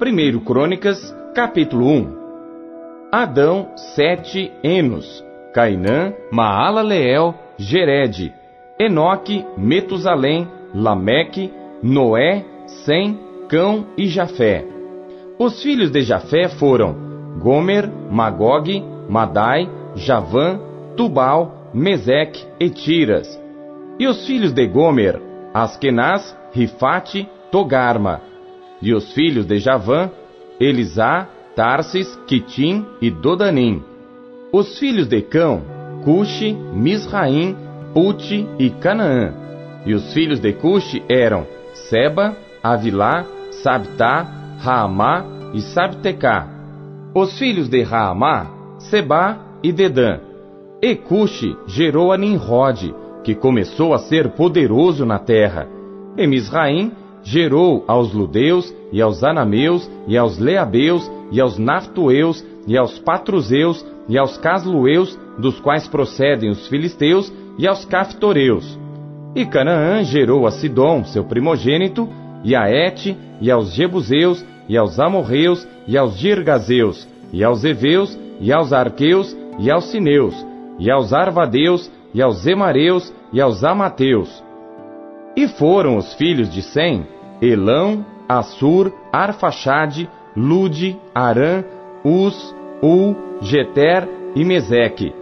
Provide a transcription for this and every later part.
1 Crônicas, capítulo 1 Adão, Sete, Enos, Cainã, Maalaleel, Gered, Enoque, Metusalém, Lameque, Noé, Sem, Cão e Jafé. Os filhos de Jafé foram Gomer, Magog, Madai, Javã, Tubal, Meseque e Tiras. E os filhos de Gomer, Askenaz, Rifate, Togarma. E os filhos de Javã, Elisá, Tarsis, Quitim e Dodanim. Os filhos de Cão, Cuxi, Misraim, Puti e Canaã. E os filhos de Cuxi eram Seba, Avilá, Sabtá, Raamá e Sabtecá. Os filhos de Raamá, Seba e Dedã. E Cuxi gerou a Nimrod, que começou a ser poderoso na terra. E Misraim gerou aos Ludeus, e aos Anameus, e aos Leabeus, e aos Naftueus, e aos Patruzeus, e aos Caslueus, dos quais procedem os Filisteus, e aos Caftoreus. E Canaã gerou a Sidom, seu primogênito, e a Et, e aos Jebuseus, e aos Amorreus, e aos Girgazeus, e aos Eveus, e aos Arqueus, e aos Sineus, e aos Arvadeus, e aos Emareus, e aos Amateus. E foram os filhos de Sem, Elão, Assur, Arfaxade, Lude, Arã, Us, Ul, Jeter e Meseque.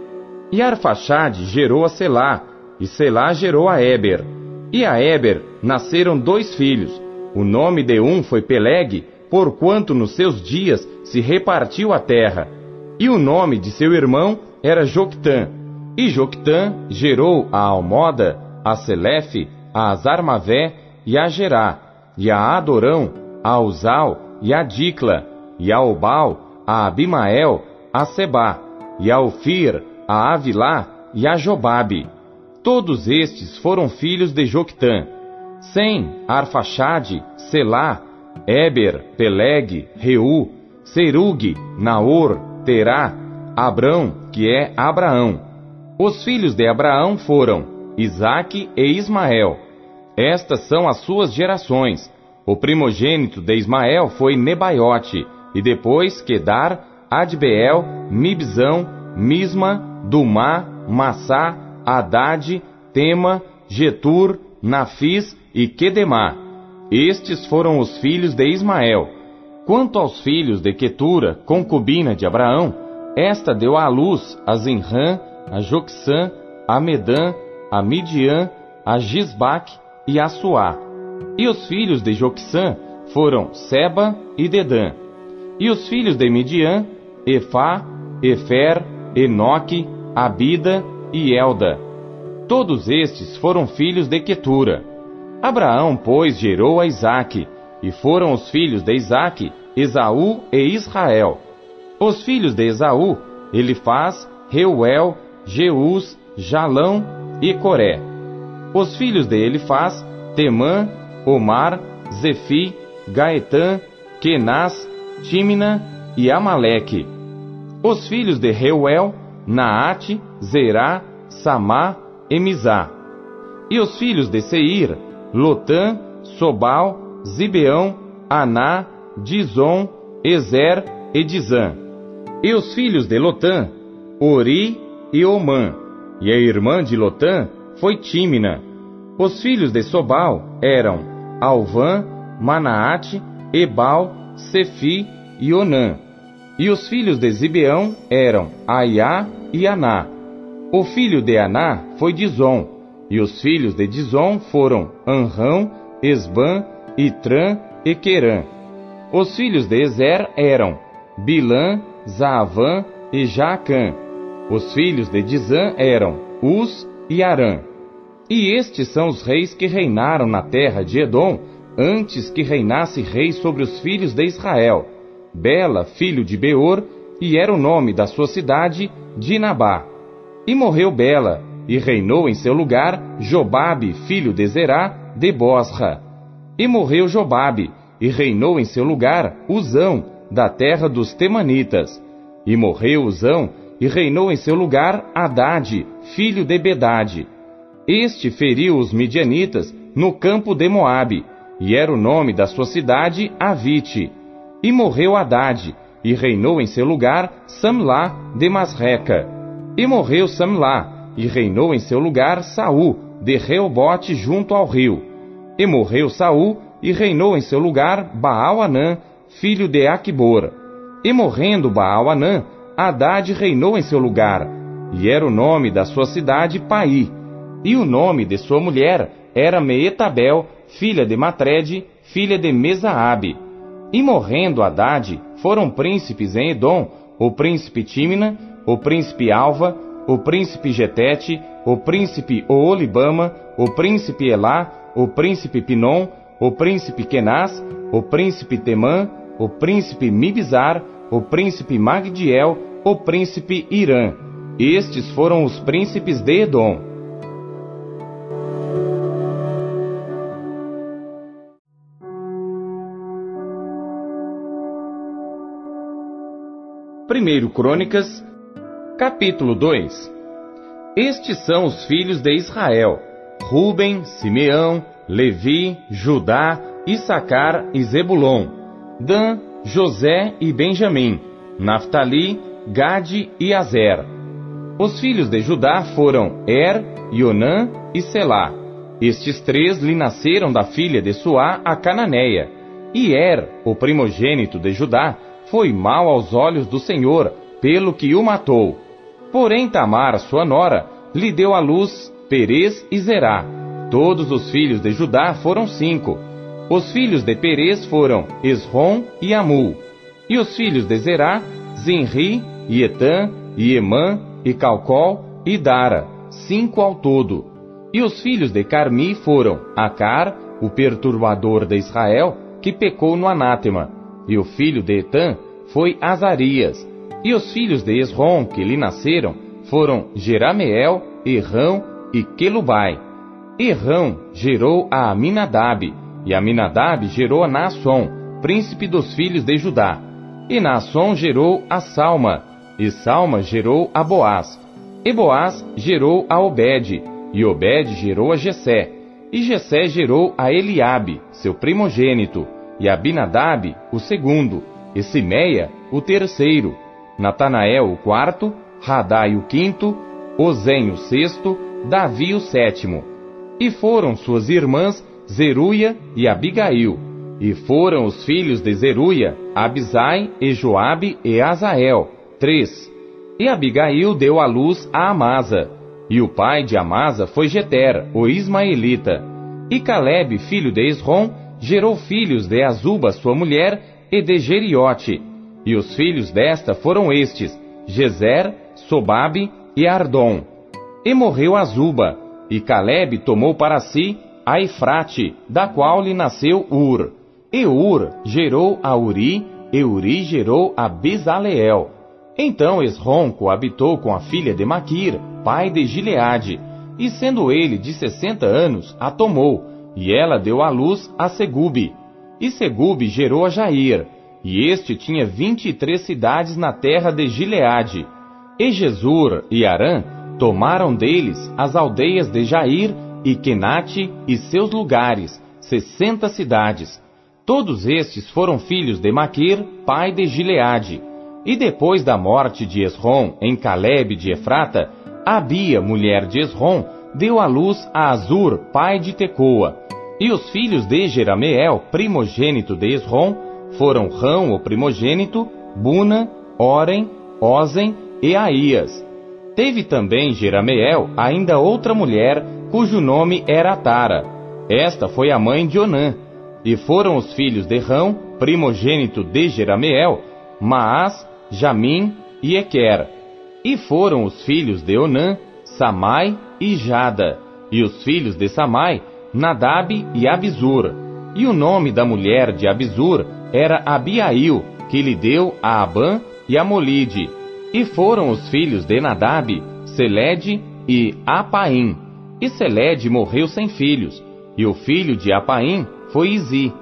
E Arfaxade gerou a Selá, e Selá gerou a Eber. E a Eber nasceram dois filhos. O nome de um foi Peleg, porquanto nos seus dias se repartiu a terra. E o nome de seu irmão era Joctã. E Joctã gerou a Almoda, a Selefe, a Azarmavé e a Gerá, e a Adorão, a Uzal e a Dicla, e a Obal, a Abimael, a Seba, e a Ofir, a Avilá e a Jobabe. Todos estes foram filhos de Joctã. Sem, Arfaxade, Selá, Eber, Peleg, Reu, Serug, Naor, Terá, Abrão, que é Abraão. Os filhos de Abraão foram Isaque e Ismael. Estas são as suas gerações. O primogênito de Ismael foi Nebaiote, e depois Quedar, Adbeel, Mibzão, Misma, Dumá, Massá, Haddad, Tema, Getur, Nafis e Quedemá. Estes foram os filhos de Ismael. Quanto aos filhos de Quetura, concubina de Abraão, esta deu à luz a Zinrã, a Joxã, a Medã, a Midian, a Gisbac e a Suá. E os filhos de Joxã foram Seba e Dedã. E os filhos de Midian, Efá, Efer, Enoque, Abida e Elda. Todos estes foram filhos de Quetura. Abraão, pois, gerou a Isaque, e foram os filhos de Isaque, Esaú e Israel. Os filhos de Esaú, Elifaz, Reuel, Jeus, Jalão e Coré. Os filhos de Elifaz, Temã, Omar, Zefi, Gaetã, Kenaz, Timna e Amaleque. Os filhos de Reuel, Naate, Zerá, Samá e Mizá. E os filhos de Seir, Lotã, Sobal, Zibeão, Aná, Dizon, Ezer e Dizã. E os filhos de Lotã, Ori e Omã. E a irmã de Lotã foi Tímina. Os filhos de Sobal eram Alvã, Manaate, Ebal, Sefi e Onã. E os filhos de Zibeão eram Aiá e Aná. O filho de Aná foi Dizon, e os filhos de Dizon foram Anrão, Esbã, Itrã e Querã. Os filhos de Ezer eram Bilã, Zaavã e Jaacã. Os filhos de Dizã eram Uz e Arã. E estes são os reis que reinaram na terra de Edom, antes que reinasse rei sobre os filhos de Israel. Bela, filho de Beor, e era o nome da sua cidade, Dinabá. E morreu Bela, e reinou em seu lugar Jobabe, filho de Zerá, de Bosra. E morreu Jobabe, e reinou em seu lugar Uzão, da terra dos Temanitas. E morreu Uzão, e reinou em seu lugar Haddad, filho de Bedade. Este feriu os midianitas no campo de Moabe, e era o nome da sua cidade Avite. E morreu Haddad, e reinou em seu lugar Samlá de Masreca. E morreu Samlá, e reinou em seu lugar Saul de Reobote junto ao rio. E morreu Saul, e reinou em seu lugar Baal-Anã, filho de Aquibor. E morrendo Baal-Anã, Haddad reinou em seu lugar, e era o nome da sua cidade Pai. E o nome de sua mulher era Meetabel, filha de Matred, filha de Mesaabe. E morrendo Haddad, foram príncipes em Edom, o príncipe Tímina, o príncipe Alva, o príncipe Getete, o príncipe Oolibama, o príncipe Elá, o príncipe Pinom, o príncipe Kenaz, o príncipe Temã, o príncipe Mibzar, o príncipe Magdiel, o príncipe Irã. Estes foram os príncipes de Edom. Primeiro Crônicas, capítulo 2. Estes são os filhos de Israel: Ruben, Simeão, Levi, Judá, Issacar e Zebulon, Dan, José e Benjamim, Naphtali, Gade e Azer. Os filhos de Judá foram Er, Ionã e Selá. Estes três lhe nasceram da filha de Suá, a cananeia. E Er, o primogênito de Judá, foi mal aos olhos do Senhor, pelo que o matou. Porém Tamar, sua nora, lhe deu à luz Perez e Zerá. Todos os filhos de Judá foram cinco. Os filhos de Perez foram Esrom e Amul. E os filhos de Zerá, Zinri, e Etan, e Emã, e Calcol, e Dara, cinco ao todo. E os filhos de Carmi foram Acar, o perturbador de Israel, que pecou no anátema, e o filho de Etan foi Azarias. E os filhos de Esrom que lhe nasceram foram Jerameel, Errão e Quelubai. Errão gerou a Aminadab, e Aminadab gerou a Naasson, príncipe dos filhos de Judá. E Naasson gerou a Salma, e Salma gerou a Boaz. E Boaz gerou a Obed, e Obed gerou a Jessé. E Jessé gerou a Eliabe, seu primogênito e Abinadab o segundo, e Simeia o terceiro, Natanael o quarto, Radai o quinto, Ozém o sexto, Davi o sétimo. E foram suas irmãs Zeruia e Abigail. E foram os filhos de Zeruia, Abisai e Joabe e Azael, três. E Abigail deu à luz a Amasa. E o pai de Amasa foi Jeter, o Ismaelita. E Caleb, filho de Esrom, gerou filhos de Azuba, sua mulher, e de Geriote. E os filhos desta foram estes: Gezer, Sobabe e Ardom. E morreu Azuba, e Caleb tomou para si a Efrate, da qual lhe nasceu Ur. E Ur gerou a Uri, e Uri gerou a Bezaleel. Então Esrom coabitou com a filha de Maquir, pai de Gileade, e sendo ele de sessenta anos, a tomou, e ela deu à luz a Segube. E Segube gerou a Jair. E este tinha vinte e três cidades na terra de Gileade. E Jesur e Arã tomaram deles as aldeias de Jair e Kenate e seus lugares, sessenta cidades. Todos estes foram filhos de Maquir, pai de Gileade. E depois da morte de Esrom em Caleb de Efrata, Abia, mulher de Esrom, deu à luz a Azur, pai de Tecoa. E os filhos de Jerameel, primogênito de Esrom, foram Rão, o primogênito, Buna, Orem, Ozen e Aías. Teve também Jerameel ainda outra mulher, cujo nome era Tara. Esta foi a mãe de Onã. E foram os filhos de Rão, primogênito de Jerameel, Maás, Jamim e Equer. E foram os filhos de Onã, Samai e Jada. E os filhos de Samai, Nadab e Abizur. E o nome da mulher de Abizur era Abiail, que lhe deu a Abã e a Molide. E foram os filhos de Nadab, Seled e Apaim. E Seled morreu sem filhos. E o filho de Apaim foi Izi.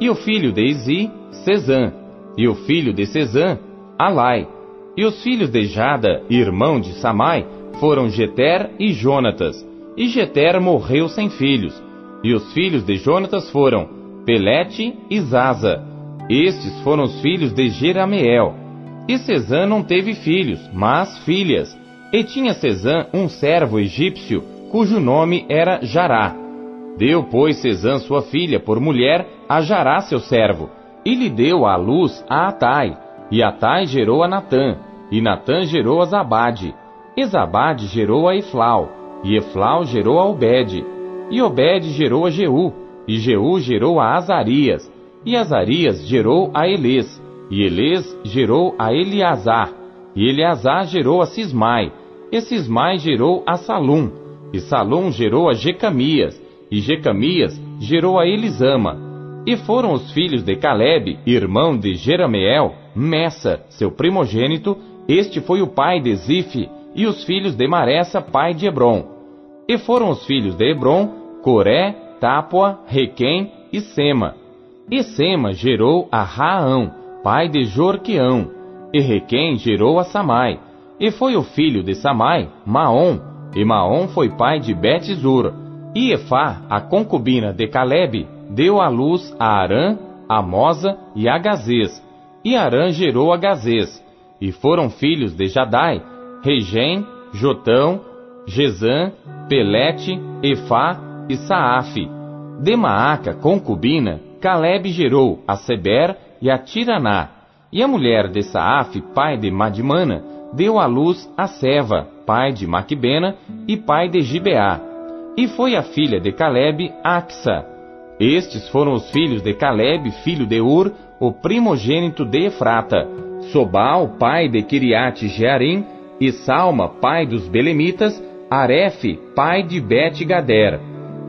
E o filho de Izi, Cezã. E o filho de Cezã, Alai. E os filhos de Jada, irmão de Samai, foram Jeter e Jonatas. E Jeter morreu sem filhos. E os filhos de Jonatas foram Pelete e Zaza. Estes foram os filhos de Jerameel. E Cesã não teve filhos, mas filhas. E tinha Cesã um servo egípcio, cujo nome era Jará. Deu, pois, Cesã sua filha por mulher a Jará seu servo, e lhe deu à luz a Atai. E Atai gerou a Natã, e Natã gerou a Zabade. E Zabade gerou a Eflau, e Eflau gerou a Obed. E Obed gerou a Jeú, e Jeú gerou a Azarias, e Azarias gerou a Elês, e Elês gerou a Eleazar, e Eleazar gerou a Sismai, e Sismai gerou a Salum, e Salum gerou a Jecamias, e Jecamias gerou a Elisama. E foram os filhos de Caleb, irmão de Jerameel, Messa, seu primogênito, este foi o pai de Zif, e os filhos de Maressa, pai de Hebron. E foram os filhos de Hebron, Coré, Tápua, Requém e Sema. E Sema gerou a Raão, pai de Jorqueão. E Requém gerou a Samai. E foi o filho de Samai, Maom. E Maom foi pai de Bet-Zur. E Efá, a concubina de Caleb, deu à luz a Arã, a Mosa e a Gazês. E Arã gerou a Gazês. E foram filhos de Jadai, Regem, Jotão, Gezã, Pelete, Efá e Saafe. De Maaca, concubina, Caleb gerou a Seber e a Tiraná. E a mulher de Saaf, pai de Madimana, deu à luz a Seva, pai de Maquibena e pai de Gibeá. E foi a filha de Caleb, Axa. Estes foram os filhos de Caleb, filho de Ur, o primogênito de Efrata. Sobal, pai de Kiriate Jearim, e Salma, pai dos Belemitas, Arefe, pai de Bet-Gader.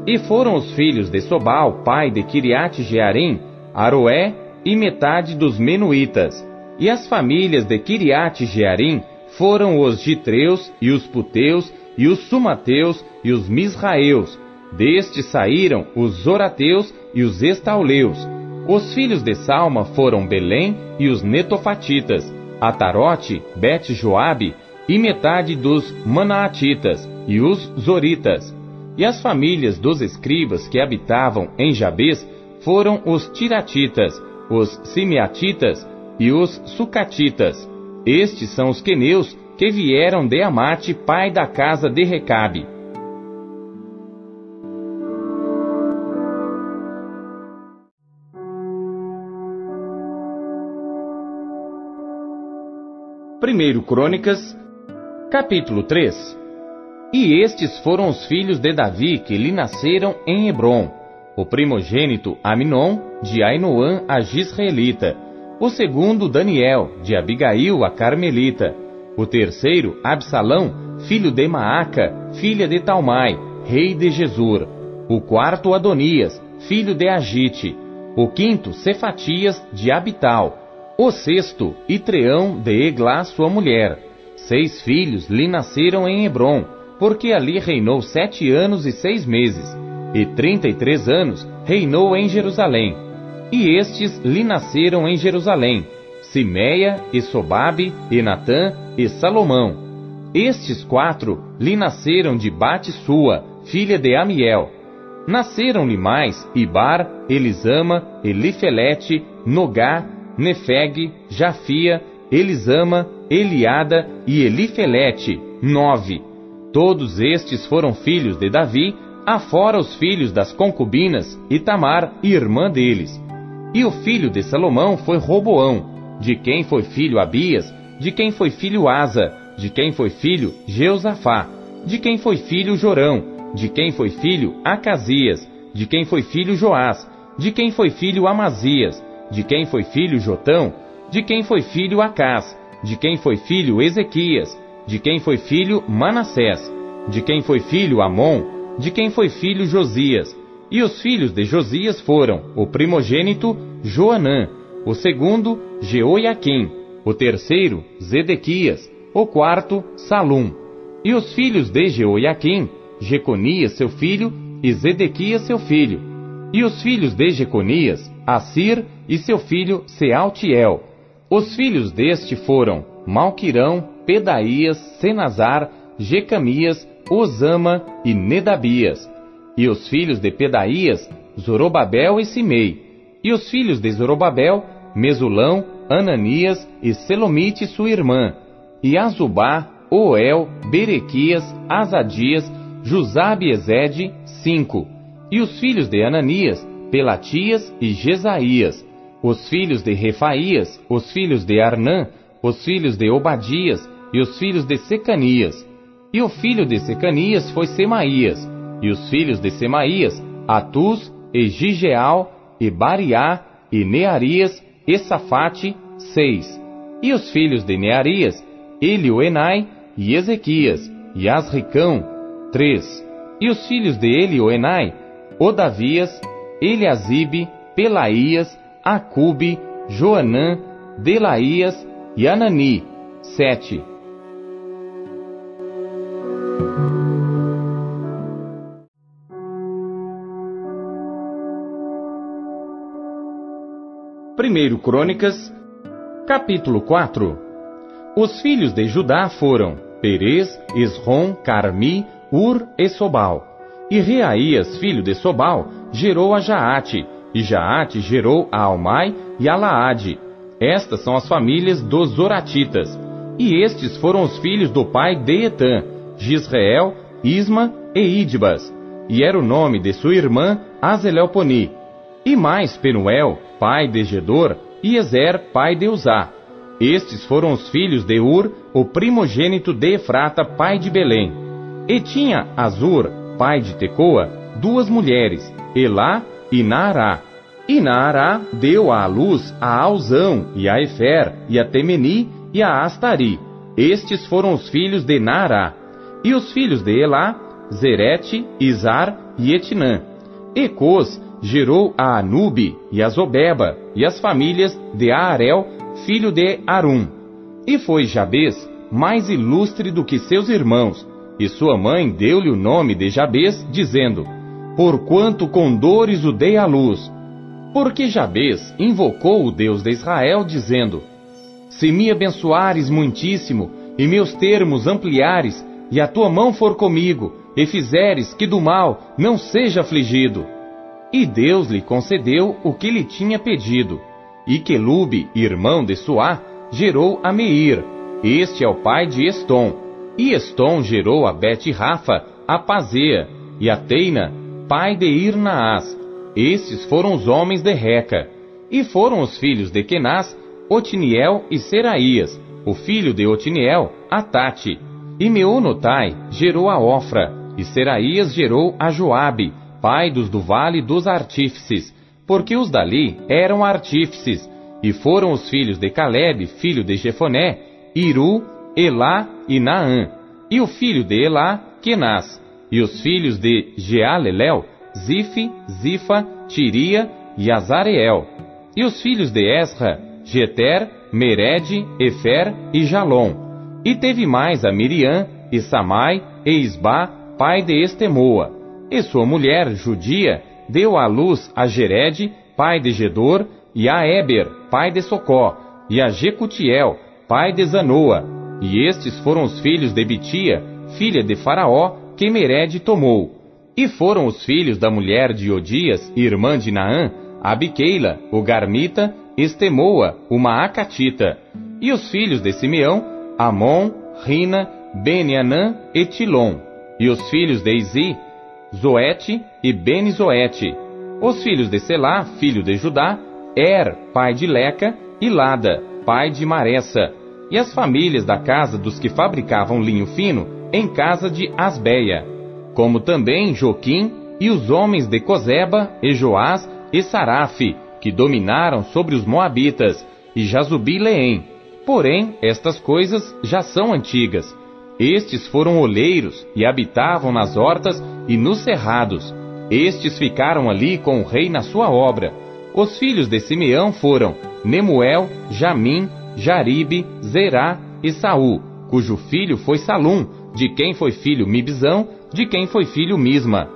E foram os filhos de Sobal, pai de Kiriate Jearim, Aroé e metade dos Menuítas. E as famílias de Kiriate Jearim foram os Gitreus e os Puteus e os Sumateus e os Misraeus. Destes saíram os Zorateus e os Estauleus. Os filhos de Salma foram Belém e os Netofatitas, Atarote, Bet-Joabe e metade dos Manaatitas e os Zoritas. E as famílias dos escribas que habitavam em Jabes foram os Tiratitas, os Simeatitas e os Sucatitas. Estes são os queneus que vieram de Amate, pai da casa de Recabe. Primeiro Crônicas, capítulo 3 e estes foram os filhos de Davi que lhe nasceram em Hebron: o primogênito Aminon, de Ainoã a Gisraelita, o segundo Daniel, de Abigail a Carmelita, o terceiro Absalão, filho de Maaca, filha de Talmai, rei de Jesur, o quarto Adonias, filho de Agite, o quinto Cefatias, de Abital, o sexto Itreão de Eglá, sua mulher. Seis filhos lhe nasceram em Hebron, porque ali reinou sete anos e seis meses, e trinta e três anos reinou em Jerusalém. E estes lhe nasceram em Jerusalém, Simeia, e Sobabe, e Natã, e Salomão. Estes quatro lhe nasceram de Bate-sua, filha de Amiel. Nasceram-lhe mais Ibar, Elisama, Elifelete, Nogá, Nefeg, Jafia, Elisama, Eliada e Elifelete, nove. Todos estes foram filhos de Davi, afora os filhos das concubinas e Tamar, irmã deles. E o filho de Salomão foi Roboão, de quem foi filho Abias, de quem foi filho Asa, de quem foi filho Jeusafá, de quem foi filho Jorão, de quem foi filho Acasias, de quem foi filho Joás, de quem foi filho Amazias, de quem foi filho Jotão, de quem foi filho Acás, de quem foi filho Ezequias, de quem foi filho Manassés, de quem foi filho Amon, de quem foi filho Josias. E os filhos de Josias foram o primogênito Joanã, o segundo Jeoiaquim, o terceiro Zedequias, o quarto Salum. E os filhos de Jeoiaquim, Jeconias seu filho e Zedequias seu filho. E os filhos de Jeconias, Assir e seu filho Sealtiel. Os filhos deste foram Malquirão, Pedaías, Senazar, Jecamias, Osama e Nedabias. E os filhos de Pedaías, Zorobabel e Simei. E os filhos de Zorobabel, Mesulão, Ananias e Selomite sua irmã, e Azubá, Oel, Berequias, Azadias, Jusabe e Ezede, cinco. E os filhos de Ananias, Pelatias e Jesaías. Os filhos de Refaías, os filhos de Arnã, os filhos de Obadias e os filhos de Secanias. E o filho de Secanias foi Semaías, e os filhos de Semaías, Atus, e Gigeal, e Bariá, e Nearias, e Safate, seis. E os filhos de Nearias, Elioenai, e Ezequias, e Asricão, três. E os filhos de Elioenai, Odavias, Eliasibe, Pelaías, Acube, Joanã, Delaías e Anani, sete. Primeiro Crônicas, capítulo 4 Os filhos de Judá foram Perez, Esrom, Carmi, Ur e Sobal. E Reaías, filho de Sobal, gerou a Jaate, e Jaate gerou a Almai e a Laade. Estas são as famílias dos Zoratitas. E estes foram os filhos do pai de Etã, Gisrael, Isma e Idbas. E era o nome de sua irmã Azelelponi. E mais Penuel, pai de Gedor, e Ezer, pai de Uzá. Estes foram os filhos de Ur, o primogênito de Efrata, pai de Belém. E tinha Azur, pai de Tecoa, duas mulheres, Elá e Naará. E Naará deu à luz a Alzão, e a Efer, e a Temeni, e a Astari. Estes foram os filhos de Naará. E os filhos de Elá, Zerete, Izar e Etinã. Ecos gerou a Anube e a Zobeba, e as famílias de Aarel, filho de Arum. E foi Jabes mais ilustre do que seus irmãos, e sua mãe deu-lhe o nome de Jabes, dizendo: Porquanto com dores o dei à luz. Porque Jabes invocou o Deus de Israel, dizendo: Se me abençoares muitíssimo, e meus termos ampliares, e a tua mão for comigo, e fizeres que do mal não seja afligido. E Deus lhe concedeu o que lhe tinha pedido. E Quelube, irmão de Suá, gerou a Meir. Este é o pai de Estom. E Estom gerou a Bet-Rafa, a Pazea, e a Teina, pai de Irnaás. Estes foram os homens de Reca. E foram os filhos de Kenaz, Otiniel e Seraías, o filho de Otiniel, Atate. E Meunotai gerou a Ofra, e Seraías gerou a Joabe, pai dos do vale dos artífices, porque os dali eram artífices, e foram os filhos de Caleb, filho de Jefoné, Iru, Elá e Naã, e o filho de Elá, Kenaz, e os filhos de Jealelel, Zife, Zifa, Tiria e Azareel, e os filhos de Esra, Jeter, Mered, Efer e Jalom. E teve mais a Miriam, e Samai, e Isba, pai de Estemoa, e sua mulher, judia, deu à luz a Gered, pai de Gedor, e a Eber, pai de Socó, e a Jecutiel, pai de Zanoa. E estes foram os filhos de Bitia, filha de Faraó, que Mered tomou. E foram os filhos da mulher de Odias, irmã de Naã, Abiqueila, o Garmita, Estemoa, uma Acatita. E os filhos de Simeão, Amon, Rina, Benianã e Tilom. E os filhos de Izi, Zoete e Benizoete. Os filhos de Selá, filho de Judá, Er, pai de Leca, e Lada, pai de Maressa. E as famílias da casa dos que fabricavam linho fino, em casa de Asbeia. Como também Joquim e os homens de Cozeba, e Joás e Sarafe, que dominaram sobre os Moabitas, e Jazubi Leém. Porém, estas coisas já são antigas estes foram olheiros e habitavam nas hortas e nos cerrados. Estes ficaram ali com o rei na sua obra. Os filhos de Simeão foram Nemuel, Jamim, Jaribe, Zerá e Saul, cujo filho foi Salum, de quem foi filho Mibzão, de quem foi filho Misma.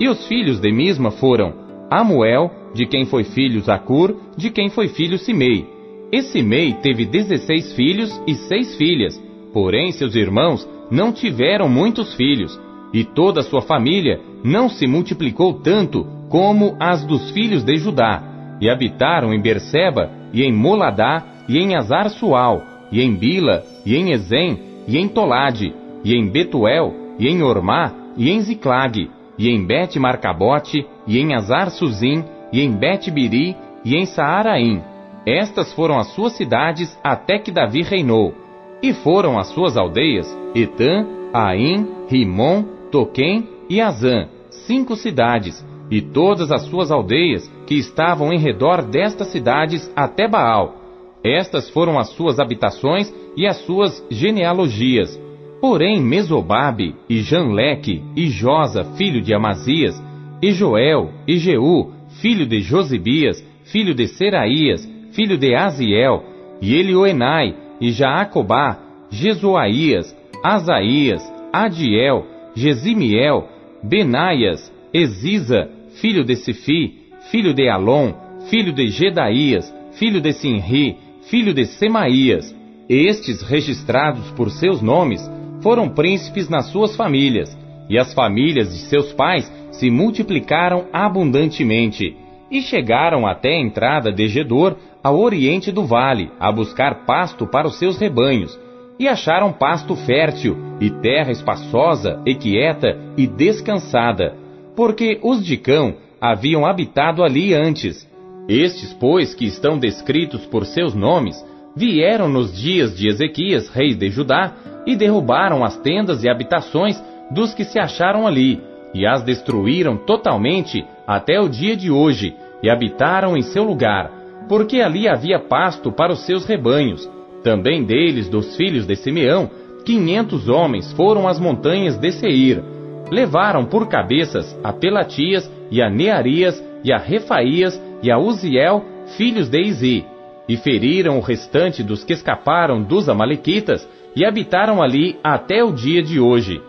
E os filhos de Misma foram Amuel, de quem foi filho Zacur, de quem foi filho Simei. E Simei teve dezesseis filhos e seis filhas, porém seus irmãos não tiveram muitos filhos, e toda a sua família não se multiplicou tanto como as dos filhos de Judá, e habitaram em Berseba e em Moladá, e em Azar-Sual, e em Bila, e em Ezem, e em Tolade, e em Betuel, e em Ormá, e em Ziclag, e em Bet-Marcabote, e em Azar-Suzim, e em Bet-Biri, e em Saaraim. Estas foram as suas cidades até que Davi reinou. E foram as suas aldeias Etã, Aim, Rimon, Toquém e Azã, cinco cidades, e todas as suas aldeias que estavam em redor destas cidades até Baal. Estas foram as suas habitações e as suas genealogias. Porém, Mesobabe, e Janleque, e Josa, filho de Amazias, e Joel, e Jeú, filho de Josibias, filho de Seraías, filho de Aziel, e Elioenai, e Jaacobá, Jesuaías, Asaías, Adiel, Gesimiel, Benaias, Eziza, filho de Sifi, filho de Alon, filho de Gedaías, filho de Sinri, filho de Semaías. Estes, registrados por seus nomes, foram príncipes nas suas famílias, e as famílias de seus pais se multiplicaram abundantemente, e chegaram até a entrada de Gedor, ao oriente do vale, a buscar pasto para os seus rebanhos, e acharam pasto fértil, e terra espaçosa, e quieta e descansada, porque os de Cão haviam habitado ali antes. Estes, pois, que estão descritos por seus nomes, vieram nos dias de Ezequias, rei de Judá, e derrubaram as tendas e habitações dos que se acharam ali, e as destruíram totalmente até o dia de hoje, e habitaram em seu lugar, porque ali havia pasto para os seus rebanhos. Também deles, dos filhos de Simeão, quinhentos homens foram às montanhas de Seir. Levaram por cabeças a Pelatias e a Nearias e a Refaías e a Uziel, filhos de Izi, e feriram o restante dos que escaparam dos Amalequitas e habitaram ali até o dia de hoje.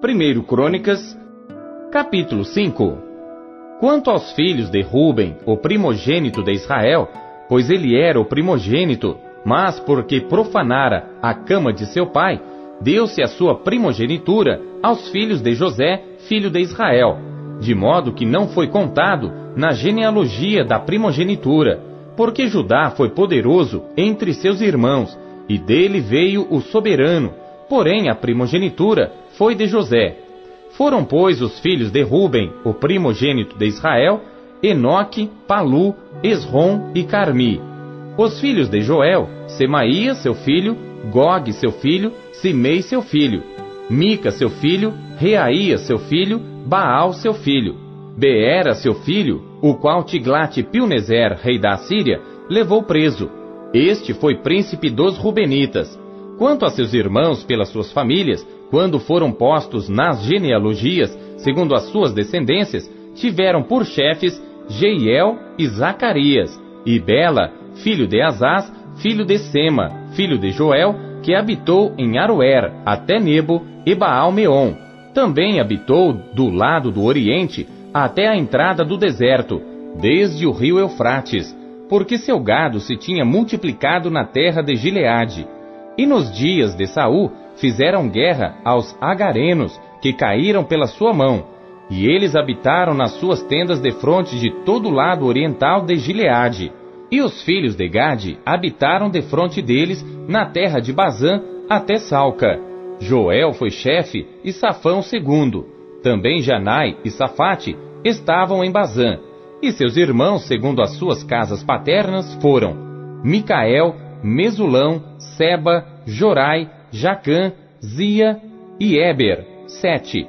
Primeiro Crônicas, capítulo 5 Quanto aos filhos de Ruben, o primogênito de Israel, pois ele era o primogênito, mas porque profanara a cama de seu pai, deu-se a sua primogenitura aos filhos de José, filho de Israel, de modo que não foi contado na genealogia da primogenitura, porque Judá foi poderoso entre seus irmãos, e dele veio o soberano, porém a primogenitura foi de José. Foram, pois, os filhos de Ruben, o primogênito de Israel, Enoque, Palu, Esrom e Carmi. Os filhos de Joel, Semaías, seu filho, Gog, seu filho, Simei, seu filho, Mica, seu filho, Reaías, seu filho, Baal, seu filho, Beera, seu filho, o qual Tiglat-Pilneser, rei da Assíria, levou preso. Este foi príncipe dos Rubenitas. Quanto a seus irmãos pelas suas famílias, quando foram postos nas genealogias, segundo as suas descendências, tiveram por chefes Jeiel e Zacarias, e Bela, filho de Azaz, filho de Sema, filho de Joel, que habitou em Aroer até Nebo e Baal-Meon. Também habitou do lado do oriente até a entrada do deserto, desde o rio Eufrates, porque seu gado se tinha multiplicado na terra de Gileade. E nos dias de Saul fizeram guerra aos agarenos, que caíram pela sua mão, e eles habitaram nas suas tendas de fronte de todo o lado oriental de Gileade. E os filhos de Gade habitaram defronte deles na terra de Bazã até Salca. Joel foi chefe e Safão segundo. Também Janai e Safate estavam em Bazã. E seus irmãos, segundo as suas casas paternas, foram Micael, Mesulão, Seba, Jorai, Jacã, Zia e Eber, sete.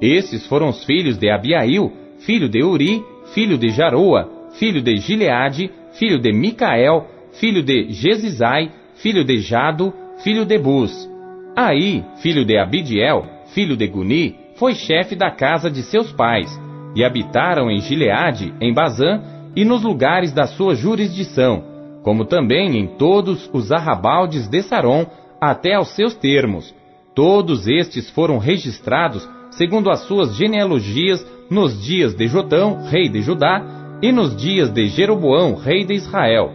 Esses foram os filhos de Abiail, filho de Uri, filho de Jaroa, filho de Gileade, filho de Micael, filho de Gesizai, filho de Jado, filho de Bus. Aí, filho de Abidiel, filho de Guni, foi chefe da casa de seus pais, e habitaram em Gileade, em Bazã, e nos lugares da sua jurisdição, como também em todos os arrabaldes de Saron, até aos seus termos. Todos estes foram registrados segundo as suas genealogias nos dias de Jotão, rei de Judá, e nos dias de Jeroboão, rei de Israel,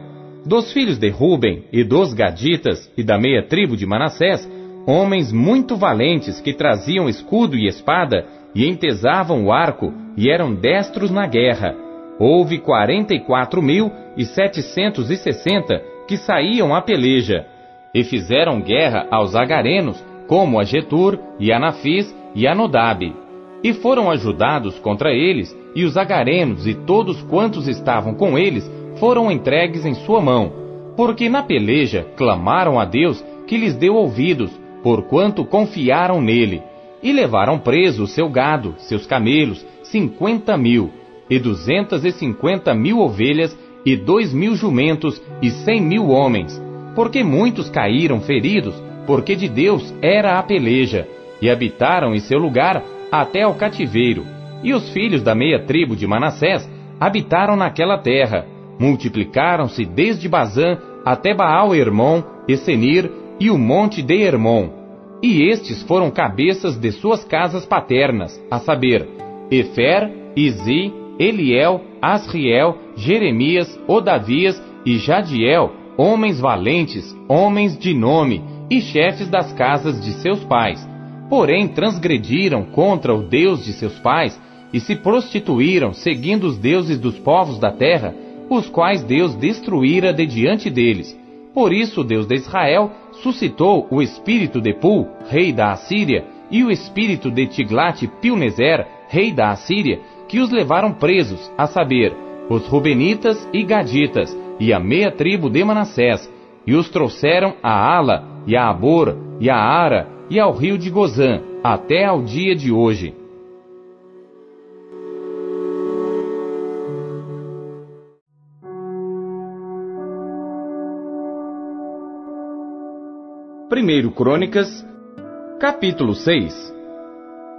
dos filhos de Ruben e dos Gaditas e da meia tribo de Manassés, homens muito valentes que traziam escudo e espada e entesavam o arco e eram destros na guerra. Houve quarenta e quatro mil e setecentos e sessenta que saíam à peleja e fizeram guerra aos agarenos, como a Getur e a Nafis e a Nodab. E foram ajudados contra eles, e os agarenos e todos quantos estavam com eles foram entregues em sua mão, porque na peleja clamaram a Deus que lhes deu ouvidos, porquanto confiaram nele, e levaram preso o seu gado, seus camelos, cinquenta mil, e duzentas e cinquenta mil ovelhas, e dois mil jumentos, e cem mil homens, porque muitos caíram feridos, porque de Deus era a peleja, e habitaram em seu lugar até ao cativeiro. E os filhos da meia tribo de Manassés habitaram naquela terra, multiplicaram-se desde Bazã até Baal-Hermon, e Senir e o monte de Hermon. E estes foram cabeças de suas casas paternas, a saber, Efer, Izi, Eliel, Asriel, Jeremias, Odavias e Jadiel, homens valentes, homens de nome e chefes das casas de seus pais. Porém transgrediram contra o Deus de seus pais e se prostituíram seguindo os deuses dos povos da terra, os quais Deus destruíra de diante deles. Por isso Deus de Israel suscitou o espírito de Pul, rei da Assíria, e o espírito de Tiglat-Pilneser, rei da Assíria, que os levaram presos, a saber, os Rubenitas e Gaditas, e a meia tribo de Manassés, e os trouxeram a Ala, e a Abor, e a Ara, e ao rio de Gozã, até ao dia de hoje. Primeiro Crônicas, capítulo 6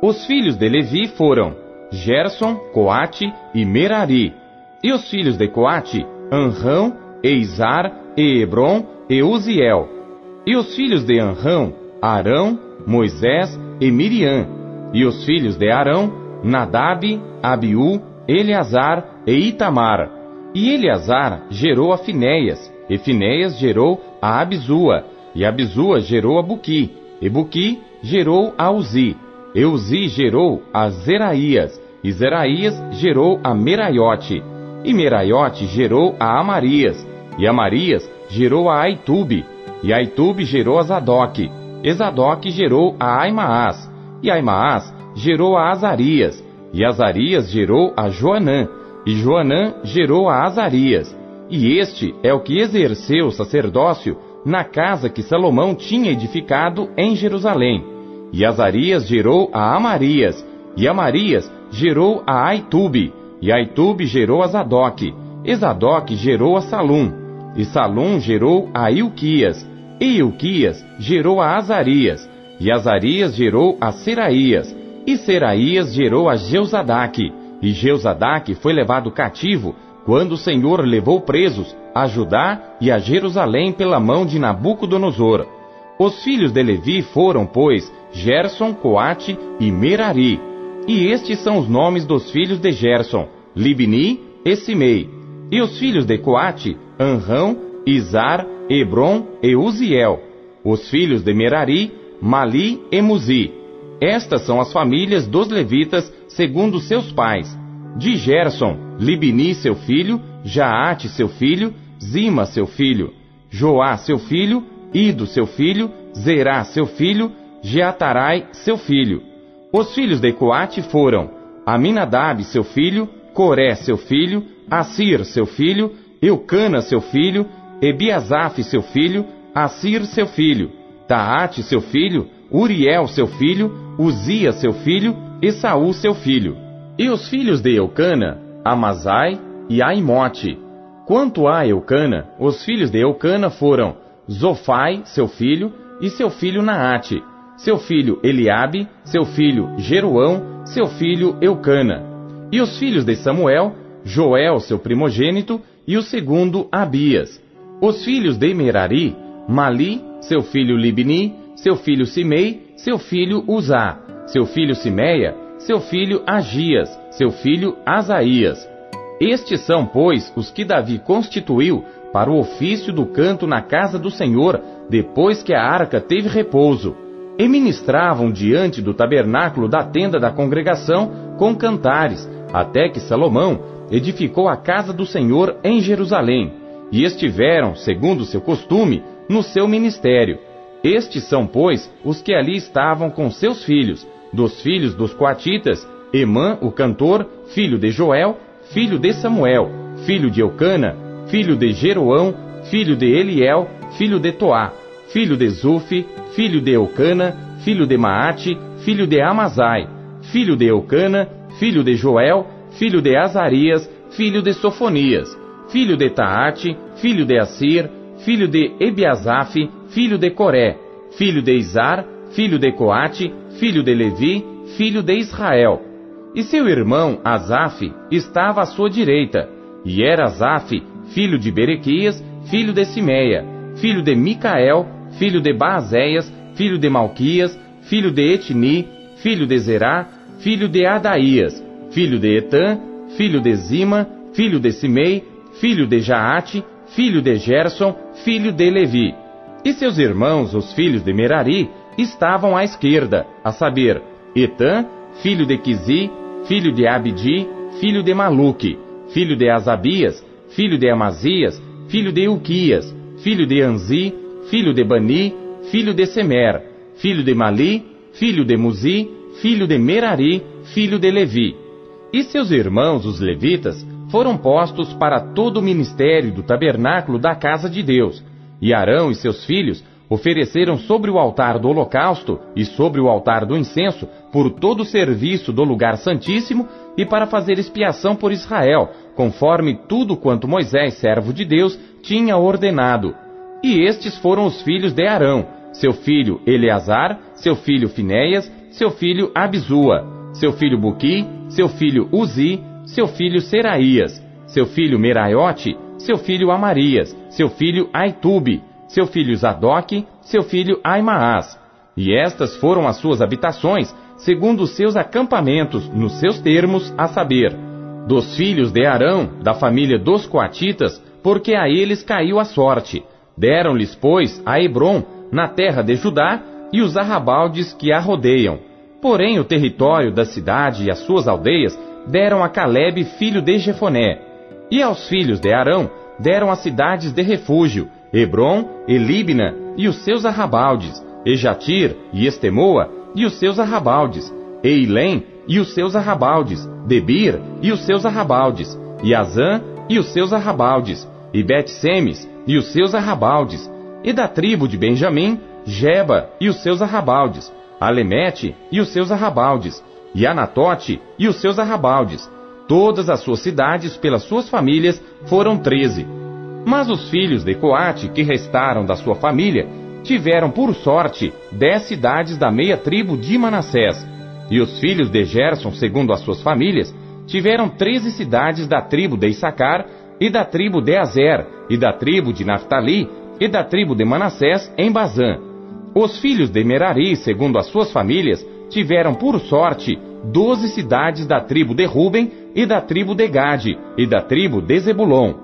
Os filhos de Levi foram Gerson, Coate e Merari, e os filhos de Coate, Anrão, Eizar, e Hebron e Uziel, e os filhos de Anrão, Arão, Moisés e Miriam, e os filhos de Arão, Nadab, Abiú, Eleazar e Itamar. E Eleazar gerou a Finéias, e Finéias gerou a Abizua, e Abizua gerou a Buqui, e Buqui gerou a Uzi, e Uzi gerou a Zeraías, e Zeraías gerou a Meraiote, e Meraiote gerou a Amarias, e Amarias gerou a Aitube, e Aitube gerou a Zadok, e Zadok gerou a Aimaas, e Aimaas gerou a Azarias, e Azarias gerou a Joanã, e Joanã gerou a Azarias, e este é o que exerceu o sacerdócio na casa que Salomão tinha edificado em Jerusalém. E Azarias gerou a Amarias, e Amarias gerou a Aitube, e Aitube gerou a Zadok, e Zadok gerou a Salum, e Salum gerou a Ilquias, e Ilquias gerou a Azarias, e Azarias gerou a Seraías, e Seraías gerou a Jeuzadaque, e Jeuzadaque foi levado cativo quando o Senhor levou presos a Judá e a Jerusalém pela mão de Nabucodonosor. Os filhos de Levi foram, pois, Gerson, Coate e Merari. E estes são os nomes dos filhos de Gerson, Libni e Simei. E os filhos de Coate, Anrão, Izar, Hebron e Uziel. Os filhos de Merari, Mali e Muzi. Estas são as famílias dos levitas segundo seus pais. De Gerson, Libni seu filho, Jaate seu filho, Zima seu filho, Joá seu filho, Ido seu filho, Zerá seu filho, Jeatarai seu filho. Os filhos de Coate foram Aminadab seu filho, Coré seu filho, Assir seu filho, Eucana seu filho, Ebiasaf seu filho, Assir seu filho, Taate seu filho, Uriel seu filho, Uzia seu filho e Saul seu filho. E os filhos de Eucana, Amazai e Aimote. Quanto a Eucana, os filhos de Eucana foram Zofai, seu filho, e seu filho Naate, seu filho Eliabe, seu filho Jeruão, seu filho Eucana. E os filhos de Samuel, Joel, seu primogênito, e o segundo Abias. Os filhos de Merari, Mali, seu filho Libni, seu filho Simei, seu filho Uzá, seu filho Simeia, seu filho Agias, seu filho Asaías. Estes são, pois, os que Davi constituiu para o ofício do canto na casa do Senhor, depois que a arca teve repouso. e ministravam diante do tabernáculo da tenda da congregação com cantares, até que Salomão edificou a casa do Senhor em Jerusalém, e estiveram, segundo seu costume, no seu ministério. Estes são, pois, os que ali estavam com seus filhos, dos filhos dos coatitas, Emã, o cantor, filho de Joel, filho de Samuel, filho de Eucana, filho de Jeroão, filho de Eliel, filho de Toá, filho de Zufi, filho de Eucana, filho de Maate, filho de Amazai, filho de Eucana, filho de Joel, filho de Azarias, filho de Sofonias, filho de Taate, filho de Assir, filho de Ebiasaf, filho de Coré, filho de Izar, filho de Coate, filho de Levi, filho de Israel. E seu irmão Asaf estava à sua direita, e era Asaf, filho de Berequias, filho de Simeia, filho de Micael, filho de Baazéias, filho de Malquias, filho de Etni, filho de Zerá, filho de Adaías, filho de Etã, filho de Zima, filho de Simei, filho de Jaate, filho de Gerson, filho de Levi. E seus irmãos, os filhos de Merari, estavam à esquerda, a saber, Etã, filho de Quizi, filho de Abdi, filho de Maluque, filho de Azabias, filho de Amazias, filho de Uquias, filho de Anzi, filho de Bani, filho de Semer, filho de Mali, filho de Muzi, filho de Merari, filho de Levi. E seus irmãos, os levitas, foram postos para todo o ministério do tabernáculo da casa de Deus. E Arão e seus filhos ofereceram sobre o altar do holocausto e sobre o altar do incenso por todo o serviço do lugar santíssimo e para fazer expiação por Israel, conforme tudo quanto Moisés, servo de Deus, tinha ordenado. E estes foram os filhos de Arão, seu filho Eleazar, seu filho Finéias, seu filho Abizua, seu filho Buqui, seu filho Uzi, seu filho Seraías, seu filho Meraiote, seu filho Amarias, seu filho Aitube, seu filho Zadok, seu filho Aimaas. E estas foram as suas habitações, segundo os seus acampamentos, nos seus termos, a saber, dos filhos de Arão, da família dos Coatitas, porque a eles caiu a sorte. Deram-lhes, pois, a Hebron, na terra de Judá, e os arrabaldes que a rodeiam. Porém, o território da cidade e as suas aldeias deram a Caleb, filho de Jefoné. E aos filhos de Arão deram as cidades de refúgio, Hebron e Libna e os seus arrabaldes, e Jatir e Estemoa e os seus arrabaldes, e Ilém e os seus arrabaldes, Debir e os seus arrabaldes, e Azã e os seus arrabaldes, e Bet-Semes e os seus arrabaldes, e da tribo de Benjamim, Jeba e os seus arrabaldes, Alemete e os seus arrabaldes, e Anatote e os seus arrabaldes. Todas as suas cidades, pelas suas famílias, foram treze. Mas os filhos de Coate, que restaram da sua família, tiveram por sorte dez cidades da meia tribo de Manassés. E os filhos de Gerson, segundo as suas famílias, tiveram treze cidades da tribo de Issacar, e da tribo de Azer, e da tribo de Naphtali, e da tribo de Manassés em Bazã. Os filhos de Merari, segundo as suas famílias, tiveram por sorte doze cidades da tribo de Ruben, e da tribo de Gade, e da tribo de Zebulon.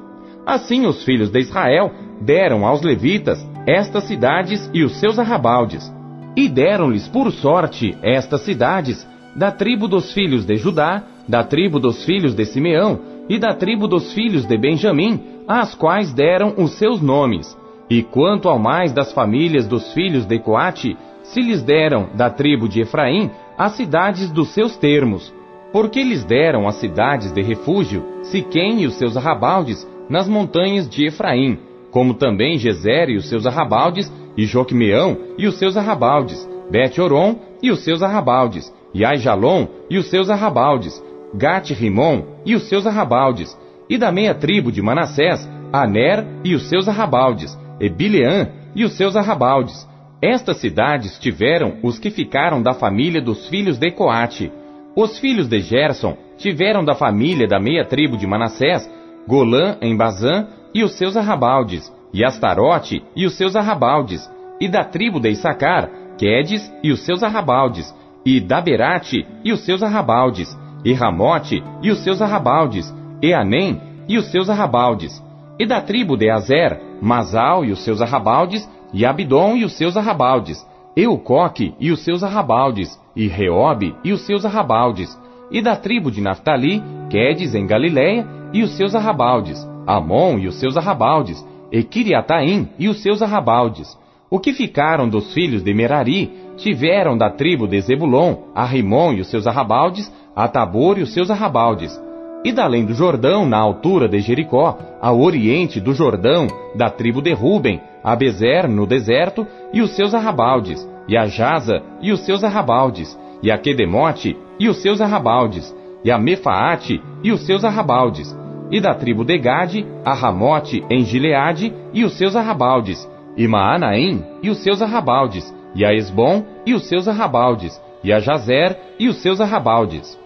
Assim os filhos de Israel deram aos levitas estas cidades e os seus arrabaldes. E deram-lhes por sorte estas cidades da tribo dos filhos de Judá, da tribo dos filhos de Simeão e da tribo dos filhos de Benjamim, às quais deram os seus nomes. E quanto ao mais das famílias dos filhos de Coate, se lhes deram da tribo de Efraim as cidades dos seus termos, porque lhes deram as cidades de refúgio, Siquém e os seus arrabaldes, nas montanhas de Efraim, como também Gezer e os seus arrabaldes, e Joquemeão e os seus arrabaldes, Bet-Oron e os seus arrabaldes, e Aijalon e os seus arrabaldes, Gat-Rimon e os seus arrabaldes, e da meia tribo de Manassés, Aner e os seus arrabaldes, e Bileã e os seus arrabaldes. Estas cidades tiveram os que ficaram da família dos filhos de Coate. Os filhos de Gerson tiveram da família da meia tribo de Manassés, Golã em Bazã e os seus arrabaldes, e Astarote e os seus arrabaldes, e da tribo de Issacar, Quedes e os seus arrabaldes, e Daberate e os seus arrabaldes, e Ramote e os seus arrabaldes, e Anem e os seus arrabaldes, e da tribo de Azer, Masal e os seus arrabaldes, e Abidom e os seus arrabaldes, Eucoque e os seus arrabaldes, e Reobe e os seus arrabaldes, e da tribo de Naphtali, Quedes em Galiléia e os seus arrabaldes, Amon e os seus arrabaldes, e Kiriataim e os seus arrabaldes. O que ficaram dos filhos de Merari tiveram da tribo de Zebulon, a Rimon e os seus arrabaldes, a Tabor e os seus arrabaldes. E da além do Jordão, na altura de Jericó, ao oriente do Jordão, da tribo de Ruben, a Bezer no deserto e os seus arrabaldes, e a Jaza e os seus arrabaldes, e a Quedemote e os seus arrabaldes, e a Mefaate e os seus arrabaldes, e da tribo de Gade, a Ramote em Gileade e os seus arrabaldes, e Maanaim e os seus arrabaldes, e a Esbom e os seus arrabaldes, e a Jazer e os seus arrabaldes.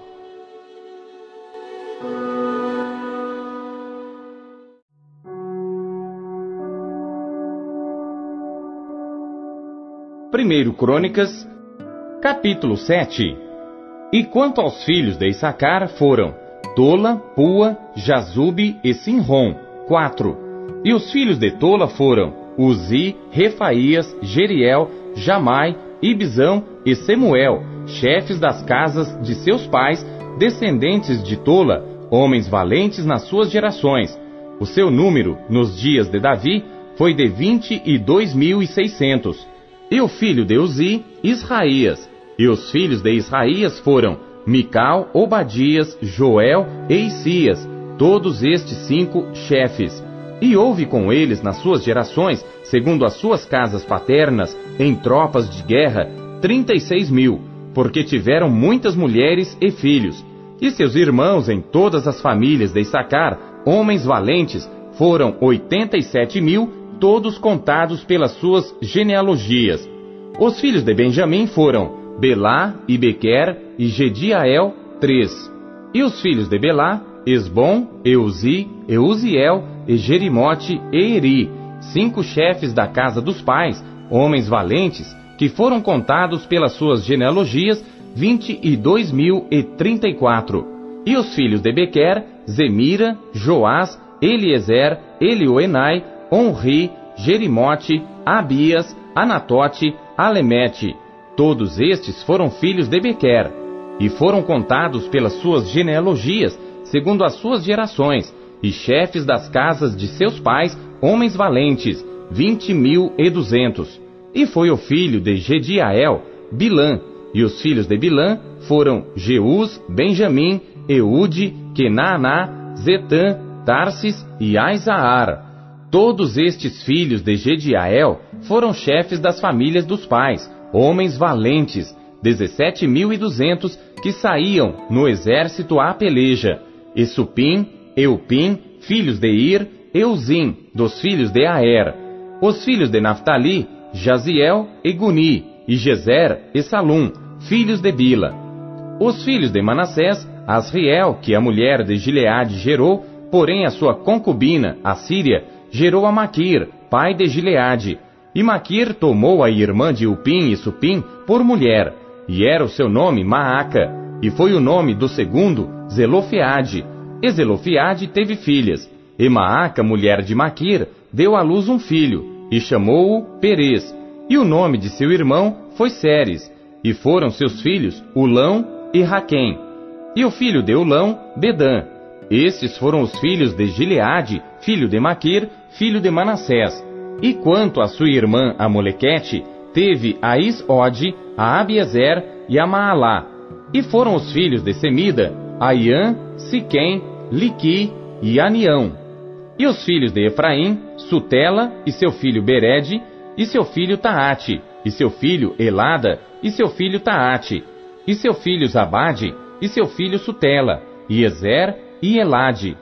Primeiro Crônicas, capítulo 7 E quanto aos filhos de Issacar foram Tola, Pua, Jazube e Sinrom, quatro. E os filhos de Tola foram Uzi, Refaías, Jeriel, Jamai, Ibzão e Semuel, chefes das casas de seus pais, descendentes de Tola, homens valentes nas suas gerações. O seu número, nos dias de Davi, foi de vinte e dois mil e seiscentos. E o filho de Uzi, Israías. E os filhos de Israías foram Mical, Obadias, Joel e Isias, todos estes cinco chefes. E houve com eles nas suas gerações, segundo as suas casas paternas, em tropas de guerra, trinta e seis mil, porque tiveram muitas mulheres e filhos. E seus irmãos em todas as famílias de Issacar, homens valentes, foram oitenta e sete mil, todos contados pelas suas genealogias. Os filhos de Benjamim foram Belá e Bequer e Gediael, três. E os filhos de Belá, Esbom, Euzi, Euziel e Jerimote e Eri, cinco chefes da casa dos pais, homens valentes, que foram contados pelas suas genealogias, vinte e dois mil e trinta e quatro. E os filhos de Bequer, Zemira, Joás, Eliezer, Elioenai, Onri, Jerimote, Abias, Anatote, Alemete. Todos estes foram filhos de Bequer, e foram contados pelas suas genealogias, segundo as suas gerações, e chefes das casas de seus pais, homens valentes, vinte mil e duzentos. E foi o filho de Gediael, Bilã, e os filhos de Bilã foram Jeus, Benjamim, Eude, Kenaaná, Zetã, Tarsis e Aizaar. Todos estes filhos de Gediael foram chefes das famílias dos pais, homens valentes, dezessete mil e duzentos que saíam no exército à peleja. Esupim, Eupim, filhos de Ir, Euzim, dos filhos de Aer. Os filhos de Naphtali, Jaziel, Eguni, e Gezer e Salum, filhos de Bila. Os filhos de Manassés, Asriel, que a mulher de Gileade gerou, porém a sua concubina, a Síria, gerou a Maquir, pai de Gileade. E Maquir tomou a irmã de Upim e Supim por mulher, e era o seu nome Maaca, e foi o nome do segundo Zelofeade. E Zelofeade teve filhas, e Maaca, mulher de Maquir, deu à luz um filho, e chamou-o Perez. E o nome de seu irmão foi Ceres, e foram seus filhos Ulão e Raquém. E o filho de Ulão, Bedã. Estes foram os filhos de Gileade, filho de Maquir, filho de Manassés. E quanto a sua irmã Amolequete, teve a Isode, a Abiezer e a Maalá. E foram os filhos de Semida, Aiã, Siquém, Liqui e Anião. E os filhos de Efraim, Sutela e seu filho Bered, e seu filho Taate, e seu filho Elada, e seu filho Taate, e seu filho Zabade, e seu filho Sutela, e Ezer e Elade.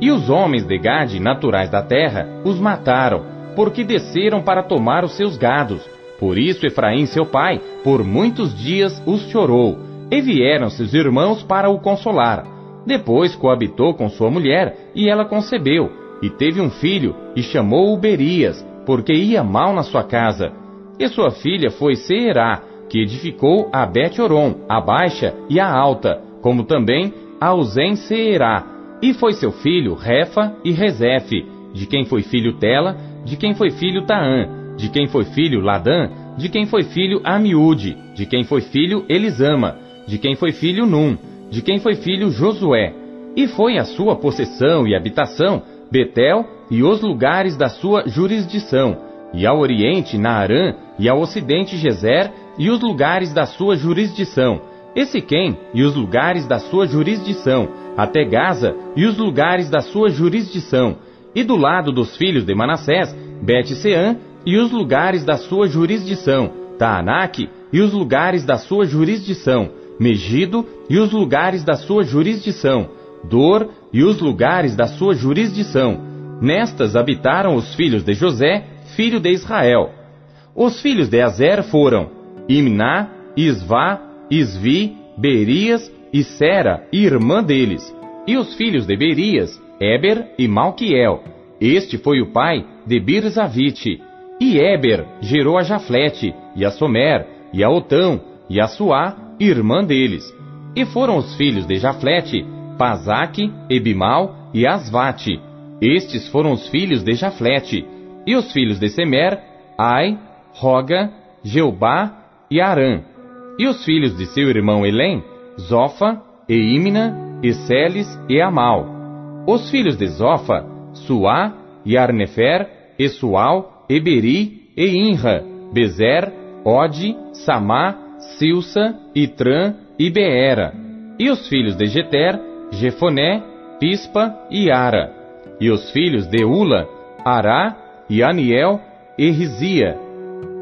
E os homens de Gade, naturais da terra, os mataram, porque desceram para tomar os seus gados. Por isso Efraim, seu pai, por muitos dias os chorou, e vieram seus irmãos para o consolar. Depois coabitou com sua mulher, e ela concebeu, e teve um filho, e chamou-o Berias, porque ia mal na sua casa. E sua filha foi Seerá, que edificou a Bet-Oron, a baixa e a alta, como também a Uzen Seerá, e foi seu filho Refa e Rezefe, de quem foi filho Tela, de quem foi filho Taã, de quem foi filho Ladã, de quem foi filho Amiúde, de quem foi filho Elisama, de quem foi filho Num, de quem foi filho Josué. E foi a sua possessão e habitação Betel e os lugares da sua jurisdição, e ao oriente Naarã, e ao ocidente Gezer e os lugares da sua jurisdição, e Siquém e os lugares da sua jurisdição, até Gaza e os lugares da sua jurisdição, e do lado dos filhos de Manassés, Bet-Seã e os lugares da sua jurisdição, Taanac e os lugares da sua jurisdição, Megido e os lugares da sua jurisdição, Dor e os lugares da sua jurisdição. Nestas habitaram os filhos de José, filho de Israel. Os filhos de Azer foram Imná, Isvá, Isvi, Berias e Sera, irmã deles. E os filhos de Berias, Eber e Malquiel. Este foi o pai de Birzavite. E Eber gerou a Jaflete, e a Somer, e a Otão, e a Suá, irmã deles. E foram os filhos de Jaflete, Pazaque, Ebimal e Asvate. Estes foram os filhos de Jaflete. E os filhos de Semer, Ai, Roga, Jeubá e Arã. E os filhos de seu irmão Elém, Zofa, e Imna, e e Amal. Os filhos de Zofa, Suá, e Arnefer, e Sual, Eberi, e Inra, Bezer, Ode, Samá, Silsa, Itran e Beera. E os filhos de Jeter, Jefoné, Pispa e Ara. E os filhos de Ula, Ará e Aniel e Rizia.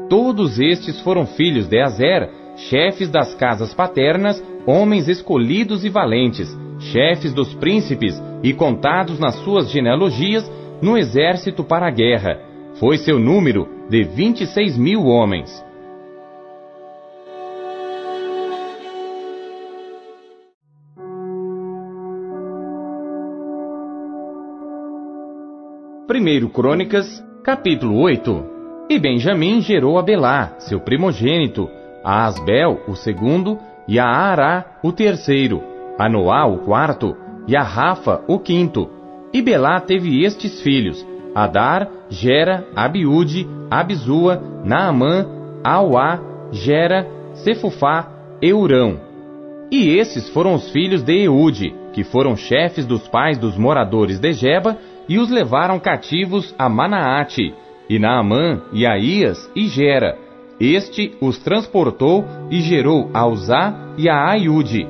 Todos estes foram filhos de Azer, chefes das casas paternas, homens escolhidos e valentes, chefes dos príncipes e contados nas suas genealogias no exército para a guerra. Foi seu número de vinte e seis mil homens. Primeiro Crônicas, capítulo 8. E Benjamim gerou a Belá, seu primogênito, a Asbel, o segundo, e a Ará, o terceiro, a Noá, o quarto, e a Rafa, o quinto. E Belá teve estes filhos: Adar, Gera, Abiúde, Abizua, Naamã, Auá, Gera, Cefufá, Eurão. E esses foram os filhos de Eude, que foram chefes dos pais dos moradores de Geba, e os levaram cativos a Manaate, e Naamã, e Aías, e Gera. Este os transportou e gerou a Uzá e a Aiude.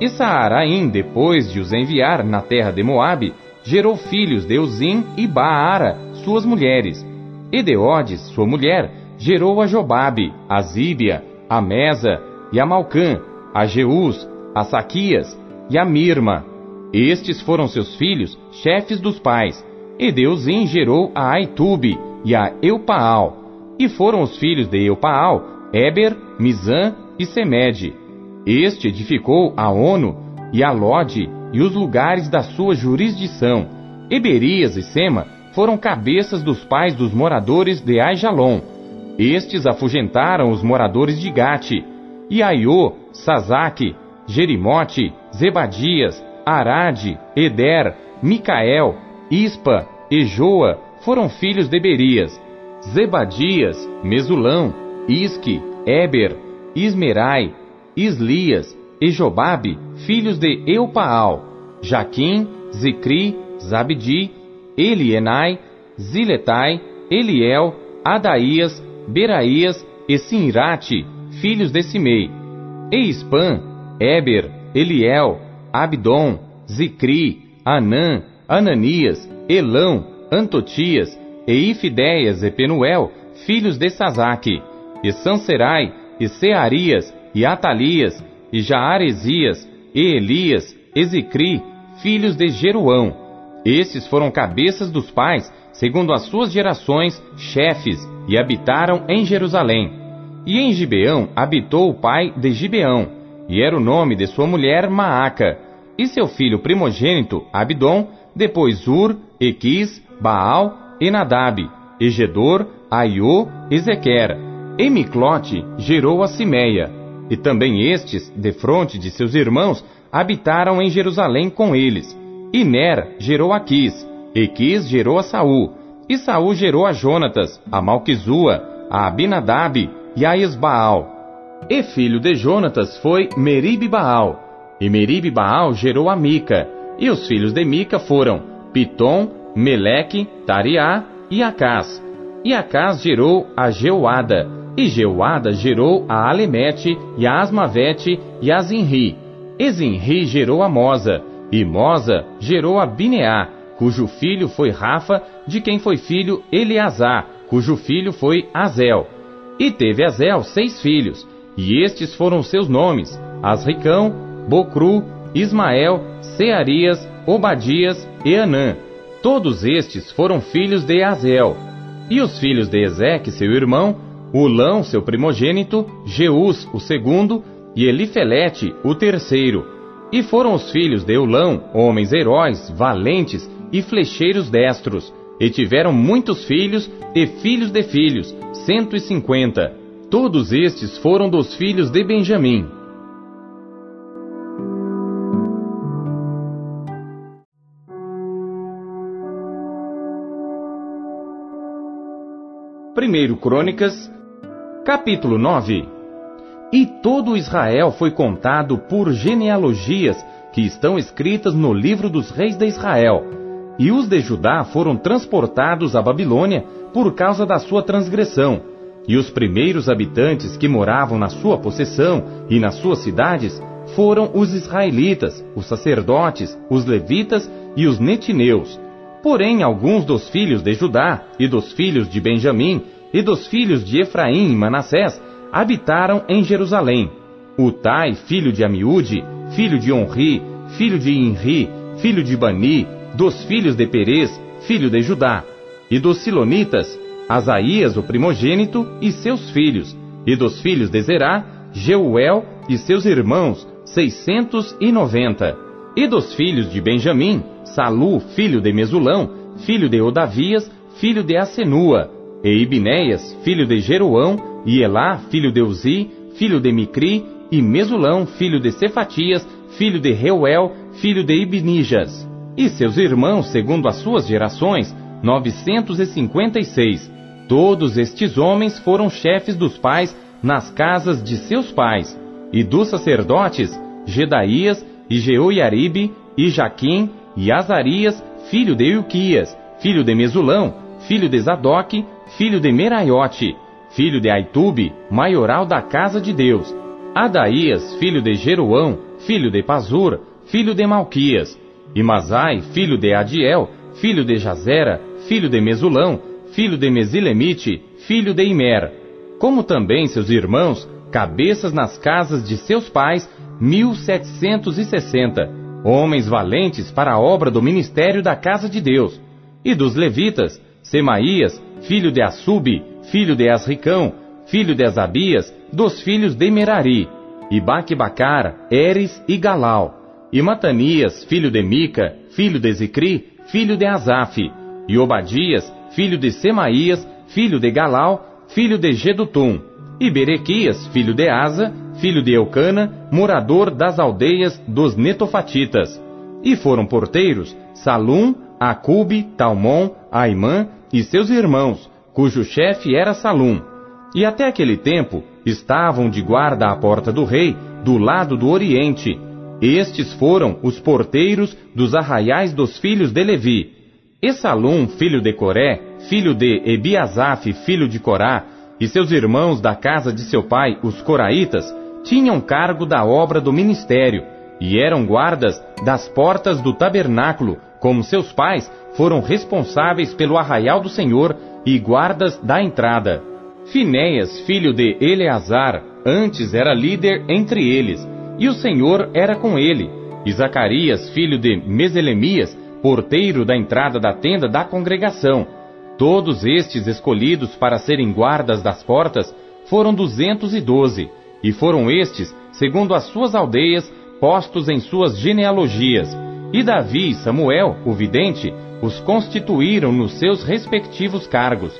E Saaraim, depois de os enviar na terra de Moabe, gerou filhos de Uzim e Baara, suas mulheres. E Deodes, sua mulher, gerou a Jobabe, a Zíbia, a Mesa e a Malcã, a Jeus, a Saquias e a Mirma. Estes foram seus filhos, chefes dos pais. E Deuzim gerou a Aitube e a Eupaal. E foram os filhos de Eupaal, Eber, Mizã e Semede. Este edificou a Ono e a Lode e os lugares da sua jurisdição. Eberias e Sema foram cabeças dos pais dos moradores de Aijalon. Estes afugentaram os moradores de Gate. E Sazaque, Jerimote, Zebadias, Arade, Eder, Micael, Ispa e Joa foram filhos de Berias. Zebadias, Mesulão, Isque, Eber, Ismerai, Islias e Jobabe, filhos de Eupaal, Jaquim, Zicri, Zabdi, Elienai, Ziletai, Eliel, Adaías, Beraías e Sinrate, filhos de Simei, e Ispan, Eber, Eliel, Abdon, Zicri, Anã, Ananias, Elão, Antotias, e Ifidéias e Penuel, filhos de Sazaque, e Sanserai, e Searias, e Atalias, e Jaaresias, e Elias, e Zicri, filhos de Jeruão. Esses foram cabeças dos pais, segundo as suas gerações, chefes, e habitaram em Jerusalém. E em Gibeão habitou o pai de Gibeão, e era o nome de sua mulher Maaca, e seu filho primogênito, Abdom, depois Ur, Equis, Baal e Nadab, e Gedor, Aiô, Ezequer. E Miclote gerou a Simeia. E também estes, defronte de seus irmãos, habitaram em Jerusalém com eles. E Ner gerou a Quis, e Quis gerou a Saul, e Saul gerou a Jonatas, a Malquizua, a Abinadab, e a Esbaal. E filho de Jonatas foi Meribe-Baal. E Meribe-Baal gerou a Mica. E os filhos de Mica foram Pitom, Meleque, Tariá e Acás. E Acás gerou a Jeoada. E Jeoada gerou a Alemete, e a Asmavete, e a Zinri. E Zinri gerou a Mosa. E Mosa gerou a Bineá, cujo filho foi Rafa, de quem foi filho Eleazar, cujo filho foi Azel. E teve Azel seis filhos, e estes foram seus nomes: Asricão, Bocru, Ismael, Searias, Obadias e Anã. Todos estes foram filhos de Azel. E os filhos de Ezeque, seu irmão, Ulão, seu primogênito, Jeus, o segundo, e Elifelete, o terceiro. E foram os filhos de Ulão, homens heróis, valentes e flecheiros destros, e tiveram muitos filhos e filhos de filhos, cento e cinquenta. Todos estes foram dos filhos de Benjamim. Primeiro Crônicas, capítulo 9. E todo Israel foi contado por genealogias que estão escritas no livro dos reis de Israel. E os de Judá foram transportados à Babilônia por causa da sua transgressão. E os primeiros habitantes que moravam na sua possessão e nas suas cidades foram os israelitas, os sacerdotes, os levitas e os netineus Porém, alguns dos filhos de Judá, e dos filhos de Benjamim, e dos filhos de Efraim e Manassés, habitaram em Jerusalém. Utai, filho de Amiúde, filho de Onri, filho de Inri, filho de Bani, dos filhos de Perez, filho de Judá. E dos Silonitas, Asaías, o primogênito, e seus filhos. E dos filhos de Zerá, Jeuel e seus irmãos, seiscentos e noventa. E dos filhos de Benjamim, Salu, filho de Mesulão, filho de Odavias, filho de Asenua, e Ibinéias, filho de Jeroão, e Elá, filho de Uzi, filho de Micri, e Mesulão, filho de Cefatias, filho de Reuel, filho de Ibnijas. E seus irmãos, segundo as suas gerações, novecentos e cinquenta e seis. Todos estes homens foram chefes dos pais nas casas de seus pais, e dos sacerdotes, Gedaías, e Jeoiaribe, e Jaquim, e Azarias, filho de Ilquias, filho de Mesulão, filho de Zadok, filho de Meraiote, filho de Aitube, maioral da casa de Deus, Adaías, filho de Jeroão, filho de Pazur, filho de Malquias, e Mazai, filho de Adiel, filho de Jazera, filho de Mesulão, filho de Mesilemite, filho de Imer, como também seus irmãos, cabeças nas casas de seus pais, mil setecentos e sessenta, homens valentes para a obra do ministério da casa de Deus, e dos levitas, Semaías, filho de Assub, filho de Asricão, filho de Asabias, dos filhos de Merari, e Baque-Bacar, Eres e Galal, e Matanias, filho de Mica, filho de Zicri, filho de Asaf, e Obadias, filho de Semaías, filho de Galal, filho de Gedutum, e Berequias, filho de Asa, filho de Eucana, morador das aldeias dos Netofatitas. E foram porteiros Salum, Acube, Talmon, Aimã e seus irmãos, cujo chefe era Salum. E até aquele tempo estavam de guarda à porta do rei, do lado do oriente. Estes foram os porteiros dos arraiais dos filhos de Levi. E Salum, filho de Coré, filho de Ebiasaf, filho de Corá, e seus irmãos da casa de seu pai, os Coraitas, tinham cargo da obra do ministério e eram guardas das portas do tabernáculo, como seus pais foram responsáveis pelo arraial do Senhor e guardas da entrada. Finéias, filho de Eleazar, antes era líder entre eles, e o Senhor era com ele. E Zacarias, filho de Meselemias, porteiro da entrada da tenda da congregação. Todos estes escolhidos para serem guardas das portas foram duzentos e doze. E foram estes, segundo as suas aldeias, postos em suas genealogias. E Davi e Samuel, o vidente, os constituíram nos seus respectivos cargos.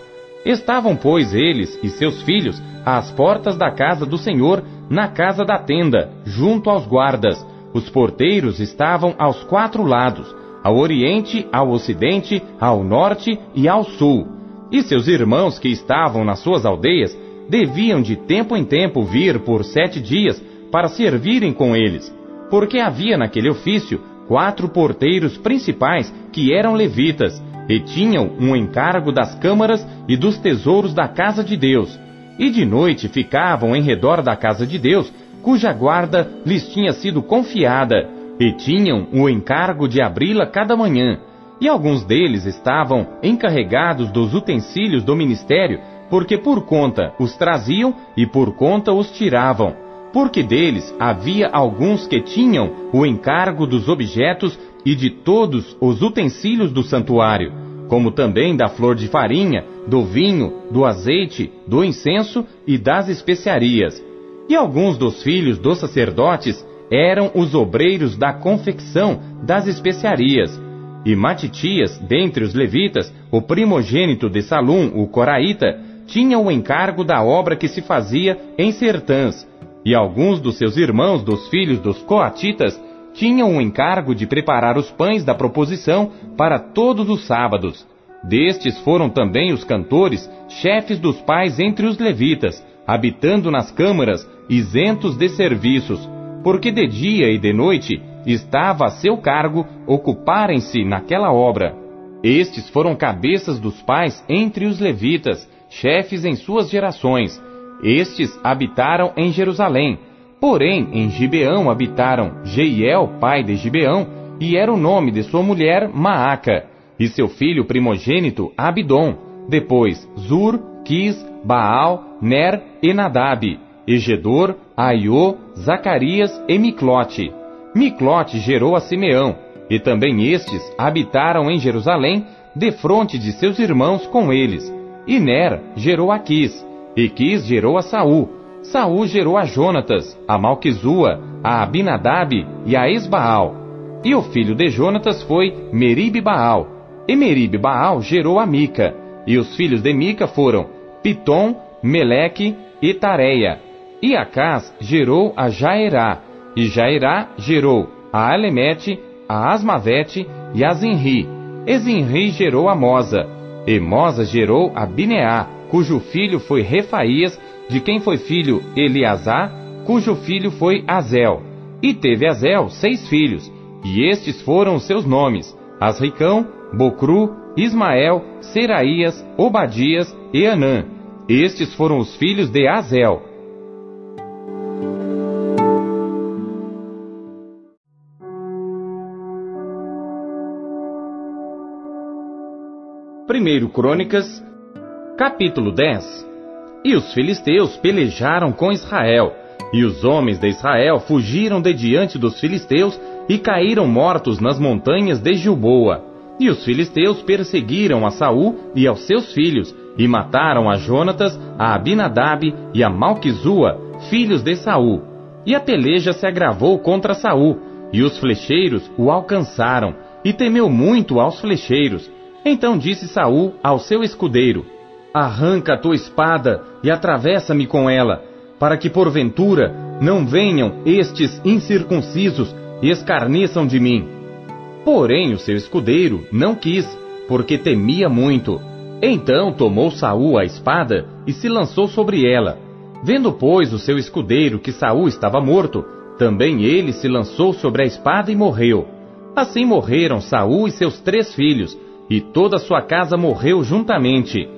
Estavam, pois, eles e seus filhos às portas da casa do Senhor, na casa da tenda, junto aos guardas. Os porteiros estavam aos quatro lados, ao oriente, ao ocidente, ao norte e ao sul. E seus irmãos que estavam nas suas aldeias deviam de tempo em tempo vir por sete dias para servirem com eles, porque havia naquele ofício quatro porteiros principais que eram levitas e tinham um encargo das câmaras e dos tesouros da casa de Deus, e de noite ficavam em redor da casa de Deus, cuja guarda lhes tinha sido confiada, e tinham o encargo de abri-la cada manhã. E alguns deles estavam encarregados dos utensílios do ministério, porque por conta os traziam e por conta os tiravam. Porque deles havia alguns que tinham o encargo dos objetos e de todos os utensílios do santuário, como também da flor de farinha, do vinho, do azeite, do incenso e das especiarias. E alguns dos filhos dos sacerdotes eram os obreiros da confecção das especiarias. E Matitias, dentre os levitas, o primogênito de Salum, o coraíta, tinha o encargo da obra que se fazia em sertãs. E alguns dos seus irmãos, dos filhos dos coatitas, tinham o encargo de preparar os pães da proposição para todos os sábados. Destes foram também os cantores, chefes dos pais entre os levitas, habitando nas câmaras, isentos de serviços, porque de dia e de noite estava a seu cargo ocuparem-se naquela obra. Estes foram cabeças dos pais entre os levitas, chefes em suas gerações. Estes habitaram em Jerusalém. Porém, em Gibeão habitaram Jeiel, pai de Gibeão, e era o nome de sua mulher Maaca, e seu filho primogênito Abidom, depois Zur, Quis, Baal, Ner e Nadab, Egedor, Aiô, Zacarias e Miclote. Miclote gerou a Simeão, e também estes habitaram em Jerusalém, defronte de seus irmãos com eles. E Ner gerou a Quis, e Quis gerou a Saul. Saul gerou a Jonatas, a Malquizua, a Abinadab e a Esbaal. E o filho de Jonatas foi Merib Baal. E Merib Baal gerou a Mica. E os filhos de Mica foram Pitom, Meleque e Tareia. E Acás gerou a Jaerá, e Jaerá gerou a Alemete, a Asmavete e a Zinri. E Zinri gerou a Mosa, e gerou a Bineá, cujo filho foi Refaías, de quem foi filho Eliasá, cujo filho foi Azel. E teve Azel seis filhos, e estes foram seus nomes: Asricão, Bocru, Ismael, Seraías, Obadias e Anã. Estes foram os filhos de Azel. 1 Crônicas, capítulo 10 E os filisteus pelejaram com Israel, e os homens de Israel fugiram de diante dos filisteus e caíram mortos nas montanhas de Gilboa. E os filisteus perseguiram a Saul e aos seus filhos, e mataram a Jonatas, a Abinadab e a Malquizua, filhos de Saul. E a peleja se agravou contra Saul, e os flecheiros o alcançaram, e temeu muito aos flecheiros, então disse Saul ao seu escudeiro: Arranca a tua espada e atravessa-me com ela, para que porventura não venham estes incircuncisos e escarneçam de mim. Porém o seu escudeiro não quis, porque temia muito. Então tomou Saul a espada e se lançou sobre ela. Vendo, pois, o seu escudeiro que Saul estava morto, também ele se lançou sobre a espada e morreu. Assim morreram Saul e seus três filhos, e toda a sua casa morreu juntamente.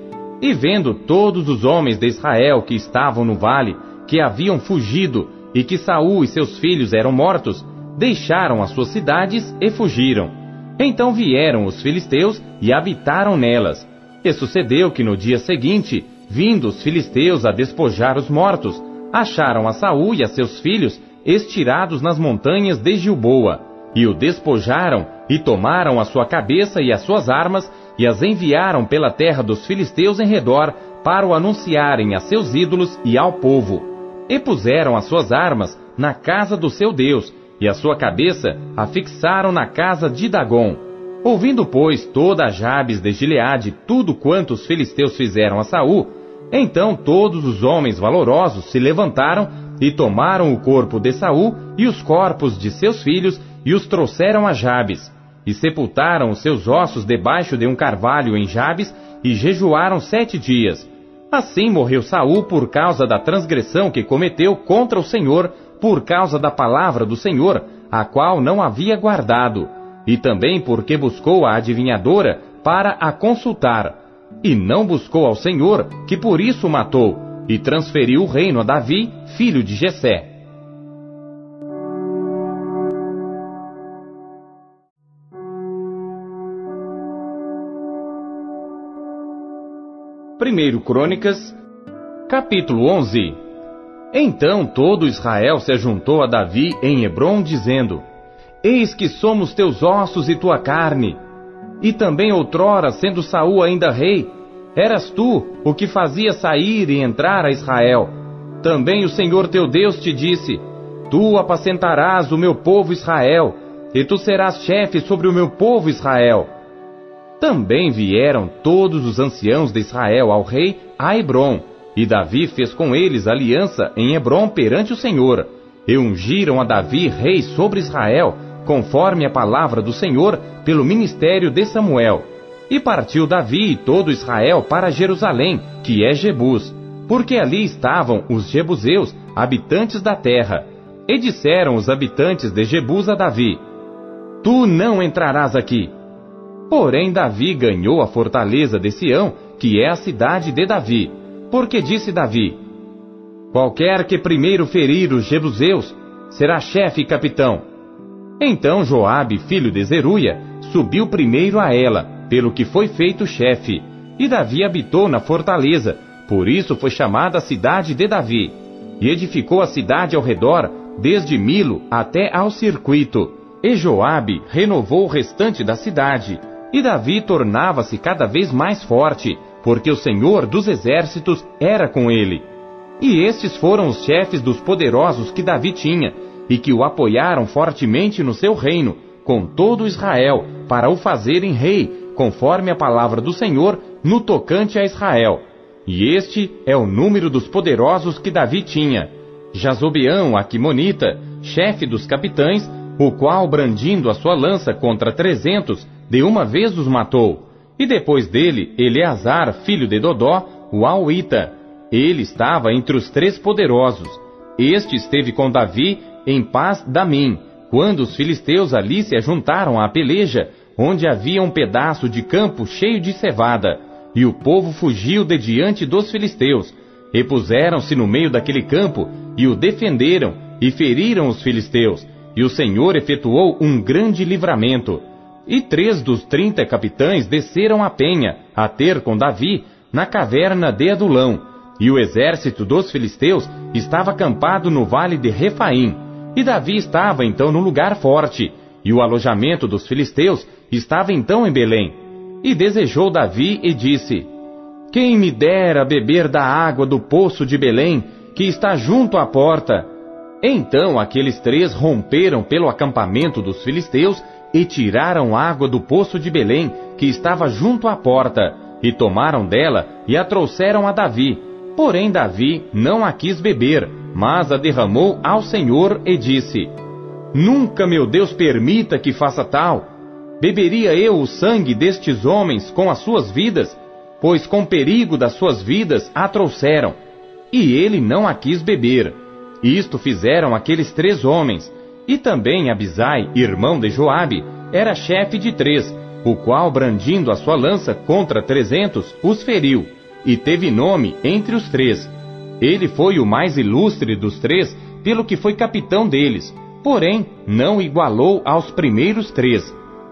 E vendo todos os homens de Israel que estavam no vale, que haviam fugido, e que Saul e seus filhos eram mortos, deixaram as suas cidades e fugiram. Então vieram os filisteus e habitaram nelas. E sucedeu que no dia seguinte, vindo os filisteus a despojar os mortos, acharam a Saul e a seus filhos estirados nas montanhas de Gilboa, e o despojaram e tomaram a sua cabeça e as suas armas, e as enviaram pela terra dos filisteus em redor, para o anunciarem a seus ídolos e ao povo. E puseram as suas armas na casa do seu Deus, e a sua cabeça a fixaram na casa de Dagom. Ouvindo, pois, toda a Jabes de Gileade tudo quanto os filisteus fizeram a Saul, então todos os homens valorosos se levantaram e tomaram o corpo de Saul e os corpos de seus filhos e os trouxeram a Jabes e sepultaram os seus ossos debaixo de um carvalho em Jabes, e jejuaram sete dias. Assim morreu Saul por causa da transgressão que cometeu contra o Senhor, por causa da palavra do Senhor, a qual não havia guardado, e também porque buscou a adivinhadora para a consultar, e não buscou ao Senhor, que por isso matou, e transferiu o reino a Davi, filho de Jessé. Primeiro Crônicas, capítulo 11. Então todo Israel se ajuntou a Davi em Hebron, dizendo: Eis que somos teus ossos e tua carne. E também outrora, sendo Saul ainda rei, eras tu o que fazia sair e entrar a Israel. Também o Senhor teu Deus te disse: Tu apacentarás o meu povo Israel, e tu serás chefe sobre o meu povo Israel. Também vieram todos os anciãos de Israel ao rei a Hebron, e Davi fez com eles aliança em Hebron perante o Senhor, e ungiram a Davi rei sobre Israel, conforme a palavra do Senhor pelo ministério de Samuel. E partiu Davi e todo Israel para Jerusalém, que é Jebus, porque ali estavam os jebuseus, habitantes da terra. E disseram os habitantes de Jebus a Davi: Tu não entrarás aqui, Porém, Davi ganhou a fortaleza de Sião, que é a cidade de Davi. Porque disse Davi: Qualquer que primeiro ferir os jebuseus, será chefe e capitão. Então Joabe, filho de Zeruia, subiu primeiro a ela, pelo que foi feito chefe. E Davi habitou na fortaleza, por isso foi chamada a cidade de Davi. E edificou a cidade ao redor, desde Milo até ao circuito. E Joabe renovou o restante da cidade. E Davi tornava-se cada vez mais forte, porque o Senhor dos exércitos era com ele. E estes foram os chefes dos poderosos que Davi tinha, e que o apoiaram fortemente no seu reino, com todo Israel, para o fazerem rei, conforme a palavra do Senhor, no tocante a Israel. E este é o número dos poderosos que Davi tinha. Jazobeão, Aquimonita, chefe dos capitães, o qual, brandindo a sua lança contra trezentos, de uma vez os matou. E depois dele, Eleazar, filho de Dodó, o Auita. Ele estava entre os três poderosos. Este esteve com Davi em paz Damim, quando os filisteus ali se ajuntaram à peleja, onde havia um pedaço de campo cheio de cevada. E o povo fugiu de diante dos filisteus. Repuseram-se no meio daquele campo e o defenderam e feriram os filisteus. E o Senhor efetuou um grande livramento. E três dos trinta capitães desceram a penha, a ter com Davi, na caverna de Adulão. E o exército dos filisteus estava acampado no vale de Refaim. E Davi estava então no lugar forte, e o alojamento dos filisteus estava então em Belém. E desejou Davi e disse: Quem me dera beber da água do poço de Belém, que está junto à porta? Então aqueles três romperam pelo acampamento dos filisteus e tiraram água do poço de Belém, que estava junto à porta, e tomaram dela e a trouxeram a Davi. Porém Davi não a quis beber, mas a derramou ao Senhor e disse: Nunca meu Deus permita que faça tal. Beberia eu o sangue destes homens com as suas vidas? Pois com perigo das suas vidas a trouxeram. E ele não a quis beber. Isto fizeram aqueles três homens, e também Abisai, irmão de Joabe, era chefe de três, o qual, brandindo a sua lança contra trezentos, os feriu, e teve nome entre os três. Ele foi o mais ilustre dos três, pelo que foi capitão deles, porém não igualou aos primeiros três.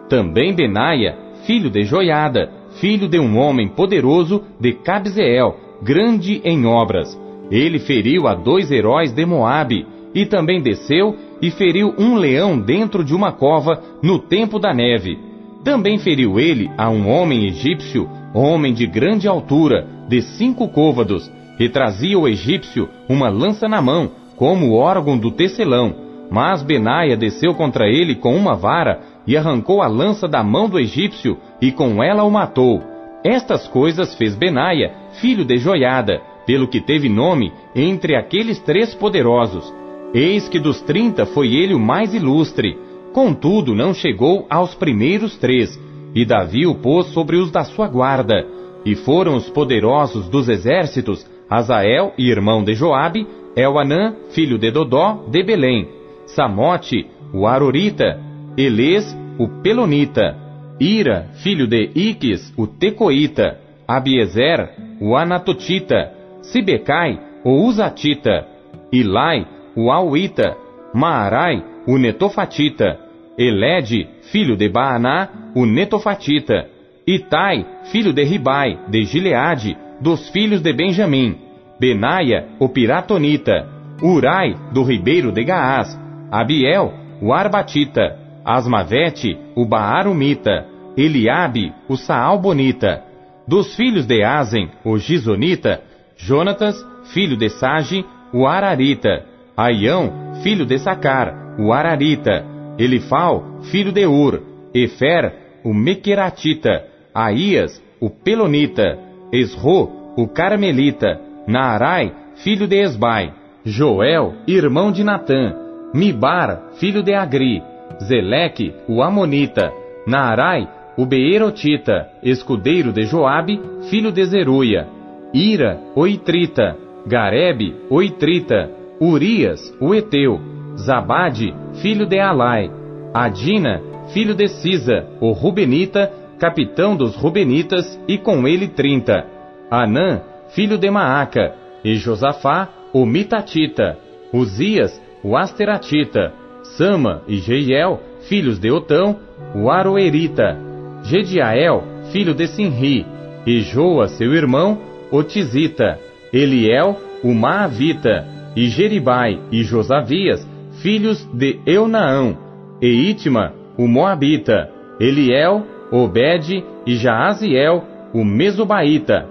Também Benaia, filho de Joiada, filho de um homem poderoso de Cabzeel, grande em obras. Ele feriu a dois heróis de Moabe, e também desceu e feriu um leão dentro de uma cova no tempo da neve. Também feriu ele a um homem egípcio, homem de grande altura, de cinco côvados, e trazia o egípcio uma lança na mão, como órgão do tecelão. Mas Benaia desceu contra ele com uma vara e arrancou a lança da mão do egípcio e com ela o matou. Estas coisas fez Benaia, filho de Joiada, pelo que teve nome entre aqueles três poderosos. Eis que dos trinta foi ele o mais ilustre, contudo não chegou aos primeiros três, e Davi o pôs sobre os da sua guarda. E foram os poderosos dos exércitos, Azael, irmão de Joabe, Elanã, filho de Dodó, de Belém, Samote, o Arorita, Elês, o Pelonita, Ira, filho de Iques, o Tecoíta, Abiezer, o Anatotita, Sibecai, o Uzatita, Ilai, o Auita, Maarai, o Netofatita, Elede, filho de Baaná, o Netofatita, Itai, filho de Ribai, de Gileade, dos filhos de Benjamim, Benaia, o Piratonita, Urai, do ribeiro de Gaás, Abiel, o Arbatita, Asmavete, o Baarumita, Eliabe, o Saalbonita, dos filhos de Azen, o Gizonita, Jonatas, filho de Sage, o Ararita, Aião, filho de Sacar, o Ararita, Elifal, filho de Ur, Efer, o Mequeratita, Aías, o Pelonita, Esro, o Carmelita, Naarai, filho de Esbai, Joel, irmão de Natã, Mibar, filho de Agri, Zeleque, o Amonita, Naarai, o Beerotita, escudeiro de Joabe, filho de Zeruia, Ira, o Itrita, Garebe, o Itrita, Urias, o Eteu, Zabade, filho de Alai, Adina, filho de Sisa, o Rubenita, capitão dos Rubenitas, e com ele trinta, Anã, filho de Maaca, e Josafá, o Mitatita, Uzias, o Asteratita, Sama e Jeiel, filhos de Otão, o Aroerita, Gediael, filho de Sinri, e Joa, seu irmão, o Tizita, Eliel, o Maavita, e Jeribai e Josavias, filhos de Eunaão, e Itma, o Moabita, Eliel, Obed e Jaaziel, o Mesobaíta.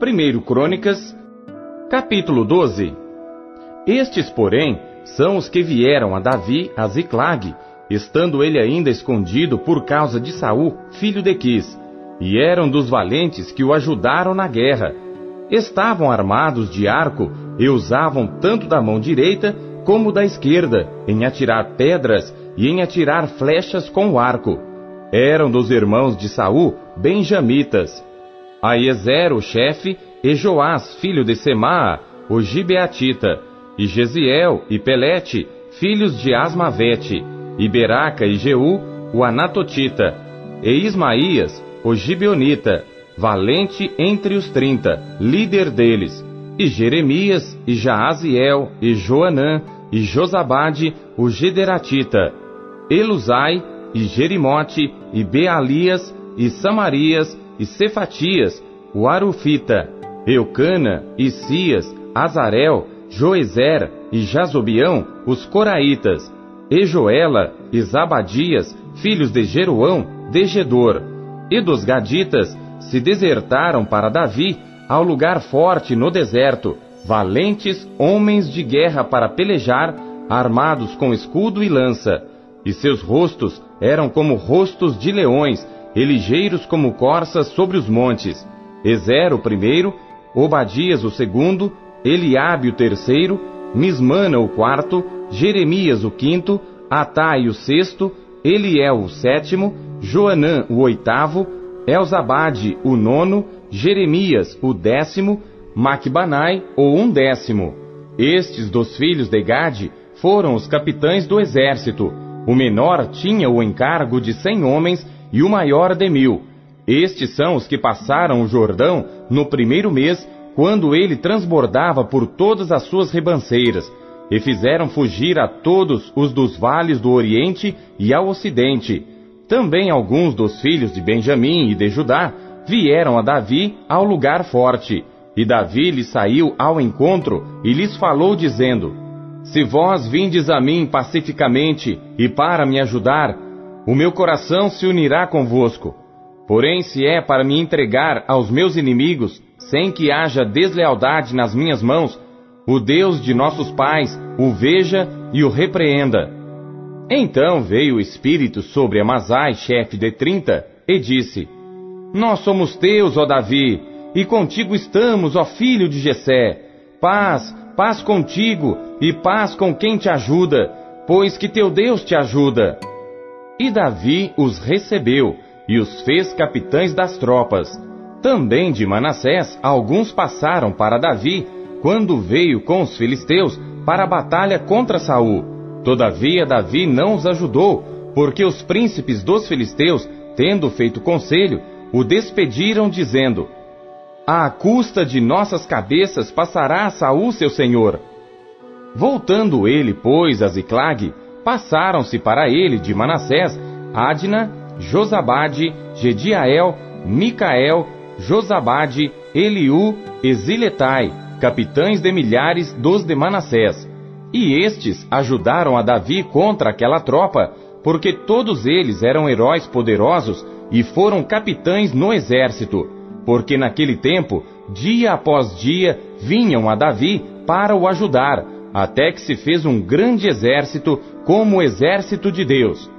Primeiro Crônicas, capítulo 12. Estes, porém, são os que vieram a Davi a Ziclag, estando ele ainda escondido por causa de Saul, filho de Quis, e eram dos valentes que o ajudaram na guerra. Estavam armados de arco e usavam tanto da mão direita como da esquerda em atirar pedras e em atirar flechas com o arco. Eram dos irmãos de Saul, benjamitas. Aiezer, o chefe, e Joás, filho de Semaa, o Gibeatita, e Gesiel e Pelete, filhos de Asmavete, e Beraca e Jeú, o Anatotita, e Ismaías, o Gibeonita, valente entre os trinta, líder deles, e Jeremias, e Jaaziel, e Joanã, e Josabade, o Gederatita, Elusai, e Jerimote, e Bealias, e Samarias, e Cefatias, o Arufita, Eucana, Isias, Azarel, Joezer e Jazobião, os Coraitas, e Joela e Zabadias, filhos de Jeroão, de Gedor, e dos Gaditas, se desertaram para Davi ao lugar forte no deserto, valentes homens de guerra para pelejar, armados com escudo e lança, e seus rostos eram como rostos de leões, e ligeiros como corças sobre os montes. Ezer o primeiro, Obadias o segundo, Eliabe o terceiro, Mismana o quarto, Jeremias o quinto, Atai o sexto, Eliel o sétimo, Joanã o oitavo, Elzabade o nono, Jeremias o décimo, Macbanai o undécimo. Estes dos filhos de Gade foram os capitães do exército. O menor tinha o encargo de cem homens e o maior de mil. Estes são os que passaram o Jordão no primeiro mês quando ele transbordava por todas as suas ribanceiras, e fizeram fugir a todos os dos vales do Oriente e ao Ocidente. Também alguns dos filhos de Benjamim e de Judá vieram a Davi ao lugar forte. E Davi lhes saiu ao encontro e lhes falou, dizendo: Se vós vindes a mim pacificamente e para me ajudar, o meu coração se unirá convosco. Porém, se é para me entregar aos meus inimigos, sem que haja deslealdade nas minhas mãos, o Deus de nossos pais o veja e o repreenda. Então veio o Espírito sobre Amazai, chefe de trinta, e disse: Nós somos teus, ó Davi, e contigo estamos, ó filho de Jessé. Paz, Paz contigo e paz com quem te ajuda, pois que teu Deus te ajuda. E Davi os recebeu e os fez capitães das tropas. Também de Manassés alguns passaram para Davi quando veio com os filisteus para a batalha contra Saul. Todavia Davi não os ajudou, porque os príncipes dos filisteus, tendo feito conselho, o despediram dizendo: À custa de nossas cabeças passará Saul seu senhor. Voltando ele, pois, a Ziclag, passaram-se para ele de Manassés, Adna, Josabade, Gediael, Micael, Josabade, Eliú, Eziletai, capitães de milhares dos de Manassés. E estes ajudaram a Davi contra aquela tropa, porque todos eles eram heróis poderosos e foram capitães no exército, porque naquele tempo, dia após dia, vinham a Davi para o ajudar, até que se fez um grande exército como o exército de Deus.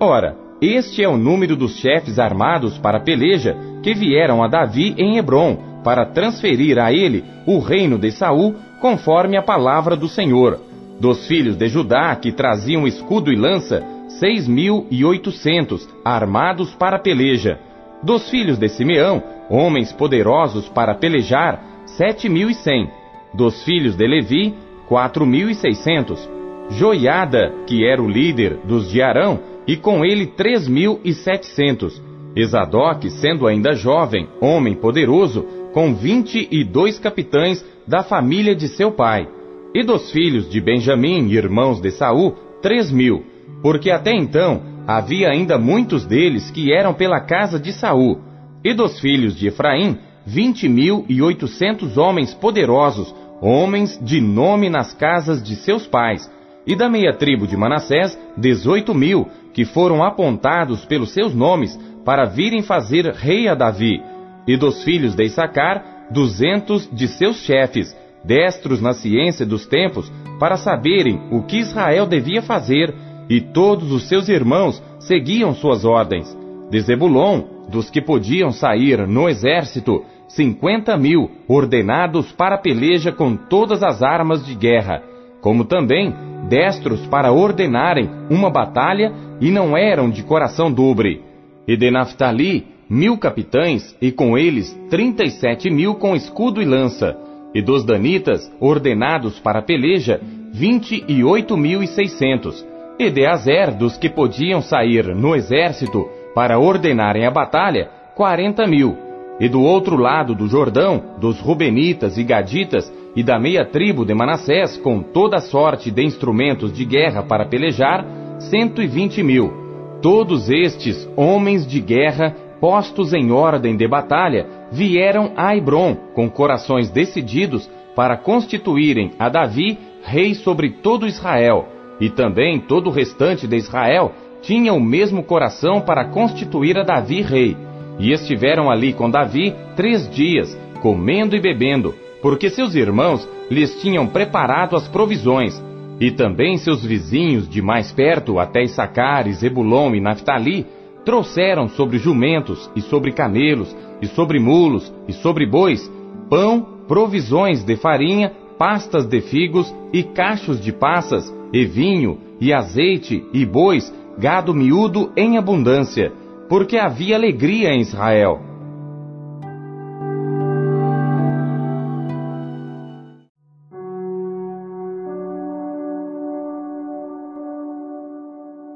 Ora, este é o número dos chefes armados para a peleja que vieram a Davi em Hebron, para transferir a ele o reino de Saul, conforme a palavra do Senhor. Dos filhos de Judá, que traziam escudo e lança, seis mil e oitocentos, armados para peleja. Dos filhos de Simeão, homens poderosos para pelejar, sete mil e cem. Dos filhos de Levi, quatro mil e seiscentos. Joiada, que era o líder dos de Arão, e com ele três mil e setecentos. Esadoc, sendo ainda jovem, homem poderoso, com vinte e dois capitães da família de seu pai, e dos filhos de Benjamim, irmãos de Saul, três mil, porque até então havia ainda muitos deles que eram pela casa de Saul, e dos filhos de Efraim, vinte mil e oitocentos homens poderosos, homens de nome nas casas de seus pais, e da meia tribo de Manassés, dezoito mil, que foram apontados pelos seus nomes para virem fazer rei a Davi, e dos filhos de Issacar, duzentos de seus chefes, destros na ciência dos tempos, para saberem o que Israel devia fazer, e todos os seus irmãos seguiam suas ordens. De Zebulon, dos que podiam sair no exército, cinquenta mil, ordenados para peleja com todas as armas de guerra, como também destros para ordenarem uma batalha e não eram de coração dobre. E de Naphtali, mil capitães, e com eles trinta e sete mil com escudo e lança, e dos danitas, ordenados para a peleja, vinte e oito mil e seiscentos, e de Azer, dos que podiam sair no exército para ordenarem a batalha, quarenta mil, e do outro lado do Jordão, dos Rubenitas e Gaditas, e da meia tribo de Manassés, com toda sorte de instrumentos de guerra para pelejar, cento e vinte mil. Todos estes homens de guerra postos em ordem de batalha, vieram a Hebron com corações decididos para constituírem a Davi rei sobre todo Israel, e também todo o restante de Israel tinha o mesmo coração para constituir a Davi rei. E estiveram ali com Davi três dias, comendo e bebendo, porque seus irmãos lhes tinham preparado as provisões, e também seus vizinhos de mais perto, até Issacar, Zebulon e Naphtali, trouxeram sobre jumentos e sobre camelos e sobre mulos e sobre bois pão, provisões de farinha, pastas de figos e cachos de passas, e vinho, e azeite, e bois, gado miúdo em abundância, porque havia alegria em Israel.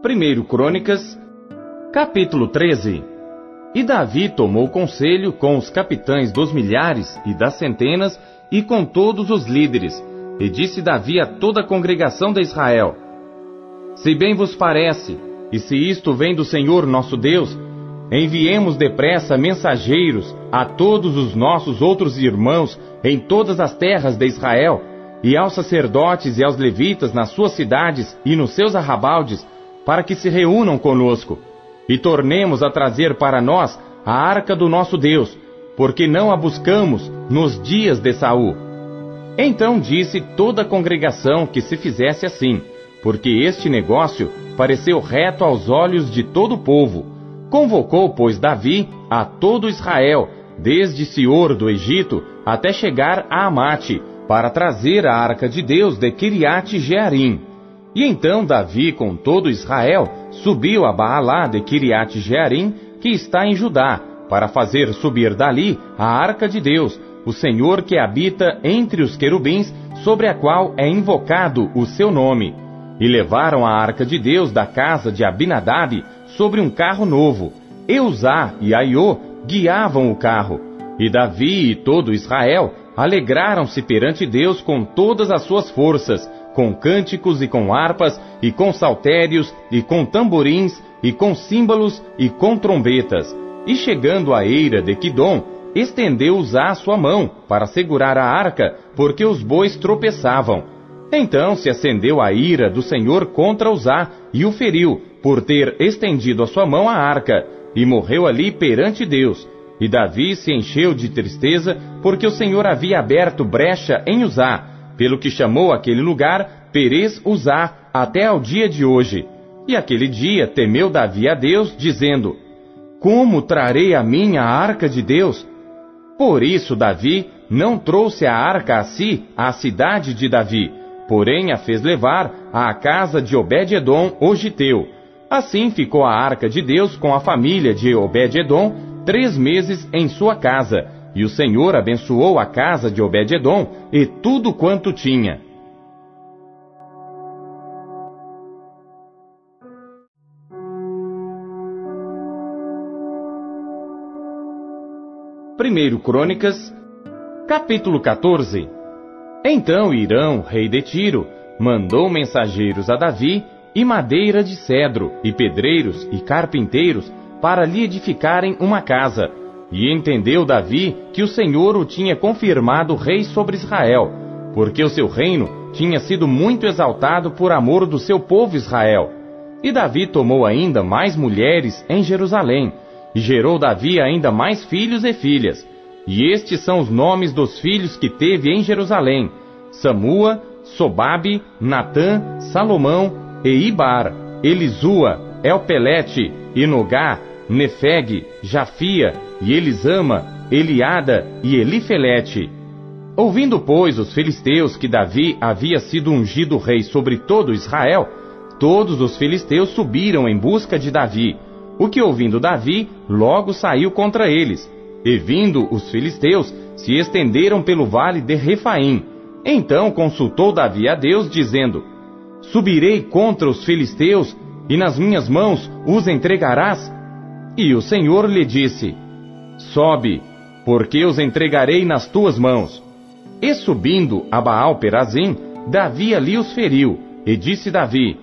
Primeiro Crônicas Capítulo 13 E Davi tomou conselho com os capitães dos milhares e das centenas e com todos os líderes, e disse Davi a toda a congregação de Israel: Se bem vos parece, e se isto vem do Senhor nosso Deus, enviemos depressa mensageiros a todos os nossos outros irmãos em todas as terras de Israel, e aos sacerdotes e aos levitas nas suas cidades e nos seus arrabaldes, para que se reúnam conosco e tornemos a trazer para nós a arca do nosso Deus, porque não a buscamos nos dias de Saul. Então disse toda a congregação que se fizesse assim, porque este negócio pareceu reto aos olhos de todo o povo. Convocou, pois, Davi a todo Israel, desde Sior do Egito até chegar a Amate, para trazer a arca de Deus de Kiriat Jearim. E então Davi, com todo Israel, subiu a Baalá de Kiriat Jearim, que está em Judá, para fazer subir dali a arca de Deus, o Senhor que habita entre os querubins, sobre a qual é invocado o seu nome. E levaram a arca de Deus da casa de Abinadab sobre um carro novo. Eusá e Aiô guiavam o carro. E Davi e todo Israel alegraram-se perante Deus com todas as suas forças, com cânticos e com harpas, e com saltérios, e com tamborins, e com símbolos, e com trombetas. E chegando à eira de Quidom, estendeu Uzá sua mão para segurar a arca, porque os bois tropeçavam. Então se acendeu a ira do Senhor contra Uzá e o feriu, por ter estendido a sua mão à arca, e morreu ali perante Deus. E Davi se encheu de tristeza, porque o Senhor havia aberto brecha em Uzá, pelo que chamou aquele lugar Perez Uzá até ao dia de hoje. E aquele dia temeu Davi a Deus, dizendo: Como trarei a minha arca de Deus? Por isso Davi não trouxe a arca a si à cidade de Davi, porém a fez levar à casa de Obed-edom, o Giteu. Assim ficou a arca de Deus com a família de Obed-edom três meses em sua casa, e o Senhor abençoou a casa de Obed-Edom e tudo quanto tinha. Primeiro Crônicas, capítulo 14. Então Irão, rei de Tiro, mandou mensageiros a Davi e madeira de cedro, e pedreiros e carpinteiros para lhe edificarem uma casa. E entendeu Davi que o Senhor o tinha confirmado rei sobre Israel, porque o seu reino tinha sido muito exaltado por amor do seu povo Israel. E Davi tomou ainda mais mulheres em Jerusalém, e gerou Davi ainda mais filhos e filhas. E estes são os nomes dos filhos que teve em Jerusalém: Samua, Sobabe, Natã, Salomão e Ibar, Elisua, Elpelete, Inogá, Nefeg, Jafia, e Elisama, Eliada e Elifelete. Ouvindo, pois, os filisteus que Davi havia sido ungido rei sobre todo Israel, todos os filisteus subiram em busca de Davi, o que ouvindo Davi, logo saiu contra eles. E vindo os filisteus, se estenderam pelo vale de Refaim. Então consultou Davi a Deus, dizendo: Subirei contra os filisteus, e nas minhas mãos os entregarás? E o Senhor lhe disse: Sobe, porque os entregarei nas tuas mãos. E subindo a Baal Perazim, Davi ali os feriu, e disse Davi: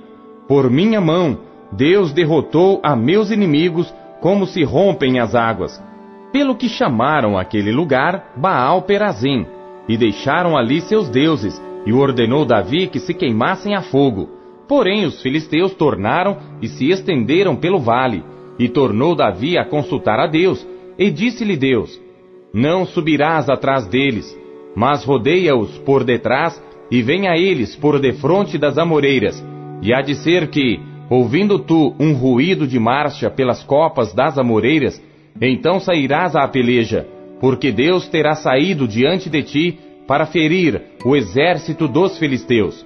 Por minha mão, Deus derrotou a meus inimigos como se rompem as águas. Pelo que chamaram aquele lugar Baal Perazim, e deixaram ali seus deuses, e ordenou Davi que se queimassem a fogo. Porém os filisteus tornaram e se estenderam pelo vale, e tornou Davi a consultar a Deus, e disse-lhe Deus: Não subirás atrás deles, mas rodeia-os por detrás, e vem a eles por defronte das amoreiras. E há de ser que, ouvindo tu um ruído de marcha pelas copas das amoreiras, então sairás à peleja, porque Deus terá saído diante de ti para ferir o exército dos filisteus.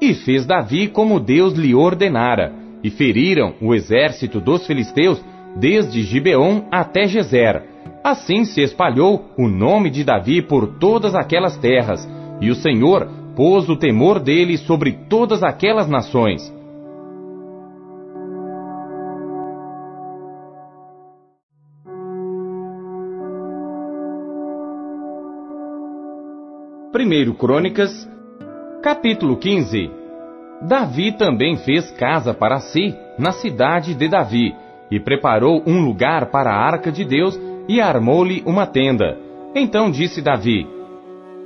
E fez Davi como Deus lhe ordenara, e feriram o exército dos filisteus desde Gibeon até Gezer. Assim se espalhou o nome de Davi por todas aquelas terras, e o Senhor pôs o temor dele sobre todas aquelas nações. Primeiro Crônicas, capítulo 15 Davi também fez casa para si na cidade de Davi, e preparou um lugar para a arca de Deus e armou-lhe uma tenda. Então disse Davi: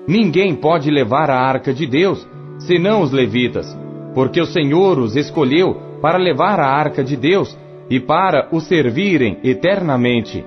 Ninguém pode levar a arca de Deus, senão os levitas, porque o Senhor os escolheu para levar a arca de Deus e para o servirem eternamente.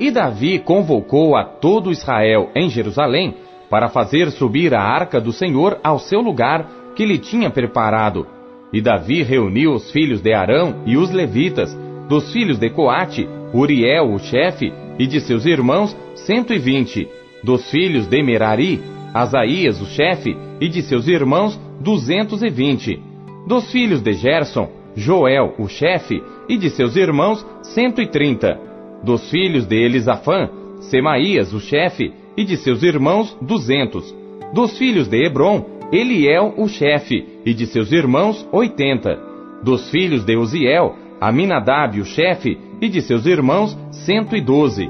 E Davi convocou a todo Israel em Jerusalém para fazer subir a arca do Senhor ao seu lugar que lhe tinha preparado. E Davi reuniu os filhos de Arão e os levitas, dos filhos de Coate, Uriel, o chefe, e de seus irmãos, cento e vinte, dos filhos de Merari, Asaías, o chefe, e de seus irmãos, duzentos e vinte. Dos filhos de Gerson, Joel, o chefe, e de seus irmãos, cento e trinta. Dos filhos de Elisafã, Semaías, o chefe, e de seus irmãos, duzentos. Dos filhos de Hebron, Eliel, o chefe, e de seus irmãos, oitenta. Dos filhos de Uziel, Aminadab, o chefe, e de seus irmãos, cento e doze.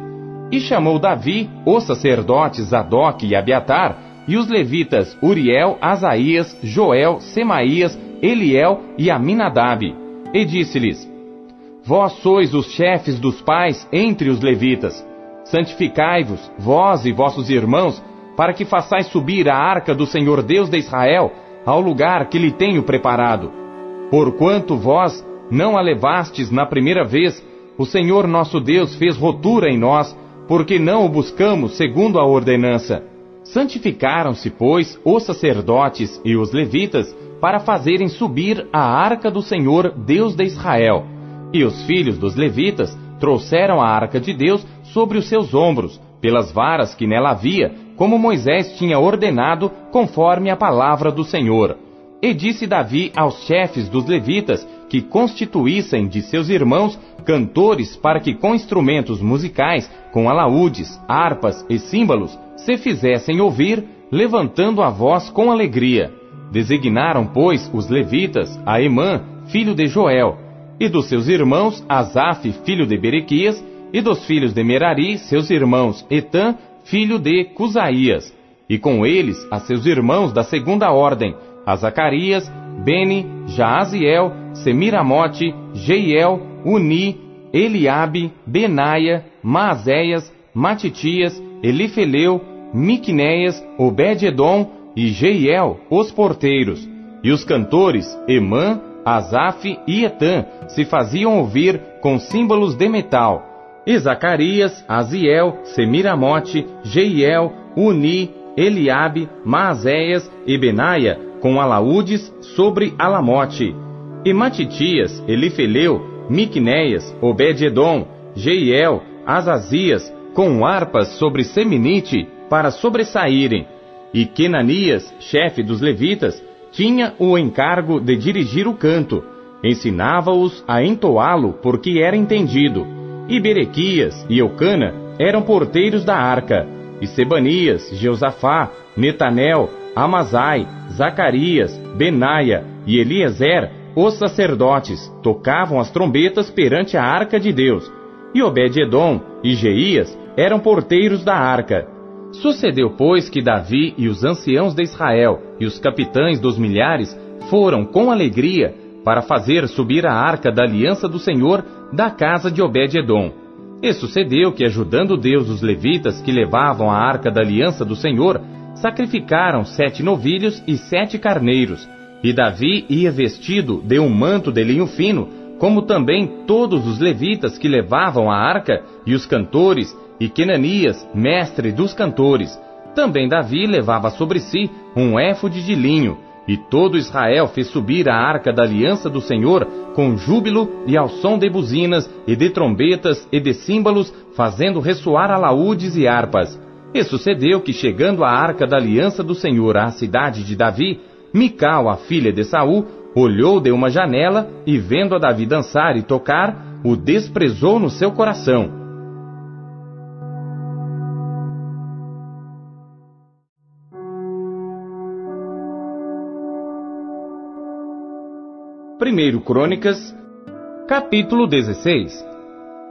E chamou Davi os sacerdotes Zadok e Abiatar, e os levitas Uriel, Asaías, Joel, Semaías, Eliel e Aminadab. E disse-lhes: Vós sois os chefes dos pais entre os levitas. Santificai-vos, vós e vossos irmãos, para que façais subir a arca do Senhor Deus de Israel ao lugar que lhe tenho preparado. Porquanto vós não a levastes na primeira vez, o Senhor nosso Deus fez rotura em nós, porque não o buscamos segundo a ordenança. Santificaram-se, pois, os sacerdotes e os levitas para fazerem subir a arca do Senhor, Deus de Israel. E os filhos dos levitas trouxeram a arca de Deus sobre os seus ombros, pelas varas que nela havia, como Moisés tinha ordenado, conforme a palavra do Senhor. E disse Davi aos chefes dos levitas que constituíssem de seus irmãos cantores para que com instrumentos musicais, com alaúdes, harpas e símbolos, se fizessem ouvir, levantando a voz com alegria. Designaram, pois, os levitas a Emã, filho de Joel, e dos seus irmãos Asaf, filho de Berequias, e dos filhos de Merari, seus irmãos Etã, filho de Cusaías, e com eles a seus irmãos da segunda ordem, a Zacarias, Beni, Jaaziel, Semiramote, Jeiel, Uni, Eliabe, Benaia, Maazéias, Matitias, Elifeleu, Miqunéias, Obed-edom e Jeiel, os porteiros. E os cantores, Emã, Asaf e Etã, se faziam ouvir com símbolos de metal. E Zacarias, Aziel, Semiramote, Jeiel, Uni, Eliabe, Maazéias e Benaia, com alaúdes sobre Alamote. E Matitias, Elifeleu, Miqunéias, Obed-edom, Jeiel, Azazias, com harpas sobre Seminite, para sobressaírem. E Kenanias, chefe dos levitas, tinha o encargo de dirigir o canto. Ensinava-os a entoá-lo, porque era entendido. E Berequias e Eucana eram porteiros da arca. E Sebanias, Jeusafá, Netanel, Amazai, Zacarias, Benaia e Eliezer, os sacerdotes, tocavam as trombetas perante a arca de Deus. E Obed-edom e Jeías eram porteiros da arca. Sucedeu, pois, que Davi e os anciãos de Israel e os capitães dos milhares foram com alegria para fazer subir a arca da aliança do Senhor da casa de Obed-edom. E sucedeu que, ajudando Deus os levitas que levavam a arca da aliança do Senhor, sacrificaram sete novilhos e sete carneiros. E Davi ia vestido de um manto de linho fino, como também todos os levitas que levavam a arca, e os cantores, e Kenanias, mestre dos cantores. Também Davi levava sobre si um éfode de linho, e todo Israel fez subir a arca da aliança do Senhor com júbilo e ao som de buzinas e de trombetas e de símbolos, fazendo ressoar alaúdes e harpas. E sucedeu que, chegando a arca da aliança do Senhor à cidade de Davi, Mical, a filha de Saul, olhou de uma janela e, vendo a Davi dançar e tocar, o desprezou no seu coração. Primeiro Crônicas, capítulo 16.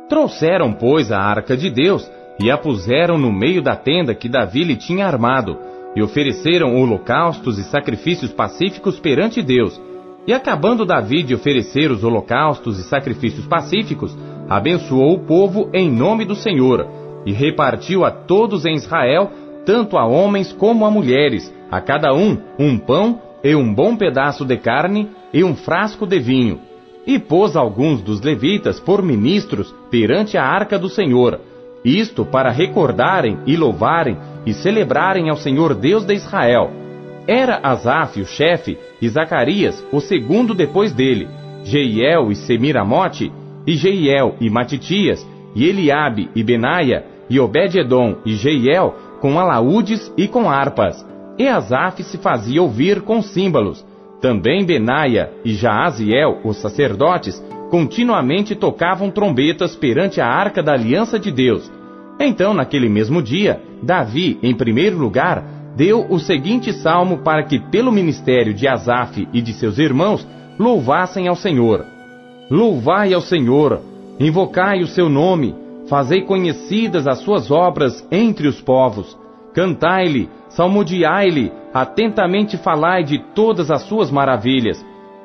Trouxeram, pois, a arca de Deus e a puseram no meio da tenda que Davi lhe tinha armado, e ofereceram holocaustos e sacrifícios pacíficos perante Deus. E acabando Davi de oferecer os holocaustos e sacrifícios pacíficos, abençoou o povo em nome do Senhor, e repartiu a todos em Israel, tanto a homens como a mulheres, a cada um um pão e um bom pedaço de carne e um frasco de vinho. E pôs alguns dos levitas por ministros perante a arca do Senhor, isto para recordarem e louvarem e celebrarem ao Senhor Deus de Israel. Era Asaf o chefe e Zacarias o segundo depois dele, Jeiel e Semiramote, e Jeiel e Matitias, e Eliabe e Benaia, e Obed-edom e Jeiel, com alaúdes e com harpas e Asaf se fazia ouvir com símbolos. Também Benaia e Jaaziel, os sacerdotes, continuamente tocavam trombetas perante a arca da aliança de Deus. Então, naquele mesmo dia, Davi, em primeiro lugar, deu o seguinte salmo para que, pelo ministério de Asaf e de seus irmãos, louvassem ao Senhor. Louvai ao Senhor, invocai o seu nome, fazei conhecidas as suas obras entre os povos. Cantai-lhe, salmodiai-lhe, atentamente falai de todas as suas maravilhas.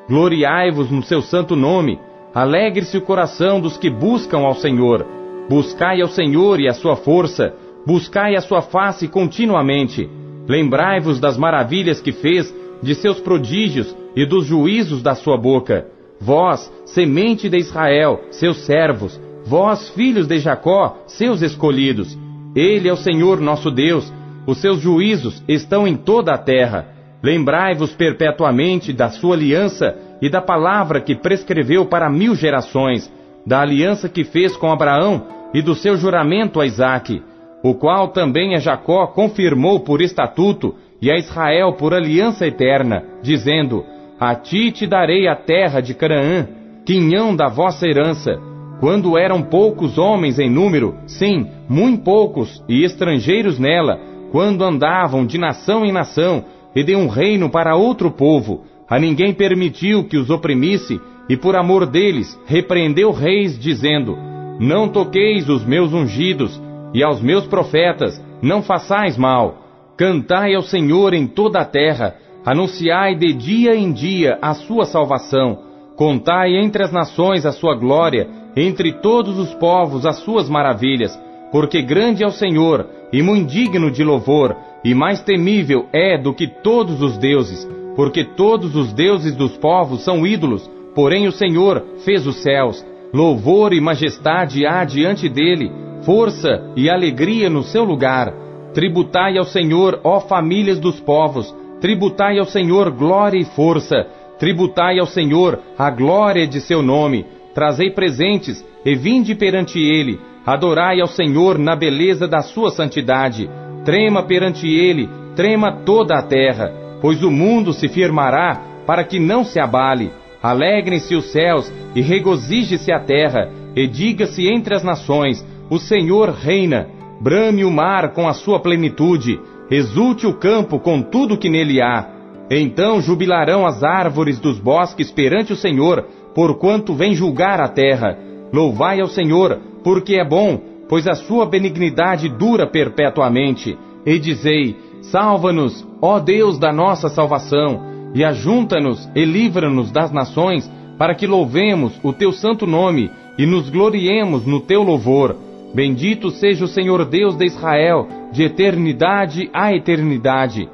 Gloriai-vos no seu santo nome, alegre-se o coração dos que buscam ao Senhor. Buscai ao Senhor e a sua força, buscai a sua face continuamente. Lembrai-vos das maravilhas que fez, de seus prodígios e dos juízos da sua boca. Vós, semente de Israel, seus servos, vós, filhos de Jacó, seus escolhidos. Ele é o Senhor nosso Deus, os seus juízos estão em toda a terra. Lembrai-vos perpetuamente da sua aliança e da palavra que prescreveu para mil gerações, da aliança que fez com Abraão e do seu juramento a Isaque, o qual também a Jacó confirmou por estatuto e a Israel por aliança eterna, dizendo: A ti te darei a terra de Canaã, quinhão da vossa herança. Quando eram poucos homens em número, sim, muito poucos, e estrangeiros nela, quando andavam de nação em nação, e de um reino para outro povo, a ninguém permitiu que os oprimisse, e por amor deles repreendeu reis, dizendo: Não toqueis os meus ungidos, e aos meus profetas não façais mal. Cantai ao Senhor em toda a terra, anunciai de dia em dia a sua salvação. Contai entre as nações a sua glória, entre todos os povos as suas maravilhas, porque grande é o Senhor e muito digno de louvor, e mais temível é do que todos os deuses, porque todos os deuses dos povos são ídolos, porém o Senhor fez os céus. Louvor e majestade há diante dele, força e alegria no seu lugar. Tributai ao Senhor, ó famílias dos povos, tributai ao Senhor glória e força, tributai ao Senhor a glória de seu nome, trazei presentes e vinde perante ele, Adorai ao Senhor na beleza da sua santidade. Trema perante ele, trema toda a terra, pois o mundo se firmará para que não se abale. Alegrem-se os céus e regozije-se a terra, e diga-se entre as nações: O Senhor reina. Brame o mar com a sua plenitude, exulte o campo com tudo que nele há. Então jubilarão as árvores dos bosques perante o Senhor, porquanto vem julgar a terra. Louvai ao Senhor, porque é bom, pois a sua benignidade dura perpetuamente. E dizei: Salva-nos, ó Deus da nossa salvação, e ajunta-nos e livra-nos das nações, para que louvemos o teu santo nome e nos gloriemos no teu louvor. Bendito seja o Senhor Deus de Israel, de eternidade a eternidade.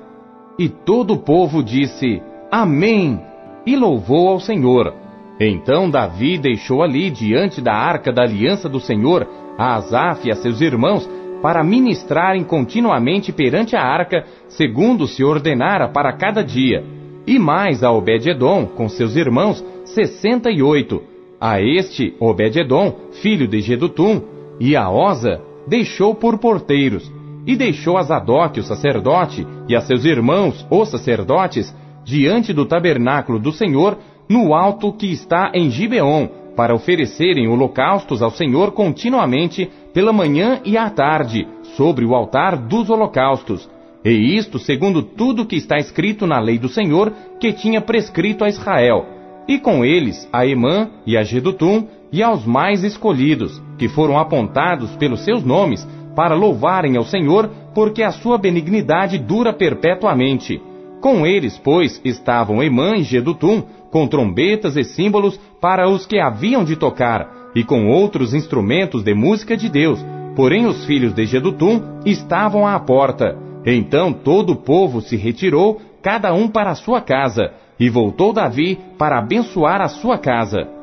E todo o povo disse: Amém! E louvou ao Senhor. Então Davi deixou ali, diante da arca da aliança do Senhor, a Asaf e a seus irmãos, para ministrarem continuamente perante a arca, segundo se ordenara para cada dia. E mais a Obed-Edom, com seus irmãos, sessenta e oito. A este, Obed-Edom, filho de Gedutum, e a Osa, deixou por porteiros, e deixou a Zadok, o sacerdote, e a seus irmãos, os sacerdotes, diante do tabernáculo do Senhor, no alto que está em Gibeon, para oferecerem holocaustos ao Senhor continuamente, pela manhã e à tarde, sobre o altar dos holocaustos. E isto segundo tudo que está escrito na lei do Senhor, que tinha prescrito a Israel. E com eles a Emã e a Gedutum, e aos mais escolhidos, que foram apontados pelos seus nomes, para louvarem ao Senhor, porque a sua benignidade dura perpetuamente. Com eles, pois, estavam Emã e Gedutum, com trombetas e símbolos para os que haviam de tocar, e com outros instrumentos de música de Deus. Porém os filhos de Gedutum estavam à porta. Então todo o povo se retirou, cada um para a sua casa, e voltou Davi para abençoar a sua casa.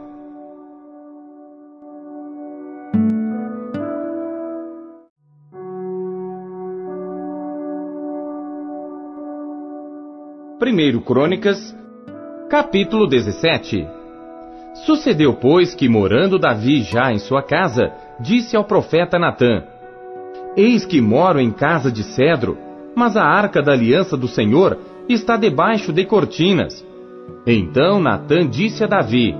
Primeiro Crônicas Capítulo 17 Sucedeu, pois, que morando Davi já em sua casa, disse ao profeta Natã: Eis que moro em casa de cedro, mas a arca da aliança do Senhor está debaixo de cortinas. Então Natã disse a Davi: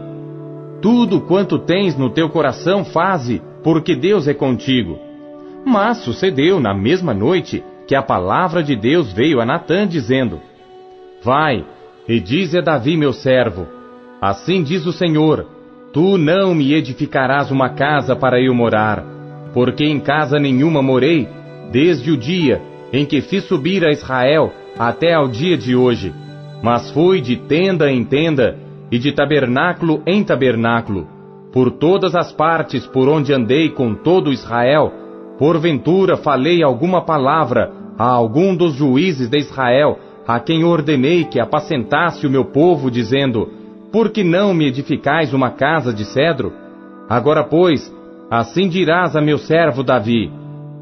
Tudo quanto tens no teu coração faze, porque Deus é contigo. Mas sucedeu na mesma noite que a palavra de Deus veio a Natã dizendo: Vai e dize a Davi meu servo: Assim diz o Senhor: Tu não me edificarás uma casa para eu morar, porque em casa nenhuma morei, desde o dia em que fiz subir a Israel até ao dia de hoje. Mas fui de tenda em tenda e de tabernáculo em tabernáculo, por todas as partes por onde andei com todo Israel. Porventura falei alguma palavra a algum dos juízes de Israel, a quem ordenei que apacentasse o meu povo, dizendo: Por que não me edificais uma casa de cedro? Agora, pois, assim dirás a meu servo Davi: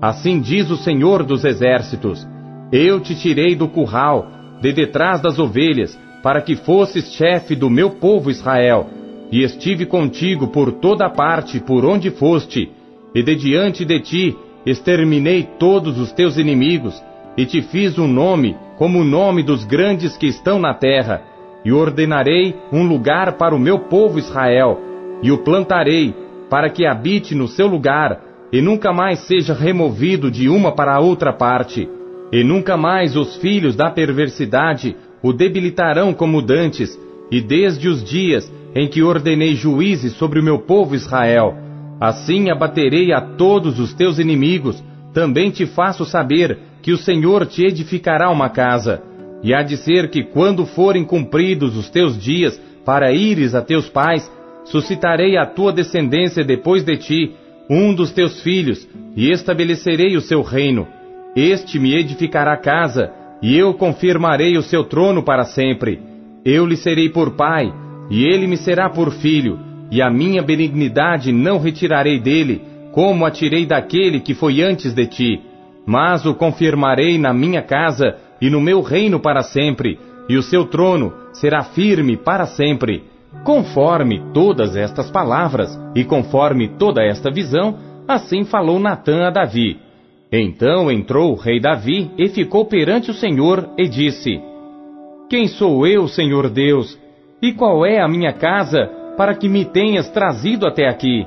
Assim diz o Senhor dos Exércitos: Eu te tirei do curral, de detrás das ovelhas, para que fosses chefe do meu povo Israel, e estive contigo por toda parte por onde foste, e de diante de ti exterminei todos os teus inimigos, e te fiz um nome como o nome dos grandes que estão na terra, e ordenarei um lugar para o meu povo Israel, e o plantarei, para que habite no seu lugar, e nunca mais seja removido de uma para outra parte, e nunca mais os filhos da perversidade o debilitarão como dantes, e desde os dias em que ordenei juízes sobre o meu povo Israel, assim abaterei a todos os teus inimigos, também te faço saber que o Senhor te edificará uma casa, e há de ser que quando forem cumpridos os teus dias para ires a teus pais, suscitarei a tua descendência depois de ti, um dos teus filhos, e estabelecerei o seu reino. Este me edificará casa, e eu confirmarei o seu trono para sempre. Eu lhe serei por pai, e ele me será por filho, e a minha benignidade não retirarei dele, como a tirei daquele que foi antes de ti. Mas o confirmarei na minha casa e no meu reino para sempre, e o seu trono será firme para sempre. Conforme todas estas palavras e conforme toda esta visão, assim falou Natã a Davi. Então entrou o rei Davi e ficou perante o Senhor e disse: Quem sou eu, Senhor Deus? E qual é a minha casa para que me tenhas trazido até aqui?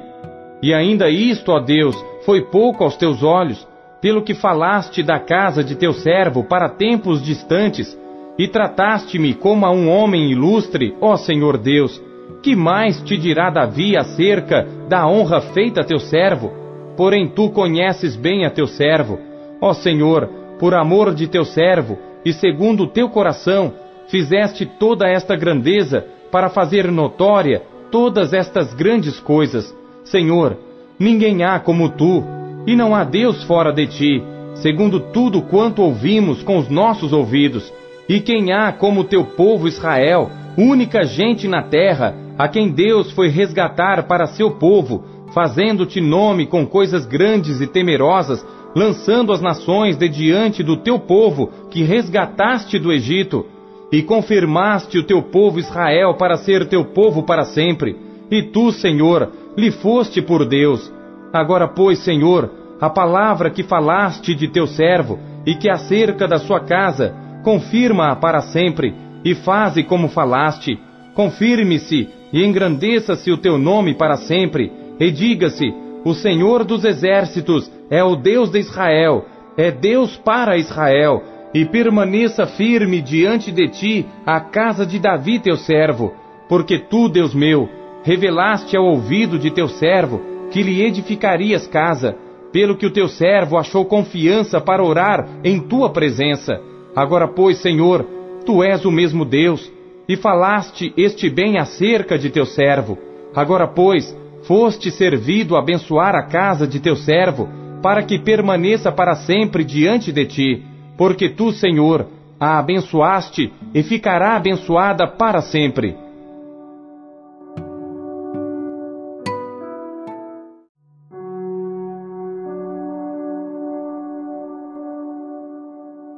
E ainda isto, ó Deus, foi pouco aos teus olhos, pelo que falaste da casa de teu servo para tempos distantes, e trataste-me como a um homem ilustre, ó Senhor Deus. Que mais te dirá Davi acerca da honra feita a teu servo? Porém tu conheces bem a teu servo. Ó Senhor, por amor de teu servo, e segundo o teu coração, fizeste toda esta grandeza para fazer notória todas estas grandes coisas. Senhor, ninguém há como tu, e não há Deus fora de ti, segundo tudo quanto ouvimos com os nossos ouvidos. E quem há como teu povo Israel, única gente na terra, a quem Deus foi resgatar para seu povo, fazendo-te nome com coisas grandes e temerosas, lançando as nações de diante do teu povo, que resgataste do Egito, e confirmaste o teu povo Israel para ser teu povo para sempre. E tu, Senhor, lhe foste por Deus. Agora, pois, Senhor, a palavra que falaste de teu servo, e que acerca da sua casa, confirma-a para sempre, e faze como falaste. Confirme-se e engrandeça-se o teu nome para sempre, e diga-se: O Senhor dos exércitos é o Deus de Israel, é Deus para Israel, e permaneça firme diante de ti a casa de Davi teu servo, porque tu, Deus meu, revelaste ao ouvido de teu servo que lhe edificarias casa, pelo que o teu servo achou confiança para orar em tua presença. Agora, pois, Senhor, tu és o mesmo Deus, e falaste este bem acerca de teu servo. Agora, pois, foste servido abençoar a casa de teu servo, para que permaneça para sempre diante de ti, porque tu, Senhor, a abençoaste e ficará abençoada para sempre.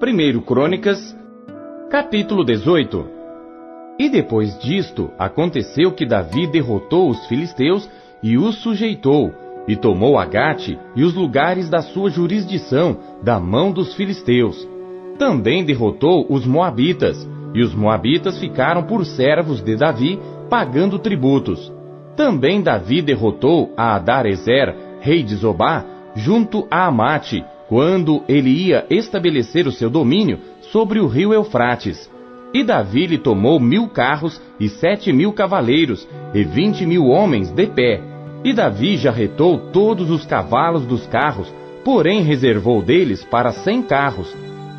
Primeiro Crônicas, capítulo 18. E depois disto, aconteceu que Davi derrotou os filisteus e os sujeitou, e tomou Agate e os lugares da sua jurisdição da mão dos filisteus. Também derrotou os Moabitas, e os Moabitas ficaram por servos de Davi, pagando tributos. Também Davi derrotou a Adarezer, rei de Zobá, junto a Amate, quando ele ia estabelecer o seu domínio sobre o rio Eufrates. E Davi lhe tomou mil carros e sete mil cavaleiros e vinte mil homens de pé. E Davi já retou todos os cavalos dos carros, porém reservou deles para cem carros.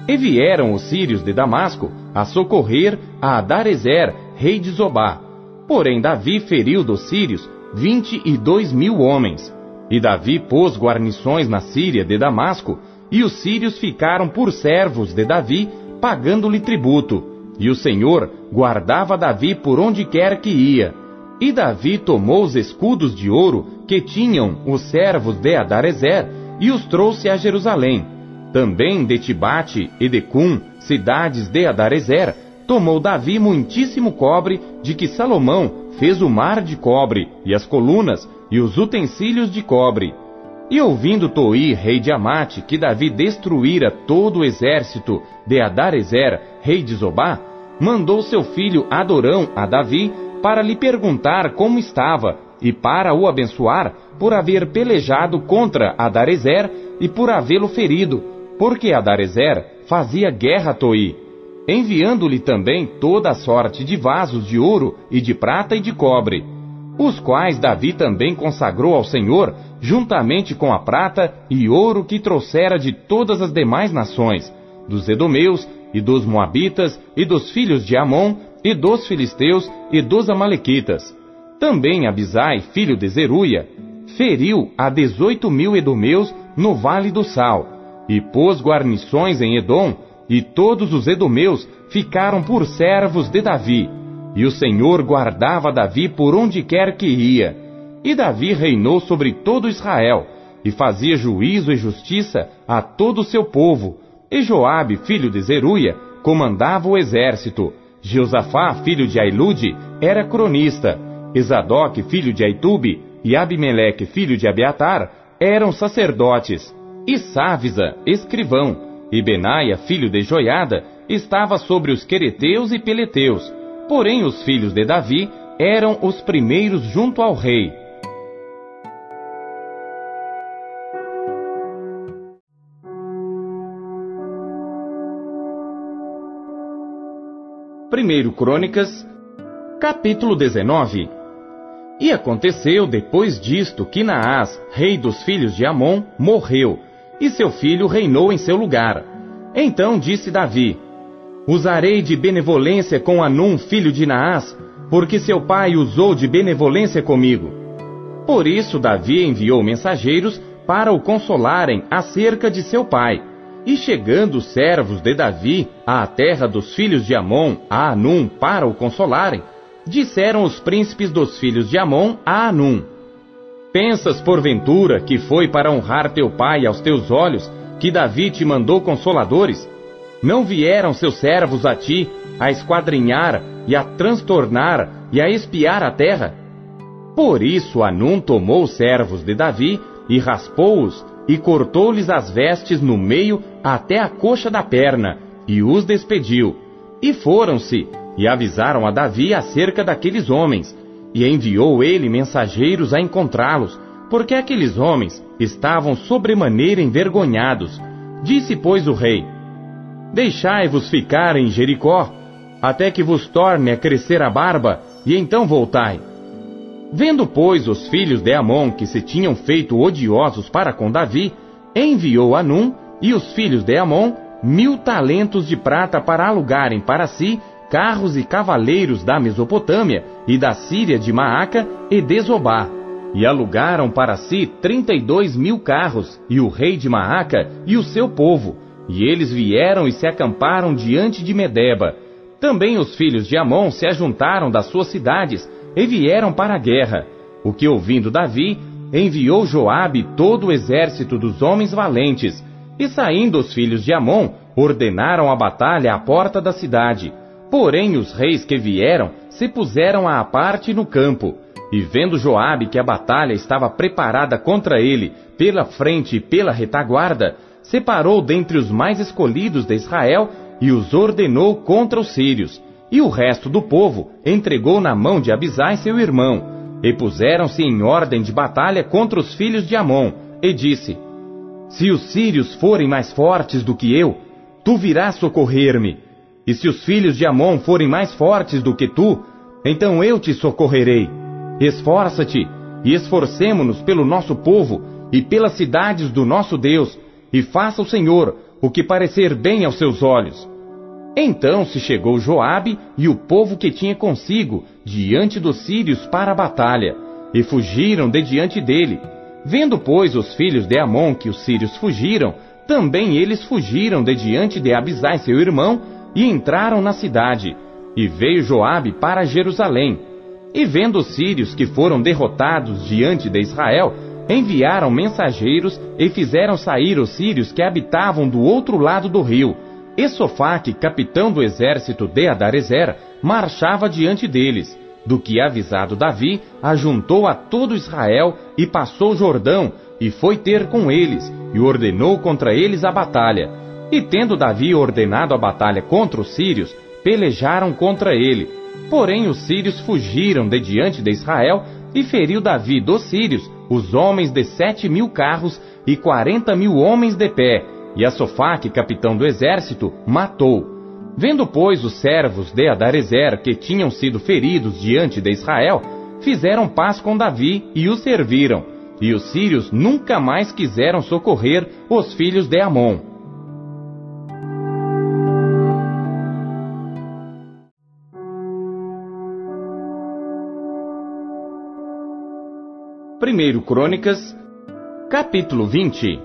E vieram os sírios de Damasco a socorrer a Adarezer, rei de Zobá. Porém Davi feriu dos sírios vinte e dois mil homens. E Davi pôs guarnições na Síria de Damasco, e os sírios ficaram por servos de Davi, pagando-lhe tributo. E o Senhor guardava Davi por onde quer que ia. E Davi tomou os escudos de ouro que tinham os servos de Adarezer e os trouxe a Jerusalém. Também de Tibate e de Cum, cidades de Adarezer, tomou Davi muitíssimo cobre, de que Salomão fez o mar de cobre, e as colunas, e os utensílios de cobre. E ouvindo Toi, rei de Amate, que Davi destruíra todo o exército de Adarezer, rei de Zobá, mandou seu filho Adorão a Davi para lhe perguntar como estava e para o abençoar por haver pelejado contra Adarezer e por havê-lo ferido, porque Adarezer fazia guerra a Toi, enviando-lhe também toda a sorte de vasos de ouro e de prata e de cobre, os quais Davi também consagrou ao Senhor, juntamente com a prata e ouro que trouxera de todas as demais nações, dos Edomeus e dos Moabitas, e dos filhos de Amon, e dos filisteus, e dos Amalequitas. Também Abisai, filho de Zeruia, feriu a dezoito mil Edomeus no Vale do Sal, e pôs guarnições em Edom, e todos os Edomeus ficaram por servos de Davi. E o Senhor guardava Davi por onde quer que ia. E Davi reinou sobre todo Israel, e fazia juízo e justiça a todo o seu povo, e Joabe, filho de Zeruia, comandava o exército. Jeosafá, filho de Ailude, era cronista. Esadoc, filho de Aitube, e Abimeleque, filho de Abiatar, eram sacerdotes. E Sávisa, escrivão, e Benaia, filho de Joiada, estava sobre os quereteus e peleteus. Porém os filhos de Davi eram os primeiros junto ao rei. Primeiro Crônicas, capítulo 19. E aconteceu depois disto que Naás, rei dos filhos de Amon, morreu, e seu filho reinou em seu lugar. Então disse Davi: Usarei de benevolência com Anum, filho de Naás, porque seu pai usou de benevolência comigo. Por isso Davi enviou mensageiros para o consolarem acerca de seu pai. E chegando os servos de Davi à terra dos filhos de Amon, a Anum, para o consolarem, disseram os príncipes dos filhos de Amon a Anum: Pensas porventura que foi para honrar teu pai aos teus olhos que Davi te mandou consoladores? Não vieram seus servos a ti a esquadrinhar e a transtornar e a espiar a terra? Por isso Anum tomou os servos de Davi e raspou-os e cortou-lhes as vestes no meio até a coxa da perna, e os despediu. E foram-se, e avisaram a Davi acerca daqueles homens, e enviou ele mensageiros a encontrá-los, porque aqueles homens estavam sobremaneira envergonhados. Disse, pois, o rei: Deixai-vos ficar em Jericó, até que vos torne a crescer a barba, e então voltai. Vendo, pois, os filhos de Amon que se tinham feito odiosos para com Davi, enviou Anum e os filhos de Amon mil talentos de prata para alugarem para si carros e cavaleiros da Mesopotâmia e da Síria de Maaca e de Zobá. E alugaram para si trinta e dois mil carros, e o rei de Maaca e o seu povo. E eles vieram e se acamparam diante de Medeba. Também os filhos de Amon se ajuntaram das suas cidades e vieram para a guerra. O que ouvindo Davi, enviou Joabe todo o exército dos homens valentes, e saindo os filhos de Amon, ordenaram a batalha à porta da cidade. Porém os reis que vieram se puseram à parte no campo, E vendo Joabe que a batalha estava preparada contra ele, pela frente e pela retaguarda, separou dentre os mais escolhidos de Israel e os ordenou contra os sírios. E o resto do povo entregou na mão de Abisai seu irmão, e puseram-se em ordem de batalha contra os filhos de Amon, e disse: Se os sírios forem mais fortes do que eu, tu virás socorrer-me. E se os filhos de Amon forem mais fortes do que tu, então eu te socorrerei. Esforça-te e esforcemo-nos pelo nosso povo e pelas cidades do nosso Deus, e faça o Senhor o que parecer bem aos seus olhos. Então se chegou Joabe e o povo que tinha consigo diante dos sírios para a batalha, e fugiram de diante dele. Vendo, pois, os filhos de Amon que os sírios fugiram, também eles fugiram de diante de Abisai seu irmão, e entraram na cidade. E veio Joabe para Jerusalém. E vendo os sírios que foram derrotados diante de Israel, enviaram mensageiros e fizeram sair os sírios que habitavam do outro lado do rio e Sofaque, capitão do exército de Adarezer, marchava diante deles. Do que avisado Davi, ajuntou a todo Israel e passou Jordão, e foi ter com eles, e ordenou contra eles a batalha. E tendo Davi ordenado a batalha contra os sírios, pelejaram contra ele. Porém os sírios fugiram de diante de Israel, e feriu Davi dos sírios os homens de sete mil carros e quarenta mil homens de pé, e a Sofaque, capitão do exército, matou. Vendo, pois, os servos de Adarezer que tinham sido feridos diante de Israel, fizeram paz com Davi e o serviram. E os sírios nunca mais quiseram socorrer os filhos de Amon. Primeiro Crônicas, capítulo 20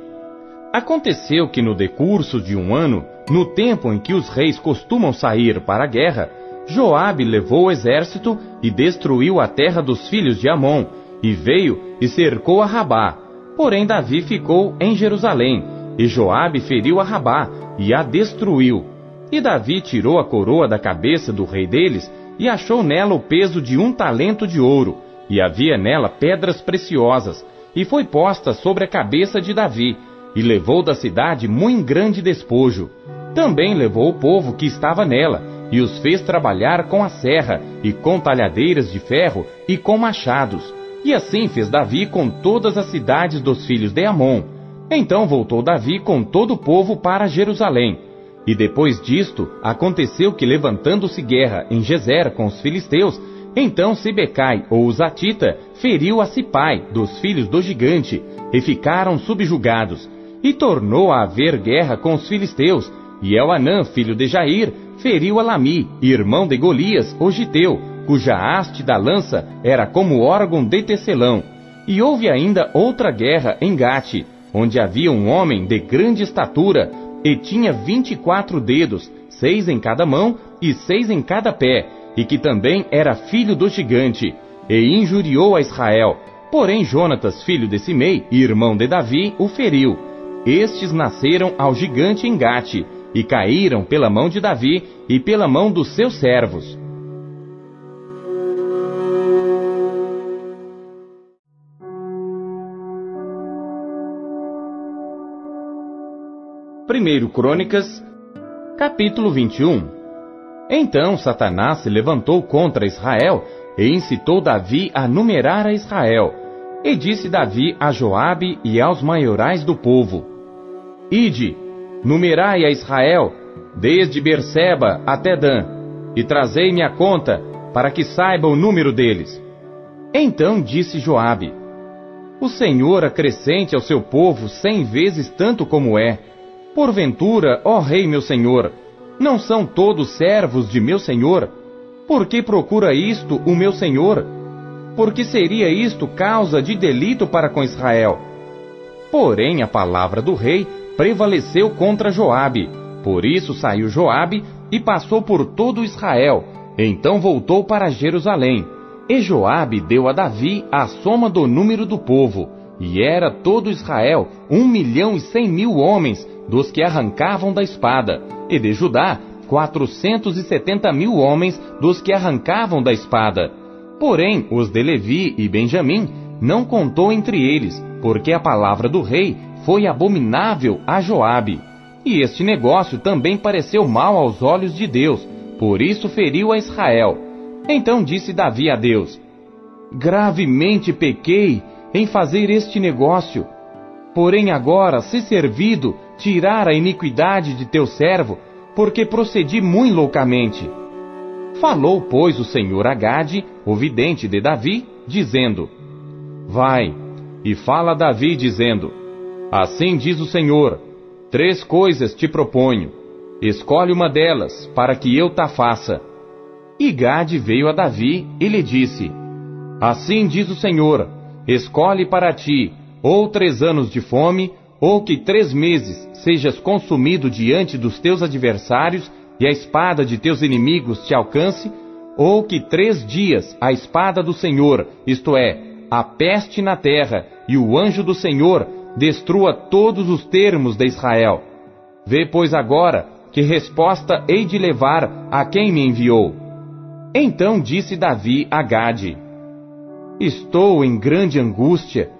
Aconteceu que no decurso de um ano, no tempo em que os reis costumam sair para a guerra, Joabe levou o exército e destruiu a terra dos filhos de Amon, e veio e cercou a Rabá. Porém Davi ficou em Jerusalém, e Joabe feriu a Rabá e a destruiu. E Davi tirou a coroa da cabeça do rei deles e achou nela o peso de um talento de ouro, e havia nela pedras preciosas, e foi posta sobre a cabeça de Davi, e levou da cidade muito grande despojo. Também levou o povo que estava nela, e os fez trabalhar com a serra, e com talhadeiras de ferro, e com machados. E assim fez Davi com todas as cidades dos filhos de Amon. Então voltou Davi com todo o povo para Jerusalém. E depois disto, aconteceu que levantando-se guerra em Gezer com os filisteus, então Sibecai, ou Zatita, feriu a Sipai, dos filhos do gigante, e ficaram subjugados, e tornou a haver guerra com os filisteus, e Elanã, filho de Jair, feriu a Lami, irmão de Golias, o Giteu, cuja haste da lança era como órgão de tecelão. E houve ainda outra guerra em Gate, onde havia um homem de grande estatura, e tinha vinte e quatro dedos, seis em cada mão e seis em cada pé, e que também era filho do gigante, e injuriou a Israel. Porém Jonatas, filho de Simei, irmão de Davi, o feriu. Estes nasceram ao gigante Engate, e caíram pela mão de Davi e pela mão dos seus servos. Primeiro Crônicas, capítulo 21 Então Satanás se levantou contra Israel e incitou Davi a numerar a Israel. E disse Davi a Joabe e aos maiorais do povo: Ide, numerai a Israel, desde Berseba até Dan, e trazei-me a conta, para que saiba o número deles. Então disse Joabe: O Senhor acrescente ao seu povo cem vezes tanto como é. Porventura, ó rei meu senhor, não são todos servos de meu senhor? Por que procura isto o meu senhor? Porque seria isto causa de delito para com Israel? Porém, a palavra do rei prevaleceu contra Joabe. Por isso saiu Joabe e passou por todo Israel. Então voltou para Jerusalém. E Joabe deu a Davi a soma do número do povo, e era todo Israel um milhão e cem mil homens dos que arrancavam da espada, e de Judá quatrocentos e setenta mil homens dos que arrancavam da espada. Porém, os de Levi e Benjamim não contou entre eles, porque a palavra do rei foi abominável a Joabe. E este negócio também pareceu mal aos olhos de Deus, por isso feriu a Israel. Então disse Davi a Deus: Gravemente pequei em fazer este negócio. Porém agora, se servido, tirar a iniquidade de teu servo, porque procedi muito loucamente. Falou, pois, o Senhor a Gade, o vidente de Davi, dizendo: Vai, e fala a Davi, dizendo: Assim diz o Senhor: Três coisas te proponho. Escolhe uma delas, para que eu ta faça. E Gade veio a Davi e lhe disse: Assim diz o Senhor: Escolhe para ti ou três anos de fome, ou que três meses sejas consumido diante dos teus adversários e a espada de teus inimigos te alcance, ou que três dias a espada do Senhor, isto é, a peste na terra, e o anjo do Senhor destrua todos os termos de Israel. Vê, pois, agora que resposta hei de levar a quem me enviou. Então disse Davi a Gade: Estou em grande angústia.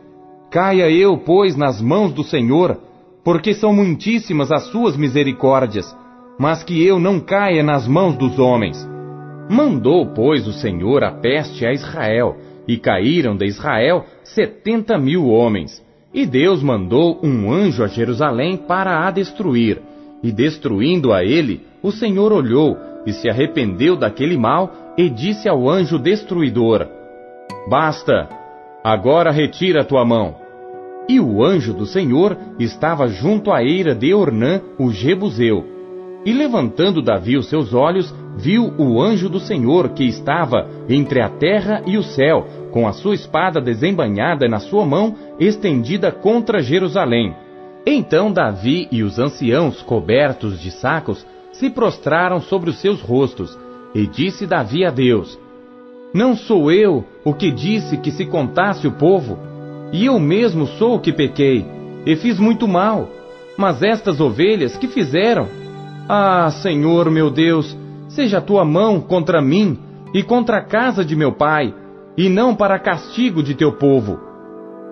Caia eu, pois, nas mãos do Senhor, porque são muitíssimas as suas misericórdias, mas que eu não caia nas mãos dos homens. Mandou, pois, o Senhor a peste a Israel, e caíram de Israel setenta mil homens. E Deus mandou um anjo a Jerusalém para a destruir. E destruindo a ele, o Senhor olhou e se arrependeu daquele mal e disse ao anjo destruidor: Basta, agora retira tua mão. E o anjo do Senhor estava junto à eira de Ornã, o Jebuseu. E levantando Davi os seus olhos, viu o anjo do Senhor que estava entre a terra e o céu, com a sua espada desembanhada na sua mão, estendida contra Jerusalém. Então Davi e os anciãos, cobertos de sacos, se prostraram sobre os seus rostos, e disse Davi a Deus: Não sou eu o que disse que se contasse o povo? E eu mesmo sou o que pequei, e fiz muito mal. Mas estas ovelhas que fizeram? Ah, Senhor meu Deus, seja a tua mão contra mim e contra a casa de meu pai, e não para castigo de teu povo.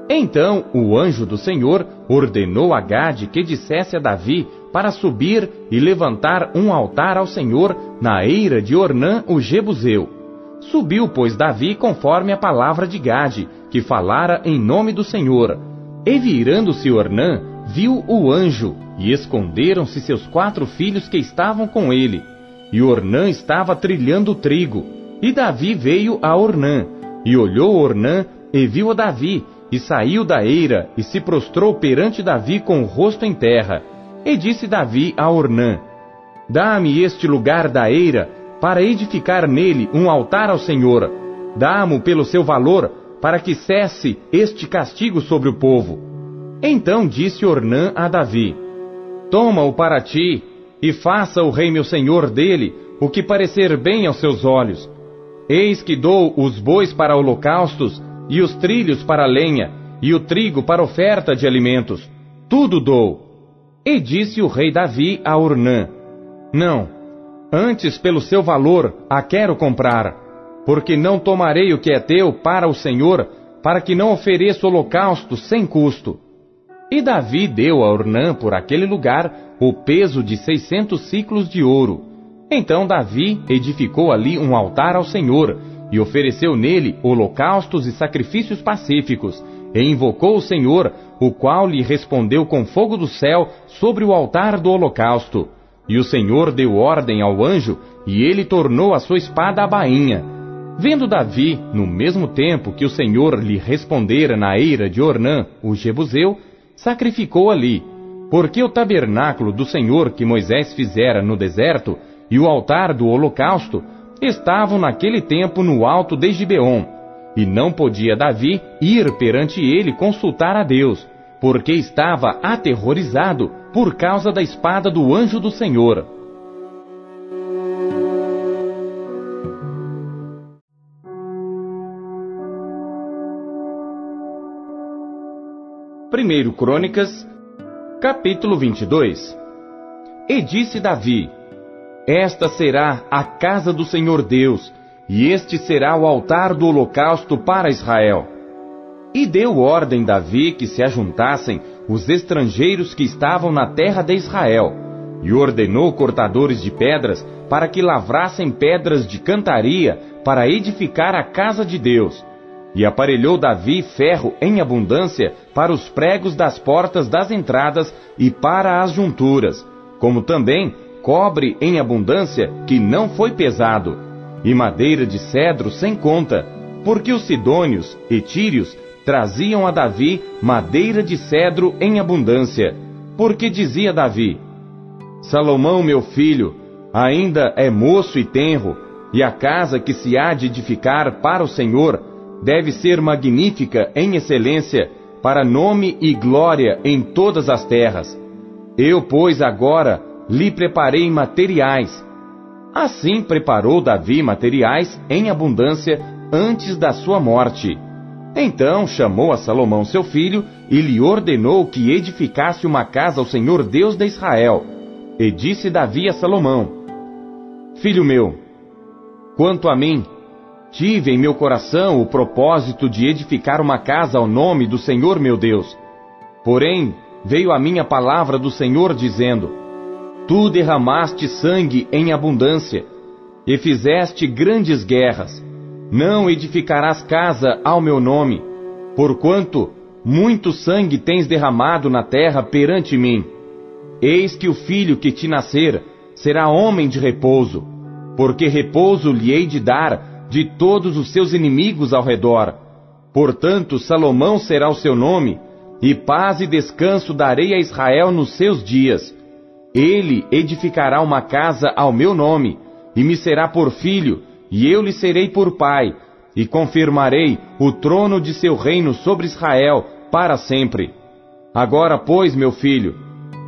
Então o anjo do Senhor ordenou a Gade que dissesse a Davi para subir e levantar um altar ao Senhor na eira de Ornã o Jebuseu. Subiu, pois, Davi conforme a palavra de Gade, que falara em nome do Senhor. E virando-se Ornã, viu o anjo, e esconderam-se seus quatro filhos que estavam com ele. E Ornã estava trilhando trigo. E Davi veio a Ornã, e olhou Ornã, e viu a Davi, e saiu da eira, e se prostrou perante Davi com o rosto em terra. E disse Davi a Ornã: Dá-me este lugar da eira, para edificar nele um altar ao Senhor. Dá-mo pelo seu valor, para que cesse este castigo sobre o povo. Então disse Ornã a Davi: Toma-o para ti, e faça o rei meu senhor dele o que parecer bem aos seus olhos. Eis que dou os bois para holocaustos, e os trilhos para lenha, e o trigo para oferta de alimentos. Tudo dou. E disse o rei Davi a Ornã: Não, antes pelo seu valor a quero comprar porque não tomarei o que é teu para o Senhor, para que não ofereça holocausto sem custo. E Davi deu a Ornã por aquele lugar o peso de seiscentos ciclos de ouro. Então Davi edificou ali um altar ao Senhor, e ofereceu nele holocaustos e sacrifícios pacíficos, e invocou o Senhor, o qual lhe respondeu com fogo do céu sobre o altar do holocausto. E o Senhor deu ordem ao anjo, e ele tornou a sua espada a bainha, Vendo Davi, no mesmo tempo que o Senhor lhe respondera na eira de Ornã, o Jebuseu, sacrificou ali, porque o tabernáculo do Senhor que Moisés fizera no deserto e o altar do holocausto estavam naquele tempo no alto de Gibeon, e não podia Davi ir perante ele consultar a Deus, porque estava aterrorizado por causa da espada do anjo do Senhor. 1 Crônicas, capítulo 22 E disse Davi: Esta será a casa do Senhor Deus, e este será o altar do holocausto para Israel. E deu ordem Davi que se ajuntassem os estrangeiros que estavam na terra de Israel, e ordenou cortadores de pedras para que lavrassem pedras de cantaria para edificar a casa de Deus. E aparelhou Davi ferro em abundância para os pregos das portas das entradas e para as junturas, como também cobre em abundância que não foi pesado, e madeira de cedro sem conta, porque os sidônios e tírios traziam a Davi madeira de cedro em abundância, porque dizia Davi: Salomão, meu filho, ainda é moço e tenro, e a casa que se há de edificar para o Senhor deve ser magnífica em excelência, para nome e glória em todas as terras. Eu, pois, agora lhe preparei materiais. Assim preparou Davi materiais em abundância antes da sua morte. Então chamou a Salomão seu filho e lhe ordenou que edificasse uma casa ao Senhor Deus de Israel. E disse Davi a Salomão: Filho meu, quanto a mim, tive em meu coração o propósito de edificar uma casa ao nome do Senhor meu Deus. Porém, veio a minha palavra do Senhor dizendo: Tu derramaste sangue em abundância e fizeste grandes guerras não edificarás casa ao meu nome, porquanto muito sangue tens derramado na terra perante mim. Eis que o filho que te nascer será homem de repouso, porque repouso lhe hei de dar de todos os seus inimigos ao redor. Portanto, Salomão será o seu nome, e paz e descanso darei a Israel nos seus dias. Ele edificará uma casa ao meu nome, e me será por filho, e eu lhe serei por pai, e confirmarei o trono de seu reino sobre Israel para sempre. Agora, pois, meu filho,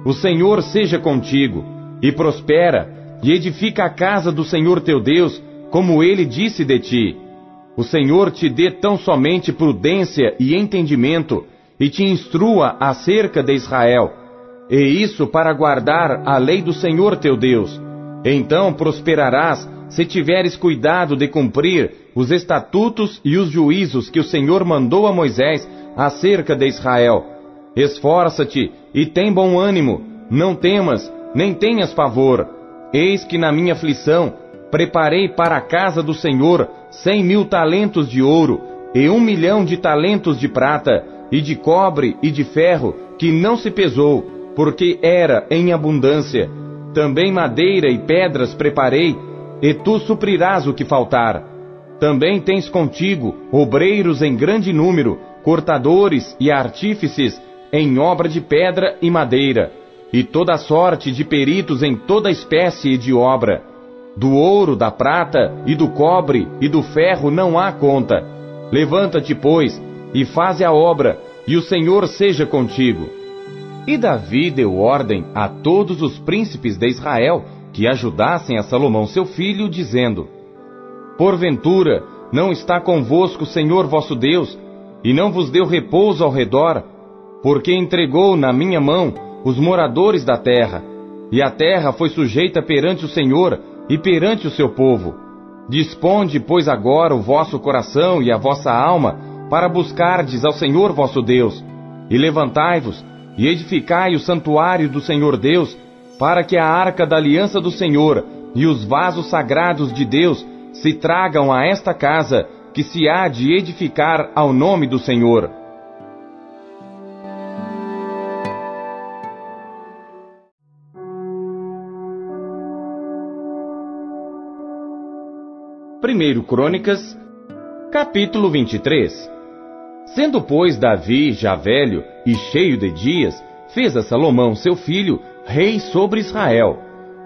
o Senhor seja contigo, e prospera, e edifica a casa do Senhor teu Deus, como ele disse de ti. O Senhor te dê tão somente prudência e entendimento, e te instrua acerca de Israel, e isso para guardar a lei do Senhor teu Deus. Então prosperarás se tiveres cuidado de cumprir os estatutos e os juízos que o Senhor mandou a Moisés acerca de Israel. Esforça-te e tem bom ânimo, não temas, nem tenhas pavor. Eis que na minha aflição preparei para a casa do Senhor cem mil talentos de ouro e um milhão de talentos de prata, e de cobre e de ferro, que não se pesou, porque era em abundância. Também madeira e pedras preparei e tu suprirás o que faltar. Também tens contigo obreiros em grande número, cortadores e artífices em obra de pedra e madeira, e toda sorte de peritos em toda espécie de obra. Do ouro, da prata e do cobre e do ferro não há conta. Levanta-te, pois, e faze a obra, e o Senhor seja contigo. E Davi deu ordem a todos os príncipes de Israel que ajudassem a Salomão seu filho, dizendo: Porventura, não está convosco o Senhor vosso Deus, e não vos deu repouso ao redor, porque entregou na minha mão os moradores da terra, e a terra foi sujeita perante o Senhor e perante o seu povo. Disponde, pois, agora o vosso coração e a vossa alma para buscardes ao Senhor vosso Deus, e levantai-vos e edificai o santuário do Senhor Deus, para que a arca da aliança do Senhor e os vasos sagrados de Deus se tragam a esta casa que se há de edificar ao nome do Senhor. Primeiro Crônicas, capítulo 23 Sendo, pois, Davi já velho e cheio de dias, fez a Salomão, seu filho, rei sobre Israel,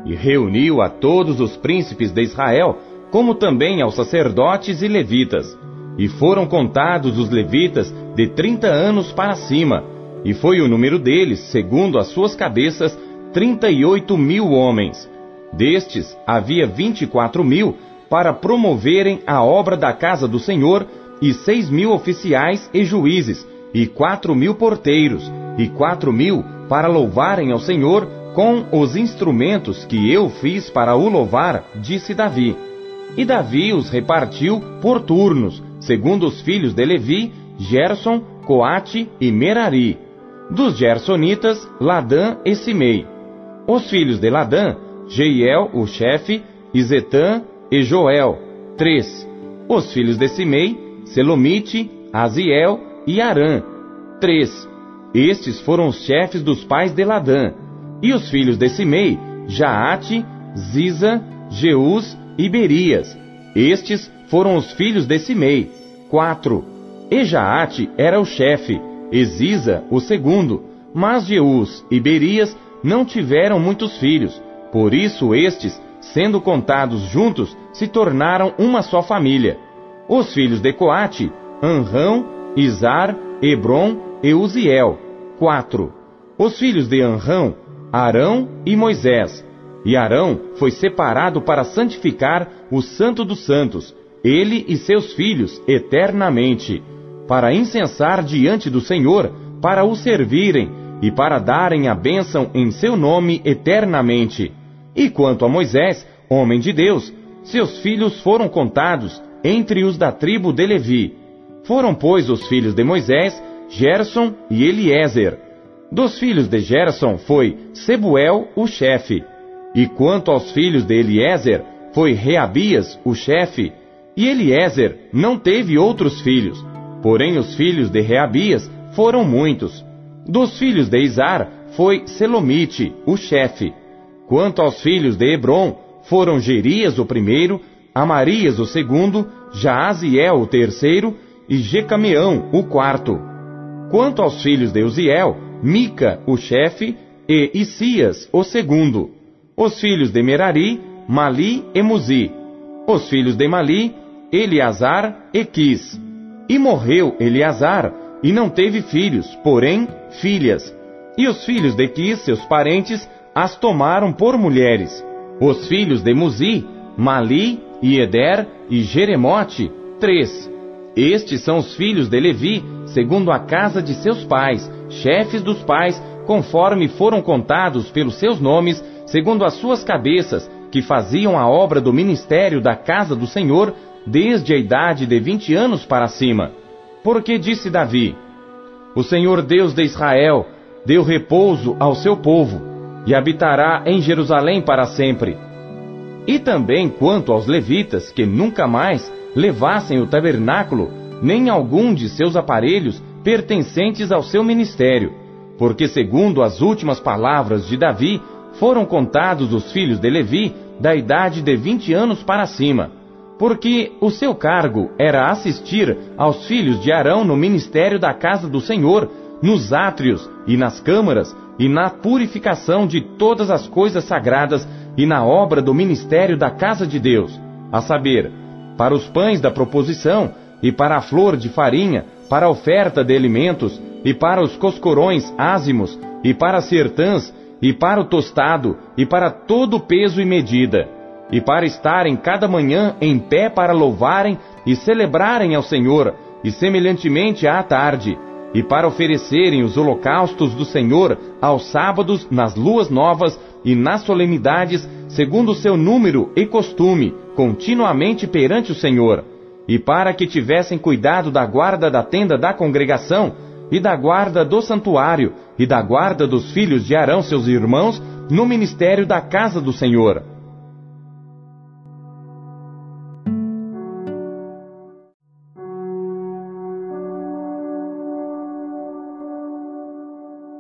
e reuniu a todos os príncipes de Israel, como também aos sacerdotes e levitas. E foram contados os levitas de trinta anos para cima, e foi o número deles, segundo as suas cabeças, trinta e oito mil homens. Destes havia vinte e quatro mil para promoverem a obra da casa do Senhor, e seis mil oficiais e juízes, e quatro mil porteiros, e quatro mil para louvarem ao Senhor com os instrumentos que eu fiz para o louvar, disse Davi. E Davi os repartiu por turnos, segundo os filhos de Levi, Gerson, Coate e Merari. Dos Gersonitas, Ladã e Simei. Os filhos de Ladã, Jeiel, o chefe, Izetã e Joel, três. Os filhos de Simei, Selomite, Aziel e Arã, três. Estes foram os chefes dos pais de Ladã. E os filhos de Simei, Jaate, Ziza, Jeus e Berias. Estes foram os filhos de Simei, quatro. E Jaate era o chefe, e Ziza o segundo. Mas Jeus e Berias não tiveram muitos filhos. Por isso estes, sendo contados juntos, se tornaram uma só família. Os filhos de Coate, Anrão, Izar, Hebron e Uziel, quatro. Os filhos de Anrão, Arão e Moisés. E Arão foi separado para santificar o Santo dos Santos, ele e seus filhos, eternamente, para incensar diante do Senhor, para o servirem e para darem a bênção em seu nome eternamente. E quanto a Moisés, homem de Deus, seus filhos foram contados entre os da tribo de Levi. Foram, pois, os filhos de Moisés, Gerson e Eliezer. Dos filhos de Gerson foi Sebuel, o chefe. E quanto aos filhos de Eliezer, foi Reabias, o chefe. E Eliezer não teve outros filhos. Porém, os filhos de Reabias foram muitos. Dos filhos de Izar foi Selomite, o chefe. Quanto aos filhos de Hebron, foram Gerias o primeiro, Amarias o segundo, Jaaziel o terceiro e Jecameão o quarto. Quanto aos filhos de Uziel, Mica o chefe e Isias o segundo. Os filhos de Merari, Mali e Muzi. Os filhos de Mali, Eleazar e Quis. E morreu Eleazar, e não teve filhos, porém filhas. E os filhos de Quis, seus parentes, as tomaram por mulheres. Os filhos de Muzi, Mali, Ieder e Jeremote, três. Estes são os filhos de Levi, segundo a casa de seus pais, chefes dos pais, conforme foram contados pelos seus nomes, segundo as suas cabeças, que faziam a obra do ministério da casa do Senhor, desde a idade de vinte anos para cima. Porque disse Davi: O Senhor Deus de Israel deu repouso ao seu povo e habitará em Jerusalém para sempre. E também quanto aos levitas, que nunca mais levassem o tabernáculo, nem algum de seus aparelhos pertencentes ao seu ministério, porque, segundo as últimas palavras de Davi, foram contados os filhos de Levi da idade de vinte anos para cima, porque o seu cargo era assistir aos filhos de Arão no ministério da casa do Senhor, nos átrios e nas câmaras, e na purificação de todas as coisas sagradas e na obra do ministério da casa de Deus, a saber, para os pães da proposição e para a flor de farinha, para a oferta de alimentos e para os coscorões ázimos e para as sertãs e para o tostado e para todo peso e medida, e para estarem cada manhã em pé para louvarem e celebrarem ao Senhor, e semelhantemente à tarde, e para oferecerem os holocaustos do Senhor aos sábados, nas luas novas e nas solenidades, segundo o seu número e costume, continuamente perante o Senhor, e para que tivessem cuidado da guarda da tenda da congregação, e da guarda do santuário, e da guarda dos filhos de Arão, seus irmãos, no ministério da casa do Senhor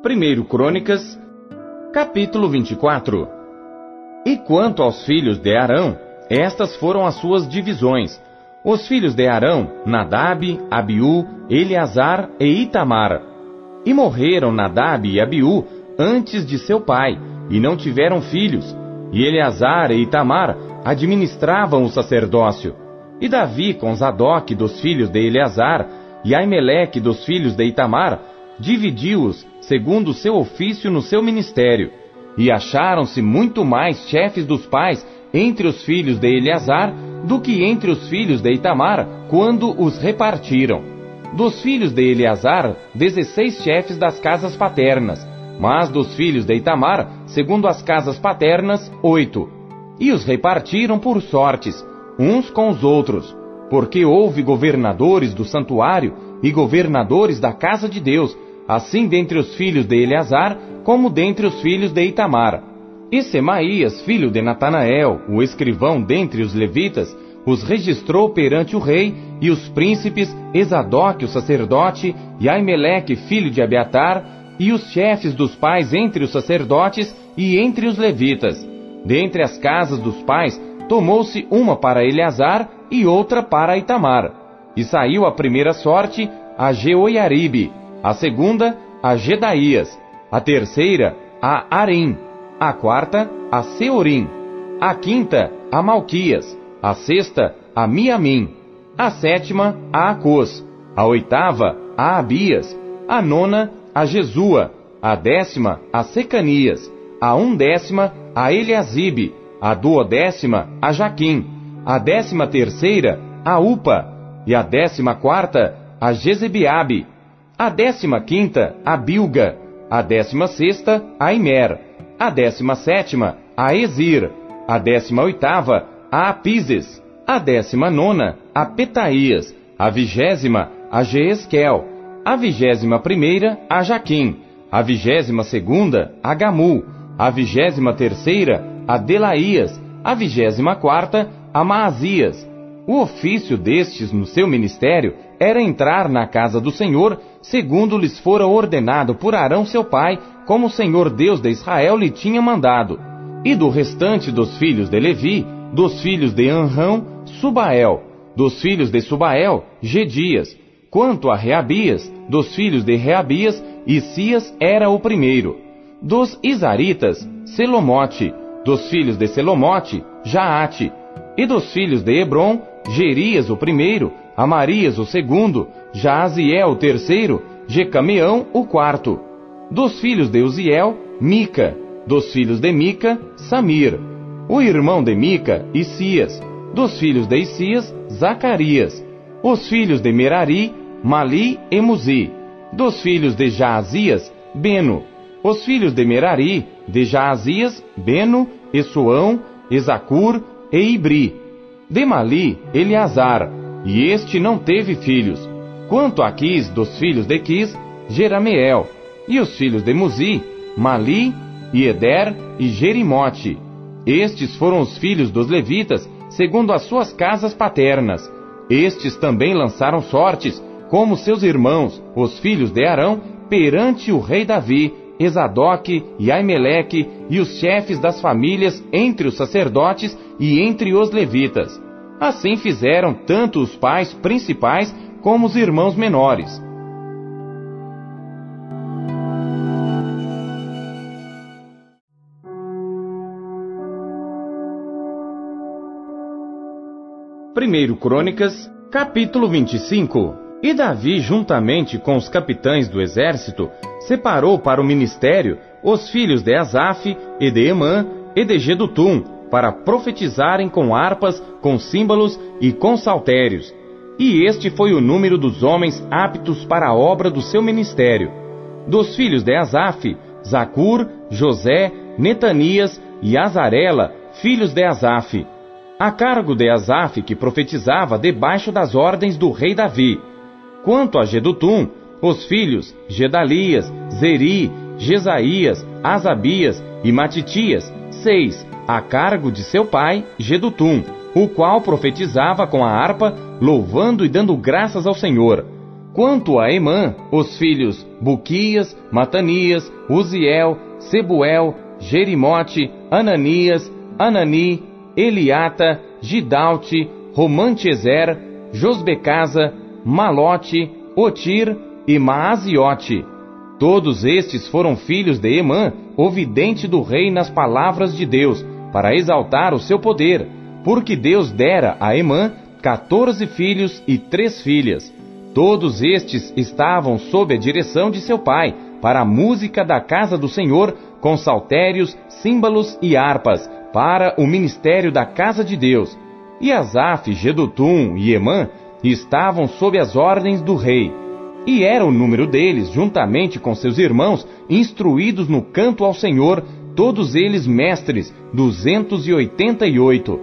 1 Crônicas, capítulo 24. E quanto aos filhos de Arão, estas foram as suas divisões. Os filhos de Arão, Nadab, Abiú, Eleazar e Itamar. E morreram Nadab e Abiú antes de seu pai, e não tiveram filhos. E Eleazar e Itamar administravam o sacerdócio. E Davi com Zadok dos filhos de Eleazar, e Aimeleque dos filhos de Itamar, dividiu-os segundo seu ofício no seu ministério. E acharam-se muito mais chefes dos pais entre os filhos de Eleazar do que entre os filhos de Itamar, quando os repartiram. Dos filhos de Eleazar, dezesseis chefes das casas paternas, mas dos filhos de Itamar, segundo as casas paternas, oito. E os repartiram por sortes, uns com os outros, porque houve governadores do santuário e governadores da casa de Deus, assim dentre os filhos de Eleazar, como dentre os filhos de Itamar. E Semaías, filho de Natanael, o escrivão dentre os levitas, os registrou perante o rei e os príncipes, Esadoque, o sacerdote, e Aimeleque, filho de Abiatar, e os chefes dos pais entre os sacerdotes e entre os levitas. Dentre as casas dos pais, tomou-se uma para Eleazar e outra para Itamar. E saiu a primeira sorte a Jeoiaribe, a segunda a Gedaías, a terceira a Arim, a quarta a Seorim, a quinta a Malquias, a sexta a Miamim, a sétima a Acos, a oitava a Abias, a nona a Jesua, a décima a Secanias, a undécima a Eliasibe, a duodécima a Jaquim, a décima terceira a Upa, e a décima quarta a Jezebiabe, a décima quinta a Bilga, a décima sexta a Imer, a décima sétima a Ezir, a décima oitava a Apises, a décima nona a Petaías, a vigésima a Jeesquel, a vigésima primeira a Jaquim, a vigésima segunda a Gamul, a vigésima terceira a Delaías, a vigésima quarta a Maazias. O ofício destes no seu ministério era entrar na casa do Senhor, segundo lhes fora ordenado por Arão seu pai, como o Senhor Deus de Israel lhe tinha mandado. E do restante dos filhos de Levi, dos filhos de Anrão, Subael, dos filhos de Subael, Gedias. Quanto a Reabias, dos filhos de Reabias, Isias era o primeiro. Dos Isaritas, Selomote, dos filhos de Selomote, Jaate, e dos filhos de Hebron, Gerias o primeiro, Amarias o segundo, Jaaziel o terceiro, Jecameão o quarto. Dos filhos de Uziel, Mica, dos filhos de Mica, Samir, o irmão de Mica, Isias, dos filhos de Isias, Zacarias, os filhos de Merari, Mali e Muzi, dos filhos de Jaazias, Beno, os filhos de Merari, de Jaazias, Beno, Essuão, Ezacur e Ibri. De Mali, Eleazar, e este não teve filhos. Quanto a Quis, dos filhos de Quis, Jerameel, e os filhos de Muzi, Mali, Eder e Jerimote. Estes foram os filhos dos levitas, segundo as suas casas paternas. Estes também lançaram sortes, como seus irmãos, os filhos de Arão, perante o rei Davi, Esadoque e Aimeleque e os chefes das famílias entre os sacerdotes e entre os levitas. Assim fizeram tanto os pais principais como os irmãos menores. Primeiro Crônicas, capítulo 25. E Davi, juntamente com os capitães do exército, separou para o ministério os filhos de Asaf, e de Emã, e de Gedutum, para profetizarem com harpas, com símbolos e com saltérios. E este foi o número dos homens aptos para a obra do seu ministério. Dos filhos de Asaf, Zacur, José, Netanias e Azarela, filhos de Asaf a cargo de Asaf, que profetizava debaixo das ordens do rei Davi. Quanto a Gedutum, os filhos Gedalias, Zeri, Jesaías, Asabias e Matitias, seis, a cargo de seu pai, Gedutum, o qual profetizava com a harpa, louvando e dando graças ao Senhor. Quanto a Emã, os filhos Buquias, Matanias, Uziel, Sebuel, Jerimote, Ananias, Anani, Eliata, Gidalte, Romantezer, Josbecasa, Malote, Otir e Maaziote. Todos estes foram filhos de Emã, o vidente do rei nas palavras de Deus, para exaltar o seu poder, porque Deus dera a Emã quatorze filhos e três filhas. Todos estes estavam sob a direção de seu pai, para a música da casa do Senhor, com saltérios, símbolos e harpas, para o ministério da casa de Deus, e Asaf, Gedutum e Emã estavam sob as ordens do rei. E era o número deles, juntamente com seus irmãos, instruídos no canto ao Senhor, todos eles mestres, duzentos e oitenta e oito.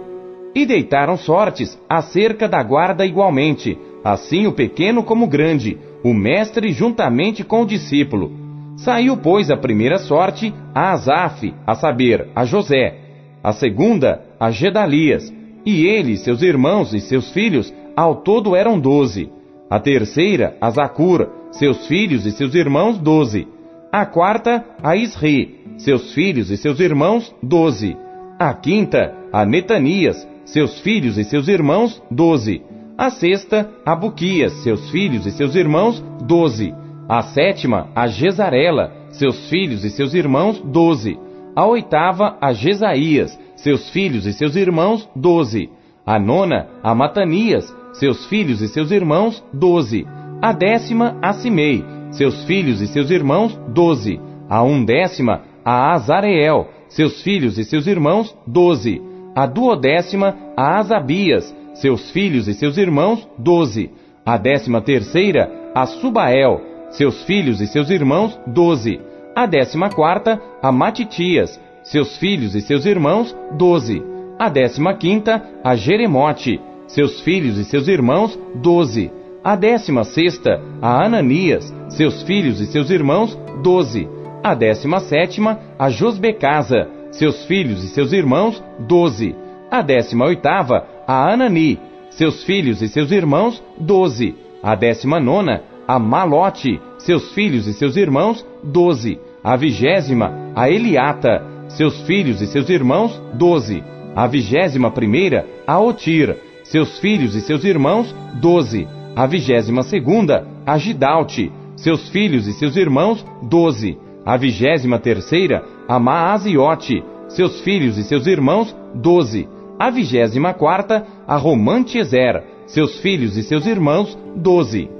E deitaram sortes acerca da guarda igualmente, assim o pequeno como o grande, o mestre juntamente com o discípulo. Saiu, pois, a primeira sorte a Asaf, a saber, a José, a segunda a Gedalias, e ele, seus irmãos e seus filhos, ao todo eram doze. A terceira a Zacur, seus filhos e seus irmãos, doze. A quarta a Isri, seus filhos e seus irmãos, doze. A quinta a Netanias, seus filhos e seus irmãos, doze. A sexta, a Buquias, seus filhos e seus irmãos, doze. A sétima, a Jezarela, seus filhos e seus irmãos, doze. A oitava, a Jesaías, seus filhos e seus irmãos, doze. A nona, a Matanias, seus filhos e seus irmãos, doze. A décima, a Simei, seus filhos e seus irmãos, doze. A undécima, a Azareel, seus filhos e seus irmãos, doze. A duodécima, a Asabias, seus filhos e seus irmãos, doze. A décima terceira, a Subael, seus filhos e seus irmãos, doze. A décima quarta, a Matitias, seus filhos e seus irmãos, doze. A décima quinta, a Jeremote, seus filhos e seus irmãos, doze. A décima sexta, a Ananias, seus filhos e seus irmãos, doze. A décima sétima, a Josbecasa, seus filhos e seus irmãos, doze. A décima oitava, a Anani, seus filhos e seus irmãos, doze. A décima nona, a Malote, seus filhos e seus irmãos, doze. A vigésima, a Eliata, seus filhos e seus irmãos, doze. A vigésima primeira, a Otir, seus filhos e seus irmãos, doze. A vigésima segunda, a Gidalte, seus filhos e seus irmãos, doze. A vigésima terceira, a Maaziote, seus filhos e seus irmãos, doze. A vigésima quarta, a Romantiezer, seus filhos e seus irmãos, doze.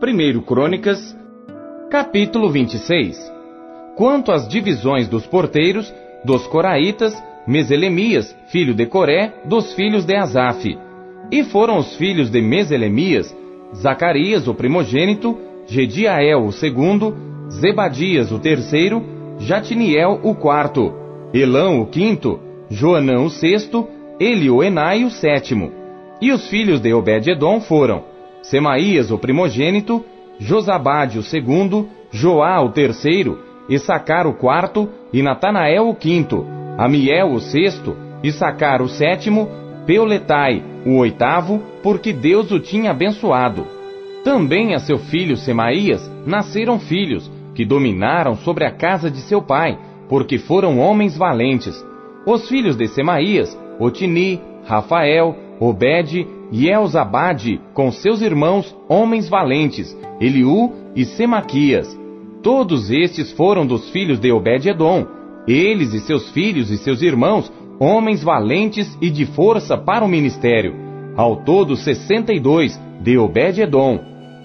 Primeiro Crônicas, capítulo 26. Quanto às divisões dos porteiros, dos coraitas, Meselemias, filho de Coré, dos filhos de Asaf. E foram os filhos de Meselemias, Zacarias, o primogênito, Gediael, o segundo, Zebadias, o terceiro, Jatiniel, o quarto, Elão, o quinto, Joanã, o sexto, Elioenai, o sétimo. E os filhos de Obed-edom foram Semaías, o primogênito, Josabade, o segundo, Joá, o terceiro, Issacar, o quarto, e Natanael, o quinto, Amiel, o sexto, Issacar, o sétimo, Peuletai, o oitavo, porque Deus o tinha abençoado. Também a seu filho Semaías nasceram filhos, que dominaram sobre a casa de seu pai, porque foram homens valentes. Os filhos de Semaías, Otini, Rafael, Obed e Elzabade, com seus irmãos, homens valentes, Eliú e Semaquias. Todos estes foram dos filhos de Obed-edom. Eles e seus filhos e seus irmãos, homens valentes e de força para o ministério. Ao todo, sessenta e dois, de Obed-edom.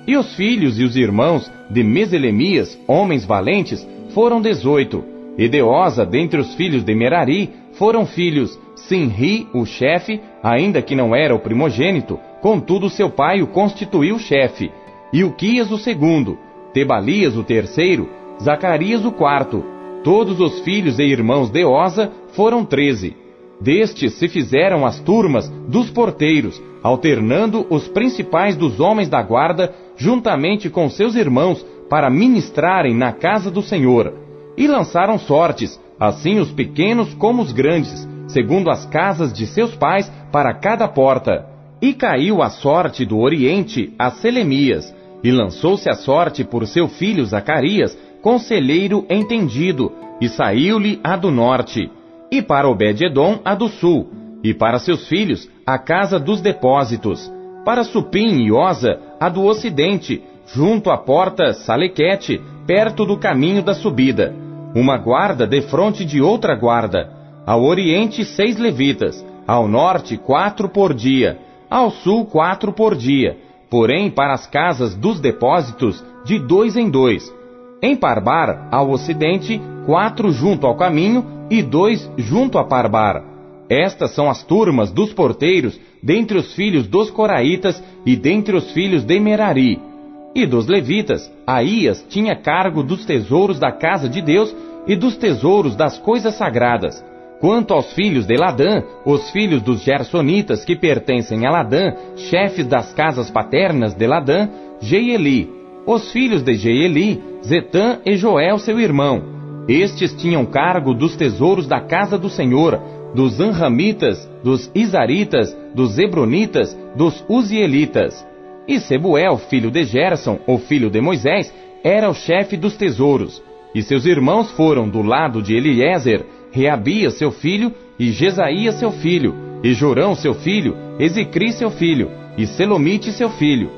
E os filhos e os irmãos de Meselemias, homens valentes, foram dezoito. E de Osa, dentre os filhos de Merari, foram filhos Sinri, o chefe, ainda que não era o primogênito, contudo seu pai o constituiu chefe, Uquias o segundo, Tebalias o terceiro, Zacarias o quarto. Todos os filhos e irmãos de Osa foram treze. Destes se fizeram as turmas dos porteiros, alternando os principais dos homens da guarda, juntamente com seus irmãos, para ministrarem na casa do Senhor. E lançaram sortes, assim os pequenos como os grandes, segundo as casas de seus pais, para cada porta. E caiu a sorte do Oriente a Selemias, e lançou-se a sorte por seu filho Zacarias, conselheiro entendido, e saiu-lhe a do norte, e para Obed-edom a do sul, e para seus filhos a casa dos depósitos, para Supim e Osa a do ocidente, junto à porta Salequete, perto do caminho da subida, uma guarda defronte de outra guarda, ao oriente, seis levitas. Ao norte, quatro por dia. Ao sul, quatro por dia. Porém, para as casas dos depósitos, de dois em dois. Em Parbar, ao ocidente, quatro junto ao caminho e dois junto a Parbar. Estas são as turmas dos porteiros dentre os filhos dos Coraitas e dentre os filhos de Merari. E dos levitas, Aías tinha cargo dos tesouros da casa de Deus e dos tesouros das coisas sagradas. Quanto aos filhos de Ladã, os filhos dos Gersonitas que pertencem a Ladã, chefes das casas paternas de Ladã, Jeieli. Os filhos de Jeieli, Zetã e Joel seu irmão. Estes tinham cargo dos tesouros da casa do Senhor, dos Anramitas, dos Isaritas, dos Hebronitas, dos Uzielitas. E Sebuel, filho de Gerson, o filho de Moisés, era o chefe dos tesouros. E seus irmãos foram do lado de Eliezer, Reabia seu filho, e Jesaía seu filho, e Jorão seu filho, Ezicri seu filho, e Selomite seu filho.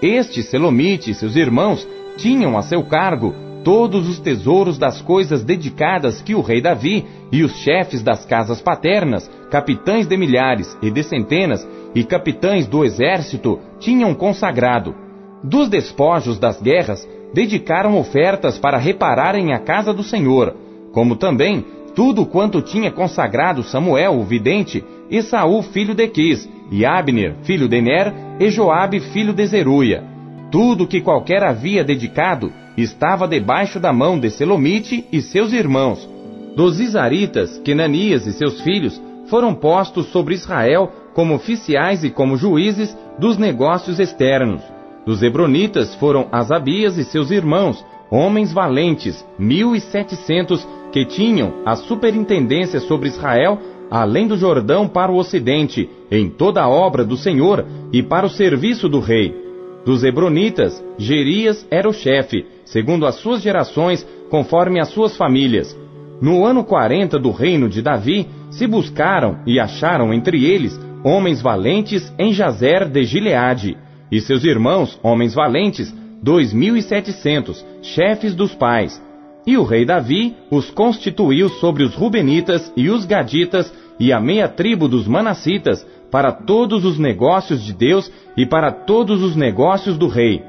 Este Selomite e seus irmãos tinham a seu cargo todos os tesouros das coisas dedicadas que o rei Davi e os chefes das casas paternas, capitães de milhares e de centenas e capitães do exército tinham consagrado. Dos despojos das guerras, dedicaram ofertas para repararem a casa do Senhor, como também tudo quanto tinha consagrado Samuel, o vidente, e Saul, filho de Quis, e Abner, filho de Ner, e Joabe, filho de Zeruia. Tudo que qualquer havia dedicado estava debaixo da mão de Selomite e seus irmãos. Dos Isaritas, Kenanias e seus filhos foram postos sobre Israel como oficiais e como juízes dos negócios externos. Dos Hebronitas foram Asabias e seus irmãos, homens valentes, mil e setecentos, que tinham a superintendência sobre Israel, além do Jordão para o ocidente, em toda a obra do Senhor e para o serviço do rei. Dos Hebronitas, Gerias era o chefe, segundo as suas gerações, conforme as suas famílias. No ano 40 do reino de Davi, se buscaram e acharam entre eles homens valentes em Jazer de Gileade, e seus irmãos, homens valentes, dois mil e setecentos, chefes dos pais. E o rei Davi os constituiu sobre os Rubenitas e os Gaditas e a meia tribo dos Manassitas para todos os negócios de Deus e para todos os negócios do rei.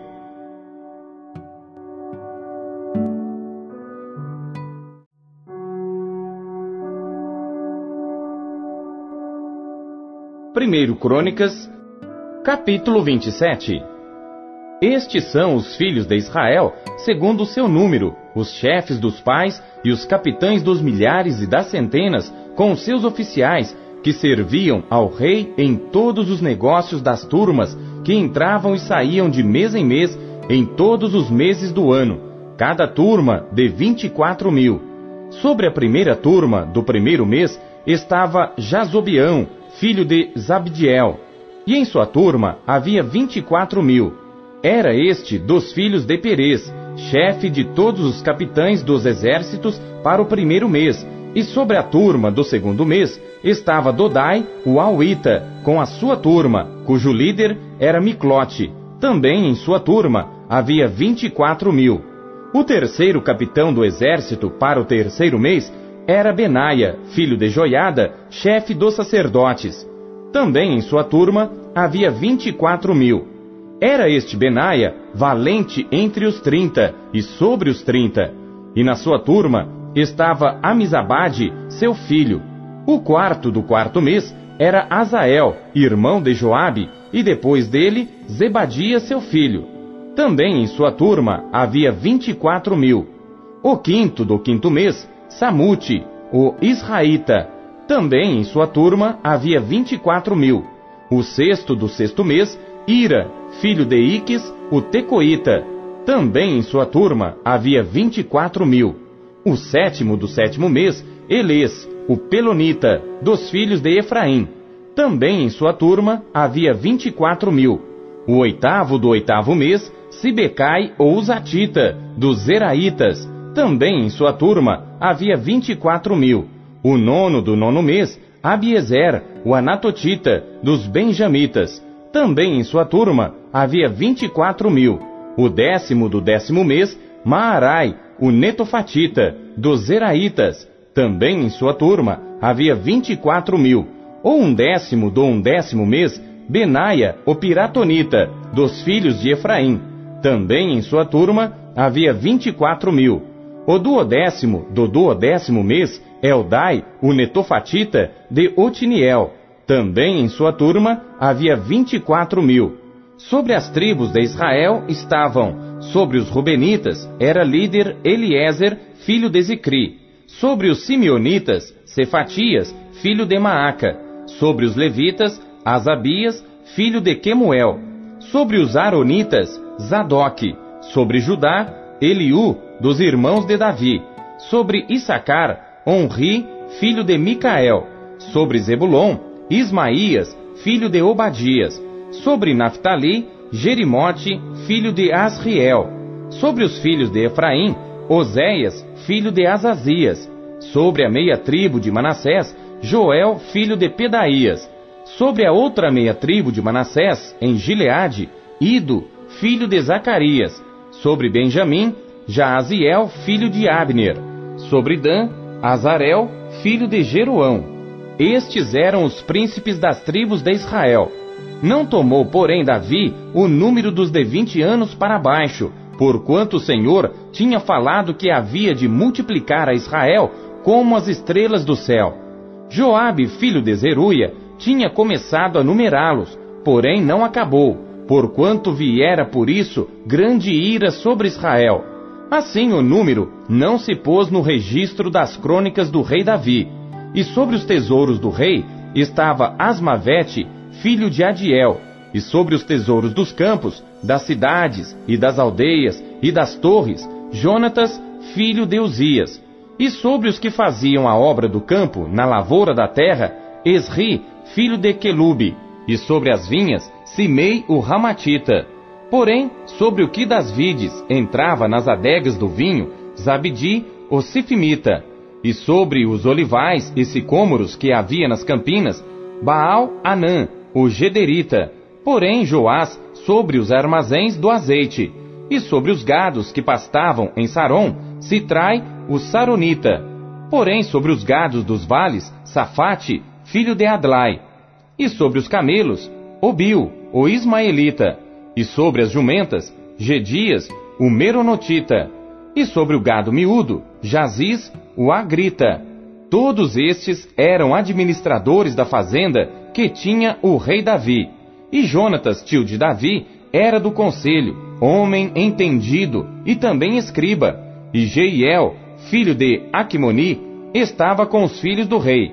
Primeiro Crônicas, capítulo 27. Estes são os filhos de Israel, segundo o seu número, os chefes dos pais e os capitães dos milhares e das centenas, com os seus oficiais, que serviam ao rei em todos os negócios das turmas que entravam e saíam de mês em mês em todos os meses do ano, cada turma de vinte e quatro mil. Sobre a primeira turma do primeiro mês estava Jazobião, filho de Zabdiel, e em sua turma havia vinte e quatro mil. Era este dos filhos de Perez, chefe de todos os capitães dos exércitos para o primeiro mês, e sobre a turma do segundo mês estava Dodai, o Auita, com a sua turma, cujo líder era Miclote. Também em sua turma havia vinte e quatro mil. O terceiro capitão do exército para o terceiro mês era Benaia, filho de Joiada, chefe dos sacerdotes. Também em sua turma havia vinte e quatro mil. Era este Benaia valente entre os trinta e sobre os trinta. E na sua turma estava Amizabade, seu filho. O quarto do quarto mês era Azael, irmão de Joabe, e depois dele Zebadia, seu filho. Também em sua turma havia vinte e quatro mil. O quinto do quinto mês, Samute, o Israelita. Também em sua turma havia vinte e quatro mil. O sexto do sexto mês, Ira, filho de Iques, o Tecoíta. Também em sua turma havia vinte e quatro mil. O sétimo do sétimo mês, Elês, o Pelonita, dos filhos de Efraim. Também em sua turma havia vinte e quatro mil. O oitavo do oitavo mês, Sibecai ou Zatita, dos Zeraitas. Também em sua turma havia vinte e quatro mil. O nono do nono mês, Abiezer, o Anatotita, dos Benjamitas. Também em sua turma havia vinte e quatro mil. O décimo do décimo mês, Maarai, o Netofatita, dos Zeraitas, também em sua turma, havia vinte e quatro mil, ou um décimo do um décimo mês, Benaia, o Piratonita, dos filhos de Efraim, também em sua turma, havia vinte e quatro mil. O duodécimo do duodécimo mês, Eldai, o Netofatita, de Otiniel, também em sua turma, havia vinte e quatro mil. Sobre as tribos de Israel estavam, sobre os Rubenitas, era líder Eliezer, filho de Zicri. Sobre os Simeonitas, Cefatias, filho de Maaca. Sobre os Levitas, Asabias, filho de Quemuel. Sobre os Aronitas, Zadok. Sobre Judá, Eliú, dos irmãos de Davi. Sobre Issacar, Onri, filho de Micael. Sobre Zebulon, Ismaías, filho de Obadias Sobre Naphtali, Jerimote, filho de Asriel. Sobre os filhos de Efraim, Oséias, filho de Azazias. Sobre a meia tribo de Manassés, Joel, filho de Pedaías. Sobre a outra meia tribo de Manassés, em Gileade, Ido, filho de Zacarias. Sobre Benjamim, Jaaziel, filho de Abner. Sobre Dan, Azarel, filho de Jeruão. Estes eram os príncipes das tribos de Israel. Não tomou, porém, Davi o número dos de vinte anos para baixo, porquanto o Senhor tinha falado que havia de multiplicar a Israel como as estrelas do céu. Joabe, filho de Zeruia, tinha começado a numerá-los, porém não acabou, porquanto viera por isso grande ira sobre Israel. Assim o número não se pôs no registro das crônicas do rei Davi. E sobre os tesouros do rei estava Asmavete, filho de Adiel, e sobre os tesouros dos campos, das cidades e das aldeias e das torres, Jonatas, filho de Uzias, e sobre os que faziam a obra do campo, na lavoura da terra, Esri, filho de Quelube, e sobre as vinhas, Simei o Ramatita. Porém, sobre o que das vides entrava nas adegas do vinho, Zabidi, o Sifimita, e sobre os olivais e sicômoros que havia nas campinas, Baal Anã, o Gederita, porém Joás sobre os armazéns do azeite, e sobre os gados que pastavam em Saron, se trai o Saronita, porém sobre os gados dos vales, Safate, filho de Adlai, e sobre os camelos, Obil, o Ismaelita, e sobre as jumentas, Gedias, o Meronotita, e sobre o gado miúdo, Jaziz, o Agrita. Todos estes eram administradores da fazenda que tinha o rei Davi. E Jonatas, tio de Davi, era do conselho, homem entendido e também escriba. E Jeiel, filho de Aquimoni, estava com os filhos do rei.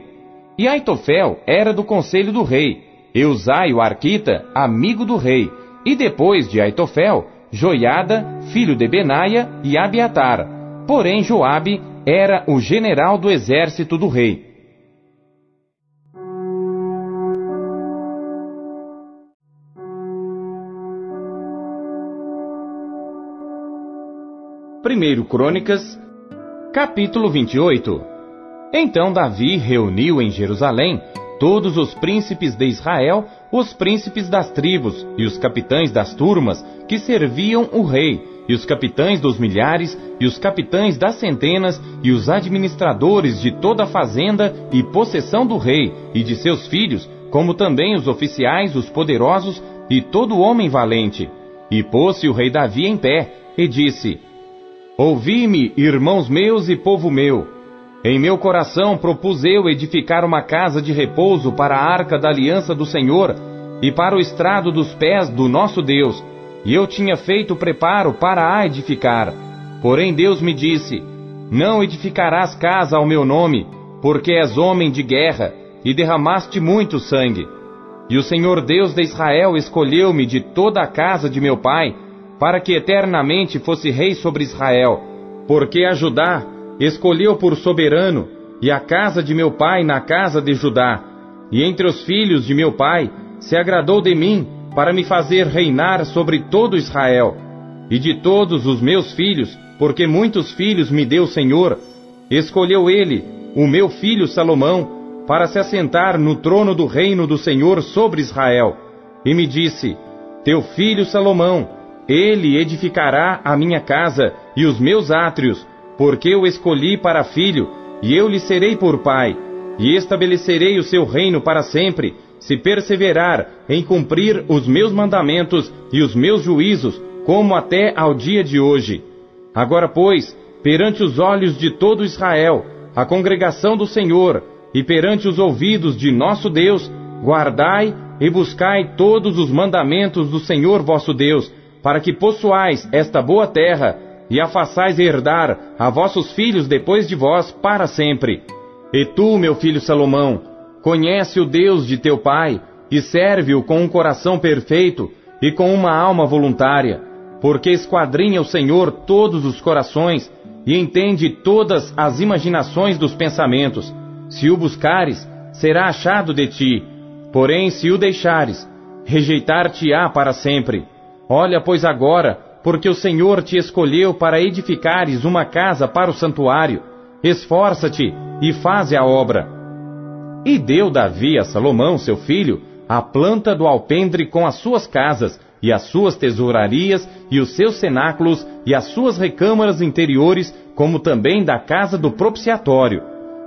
E Aitofel era do conselho do rei. Eusai, o arquita, amigo do rei. E depois de Aitofel, Joiada, filho de Benaia e Abiatar. Porém Joabe era o general do exército do rei. 1 Crônicas, capítulo 28. Então Davi reuniu em Jerusalém todos os príncipes de Israel, os príncipes das tribos e os capitães das turmas que serviam o rei, e os capitães dos milhares, e os capitães das centenas, e os administradores de toda a fazenda e possessão do rei e de seus filhos, como também os oficiais, os poderosos e todo homem valente. E pôs-se o rei Davi em pé, e disse: Ouvi-me, irmãos meus e povo meu. Em meu coração propus eu edificar uma casa de repouso para a arca da aliança do Senhor e para o estrado dos pés do nosso Deus, e eu tinha feito preparo para a edificar. Porém Deus me disse: Não edificarás casa ao meu nome, porque és homem de guerra e derramaste muito sangue. E o Senhor Deus de Israel escolheu-me de toda a casa de meu pai para que eternamente fosse rei sobre Israel, porque a Judá escolheu por soberano, e a casa de meu pai na casa de Judá, e entre os filhos de meu pai se agradou de mim para me fazer reinar sobre todo Israel, e de todos os meus filhos, porque muitos filhos me deu o Senhor, escolheu ele, o meu filho Salomão, para se assentar no trono do reino do Senhor sobre Israel. E me disse: Teu filho Salomão ele edificará a minha casa e os meus átrios, porque eu escolhi para filho, e eu lhe serei por pai, e estabelecerei o seu reino para sempre, se perseverar em cumprir os meus mandamentos e os meus juízos, como até ao dia de hoje. Agora, pois, perante os olhos de todo Israel, a congregação do Senhor, e perante os ouvidos de nosso Deus, guardai e buscai todos os mandamentos do Senhor vosso Deus, para que possuais esta boa terra e a façais herdar a vossos filhos depois de vós para sempre. E tu, meu filho Salomão, conhece o Deus de teu pai e serve-o com um coração perfeito e com uma alma voluntária, porque esquadrinha o Senhor todos os corações e entende todas as imaginações dos pensamentos. Se o buscares, será achado de ti. Porém, se o deixares, rejeitar-te-á para sempre. Olha, pois agora, porque o Senhor te escolheu para edificares uma casa para o santuário. Esforça-te e faze a obra. E deu Davi a Salomão, seu filho, a planta do alpendre com as suas casas, e as suas tesourarias, e os seus cenáculos, e as suas recâmaras interiores, como também da casa do propiciatório.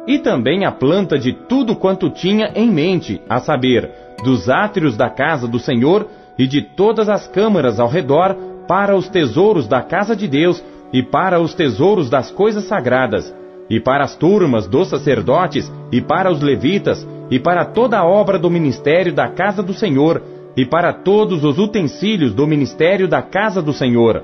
E também a planta de tudo quanto tinha em mente, a saber, dos átrios da casa do Senhor e de todas as câmaras ao redor, para os tesouros da casa de Deus e para os tesouros das coisas sagradas, e para as turmas dos sacerdotes e para os levitas, e para toda a obra do ministério da casa do Senhor, e para todos os utensílios do ministério da casa do Senhor.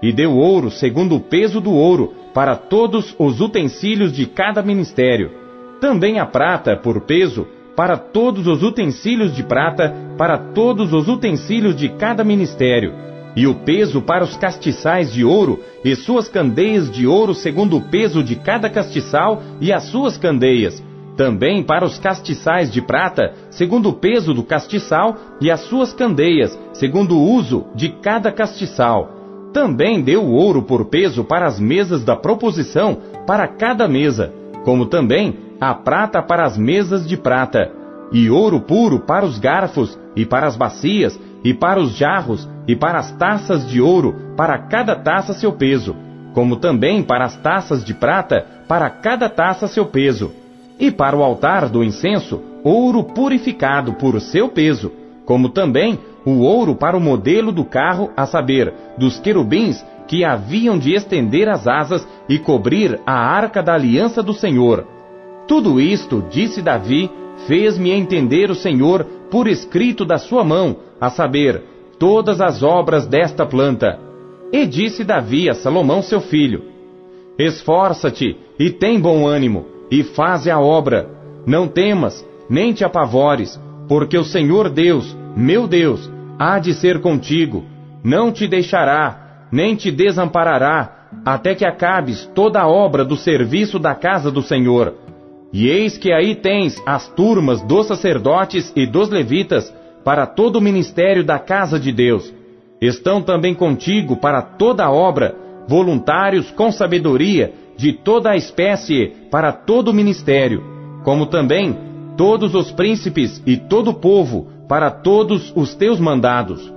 E deu ouro segundo o peso do ouro, para todos os utensílios de cada ministério. Também a prata, por peso, para todos os utensílios de prata, para todos os utensílios de cada ministério. E o peso para os castiçais de ouro, e suas candeias de ouro segundo o peso de cada castiçal, e as suas candeias também para os castiçais de prata, segundo o peso do castiçal, e as suas candeias, segundo o uso de cada castiçal. Também deu ouro por peso para as mesas da proposição, para cada mesa, como também a prata para as mesas de prata, e ouro puro para os garfos, e para as bacias, e para os jarros, e para as taças de ouro, para cada taça seu peso, como também para as taças de prata, para cada taça seu peso e para o altar do incenso, ouro purificado por seu peso, como também o ouro para o modelo do carro, a saber, dos querubins que haviam de estender as asas e cobrir a arca da aliança do Senhor. Tudo isto, disse Davi, fez-me entender o Senhor por escrito da sua mão, a saber, todas as obras desta planta. E disse Davi a Salomão seu filho: Esforça-te e tem bom ânimo e faze a obra. Não temas, nem te apavores, porque o Senhor Deus, meu Deus, há de ser contigo. Não te deixará, nem te desamparará, até que acabes toda a obra do serviço da casa do Senhor. E eis que aí tens as turmas dos sacerdotes e dos levitas para todo o ministério da casa de Deus. Estão também contigo para toda a obra, voluntários com sabedoria de toda a espécie para todo o ministério, como também todos os príncipes e todo o povo para todos os teus mandados.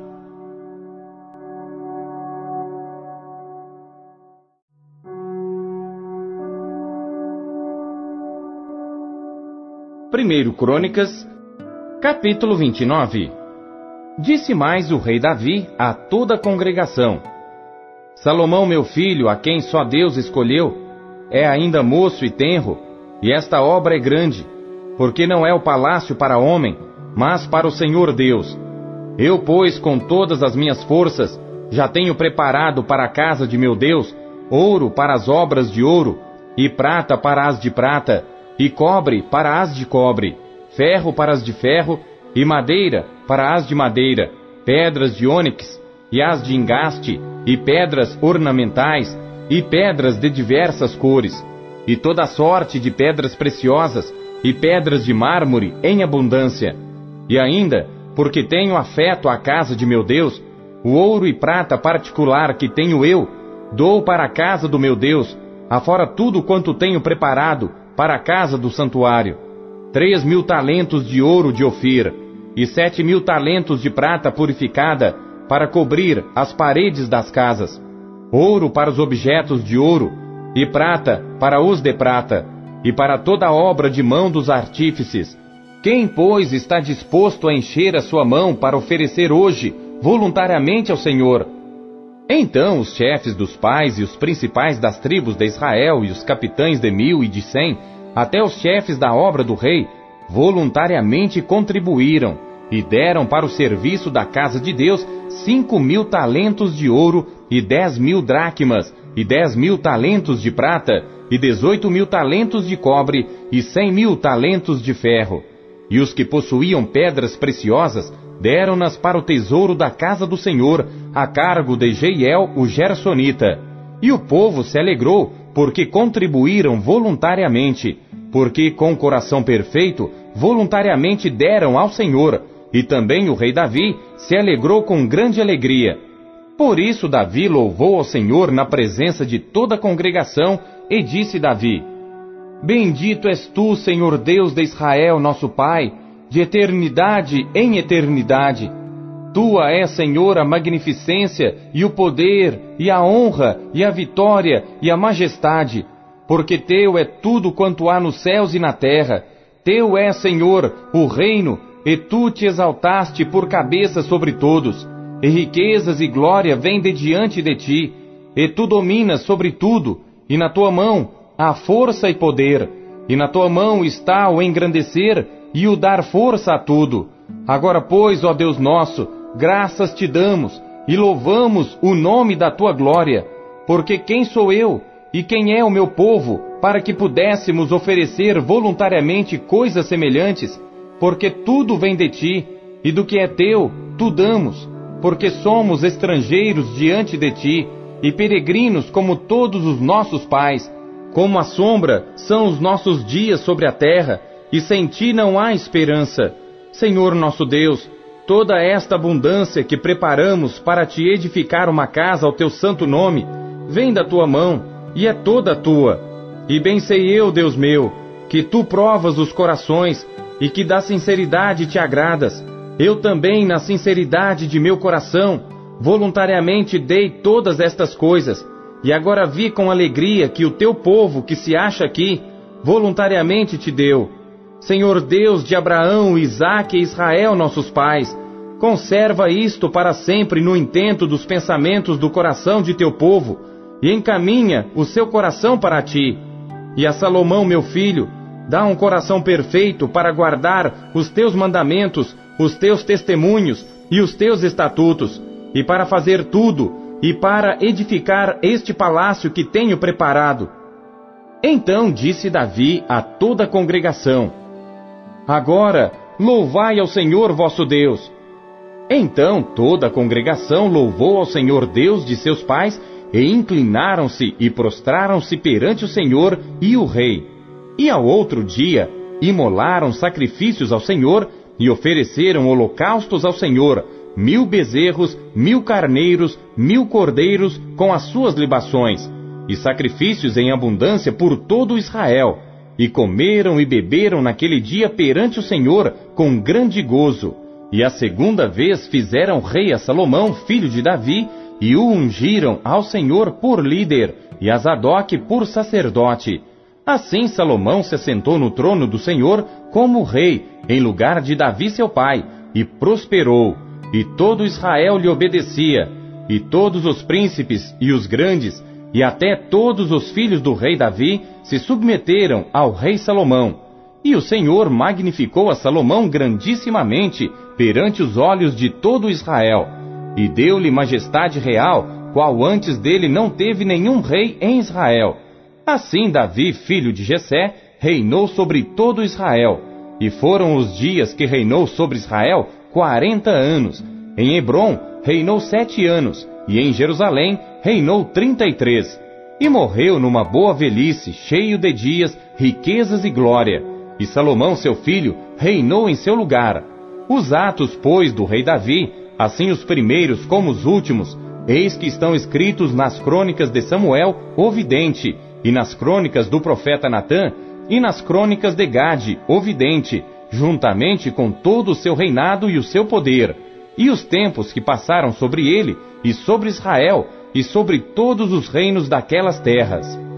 Primeiro Crônicas, capítulo 29. Disse mais o rei Davi a toda a congregação: Salomão, meu filho, a quem só Deus escolheu, é ainda moço e tenro, e esta obra é grande, porque não é o palácio para homem, mas para o Senhor Deus. Eu, pois, com todas as minhas forças, já tenho preparado para a casa de meu Deus ouro para as obras de ouro, e prata para as de prata, e cobre para as de cobre, ferro para as de ferro, e madeira para as de madeira, pedras de ônix, e as de engaste, e pedras ornamentais, e pedras de diversas cores, e toda sorte de pedras preciosas, e pedras de mármore em abundância. E ainda, porque tenho afeto à casa de meu Deus, o ouro e prata particular que tenho eu, dou para a casa do meu Deus, afora tudo quanto tenho preparado para a casa do santuário. Três mil talentos de ouro de Ofir, e sete mil talentos de prata purificada, para cobrir as paredes das casas ouro para os objetos de ouro, e prata para os de prata, e para toda a obra de mão dos artífices. Quem, pois, está disposto a encher a sua mão para oferecer hoje, voluntariamente ao Senhor? Então os chefes dos pais e os principais das tribos de Israel e os capitães de mil e de cem, até os chefes da obra do rei, voluntariamente contribuíram, e deram para o serviço da casa de Deus cinco mil talentos de ouro e dez mil dracmas, e dez mil talentos de prata, e dezoito mil talentos de cobre, e cem mil talentos de ferro. E os que possuíam pedras preciosas deram-nas para o tesouro da casa do Senhor, a cargo de Jeiel, o Gersonita. E o povo se alegrou, porque contribuíram voluntariamente, porque com o coração perfeito, voluntariamente deram ao Senhor, e também o rei Davi se alegrou com grande alegria. Por isso Davi louvou ao Senhor na presença de toda a congregação, e disse Davi: Bendito és tu, Senhor Deus de Israel, nosso Pai, de eternidade em eternidade. Tua é, Senhor, a magnificência e o poder, e a honra, e a vitória, e a majestade, porque teu é tudo quanto há nos céus e na terra. Teu é, Senhor, o reino, e tu te exaltaste por cabeça sobre todos. E riquezas e glória vêm de diante de ti, e tu dominas sobre tudo, e na tua mão há força e poder, e na tua mão está o engrandecer e o dar força a tudo. Agora, pois, ó Deus nosso, graças te damos e louvamos o nome da tua glória, porque quem sou eu e quem é o meu povo para que pudéssemos oferecer voluntariamente coisas semelhantes? Porque tudo vem de ti, e do que é teu, tu damos, porque somos estrangeiros diante de ti e peregrinos como todos os nossos pais. Como a sombra são os nossos dias sobre a terra, e sem ti não há esperança. Senhor nosso Deus, toda esta abundância que preparamos para te edificar uma casa ao teu santo nome, vem da tua mão e é toda tua. E bem sei eu, Deus meu, que tu provas os corações e que da sinceridade te agradas. Eu também, na sinceridade de meu coração, voluntariamente dei todas estas coisas, e agora vi com alegria que o teu povo que se acha aqui, voluntariamente te deu. Senhor Deus de Abraão, Isaque e Israel, nossos pais, conserva isto para sempre no intento dos pensamentos do coração de teu povo, e encaminha o seu coração para ti. E a Salomão, meu filho, dá um coração perfeito para guardar os teus mandamentos, os teus testemunhos e os teus estatutos, e para fazer tudo, e para edificar este palácio que tenho preparado. Então disse Davi a toda a congregação: Agora, louvai ao Senhor vosso Deus. Então toda a congregação louvou ao Senhor Deus de seus pais, e inclinaram-se e prostraram-se perante o Senhor e o rei. E ao outro dia, imolaram sacrifícios ao Senhor e ofereceram holocaustos ao Senhor, mil bezerros, mil carneiros, mil cordeiros com as suas libações, e sacrifícios em abundância por todo Israel e comeram e beberam naquele dia perante o Senhor com grande gozo. E a segunda vez fizeram rei a Salomão, filho de Davi, e o ungiram ao Senhor por líder, e a Zadok por sacerdote. Assim Salomão se assentou no trono do Senhor como rei, em lugar de Davi seu pai, e prosperou. E todo Israel lhe obedecia, e todos os príncipes e os grandes, e até todos os filhos do rei Davi se submeteram ao rei Salomão. E o Senhor magnificou a Salomão grandissimamente perante os olhos de todo Israel, e deu-lhe majestade real, qual antes dele não teve nenhum rei em Israel. Assim Davi, filho de Jessé, reinou sobre todo Israel, e foram os dias que reinou sobre Israel quarenta anos. Em Hebron reinou sete anos, e em Jerusalém reinou trinta e três, e morreu numa boa velhice, cheio de dias, riquezas e glória. E Salomão, seu filho, reinou em seu lugar. Os atos, pois, do rei Davi, assim os primeiros como os últimos, eis que estão escritos nas crônicas de Samuel, o vidente, e nas crônicas do profeta Natã, e nas crônicas de Gade, o vidente, juntamente com todo o seu reinado e o seu poder, e os tempos que passaram sobre ele, e sobre Israel, e sobre todos os reinos daquelas terras.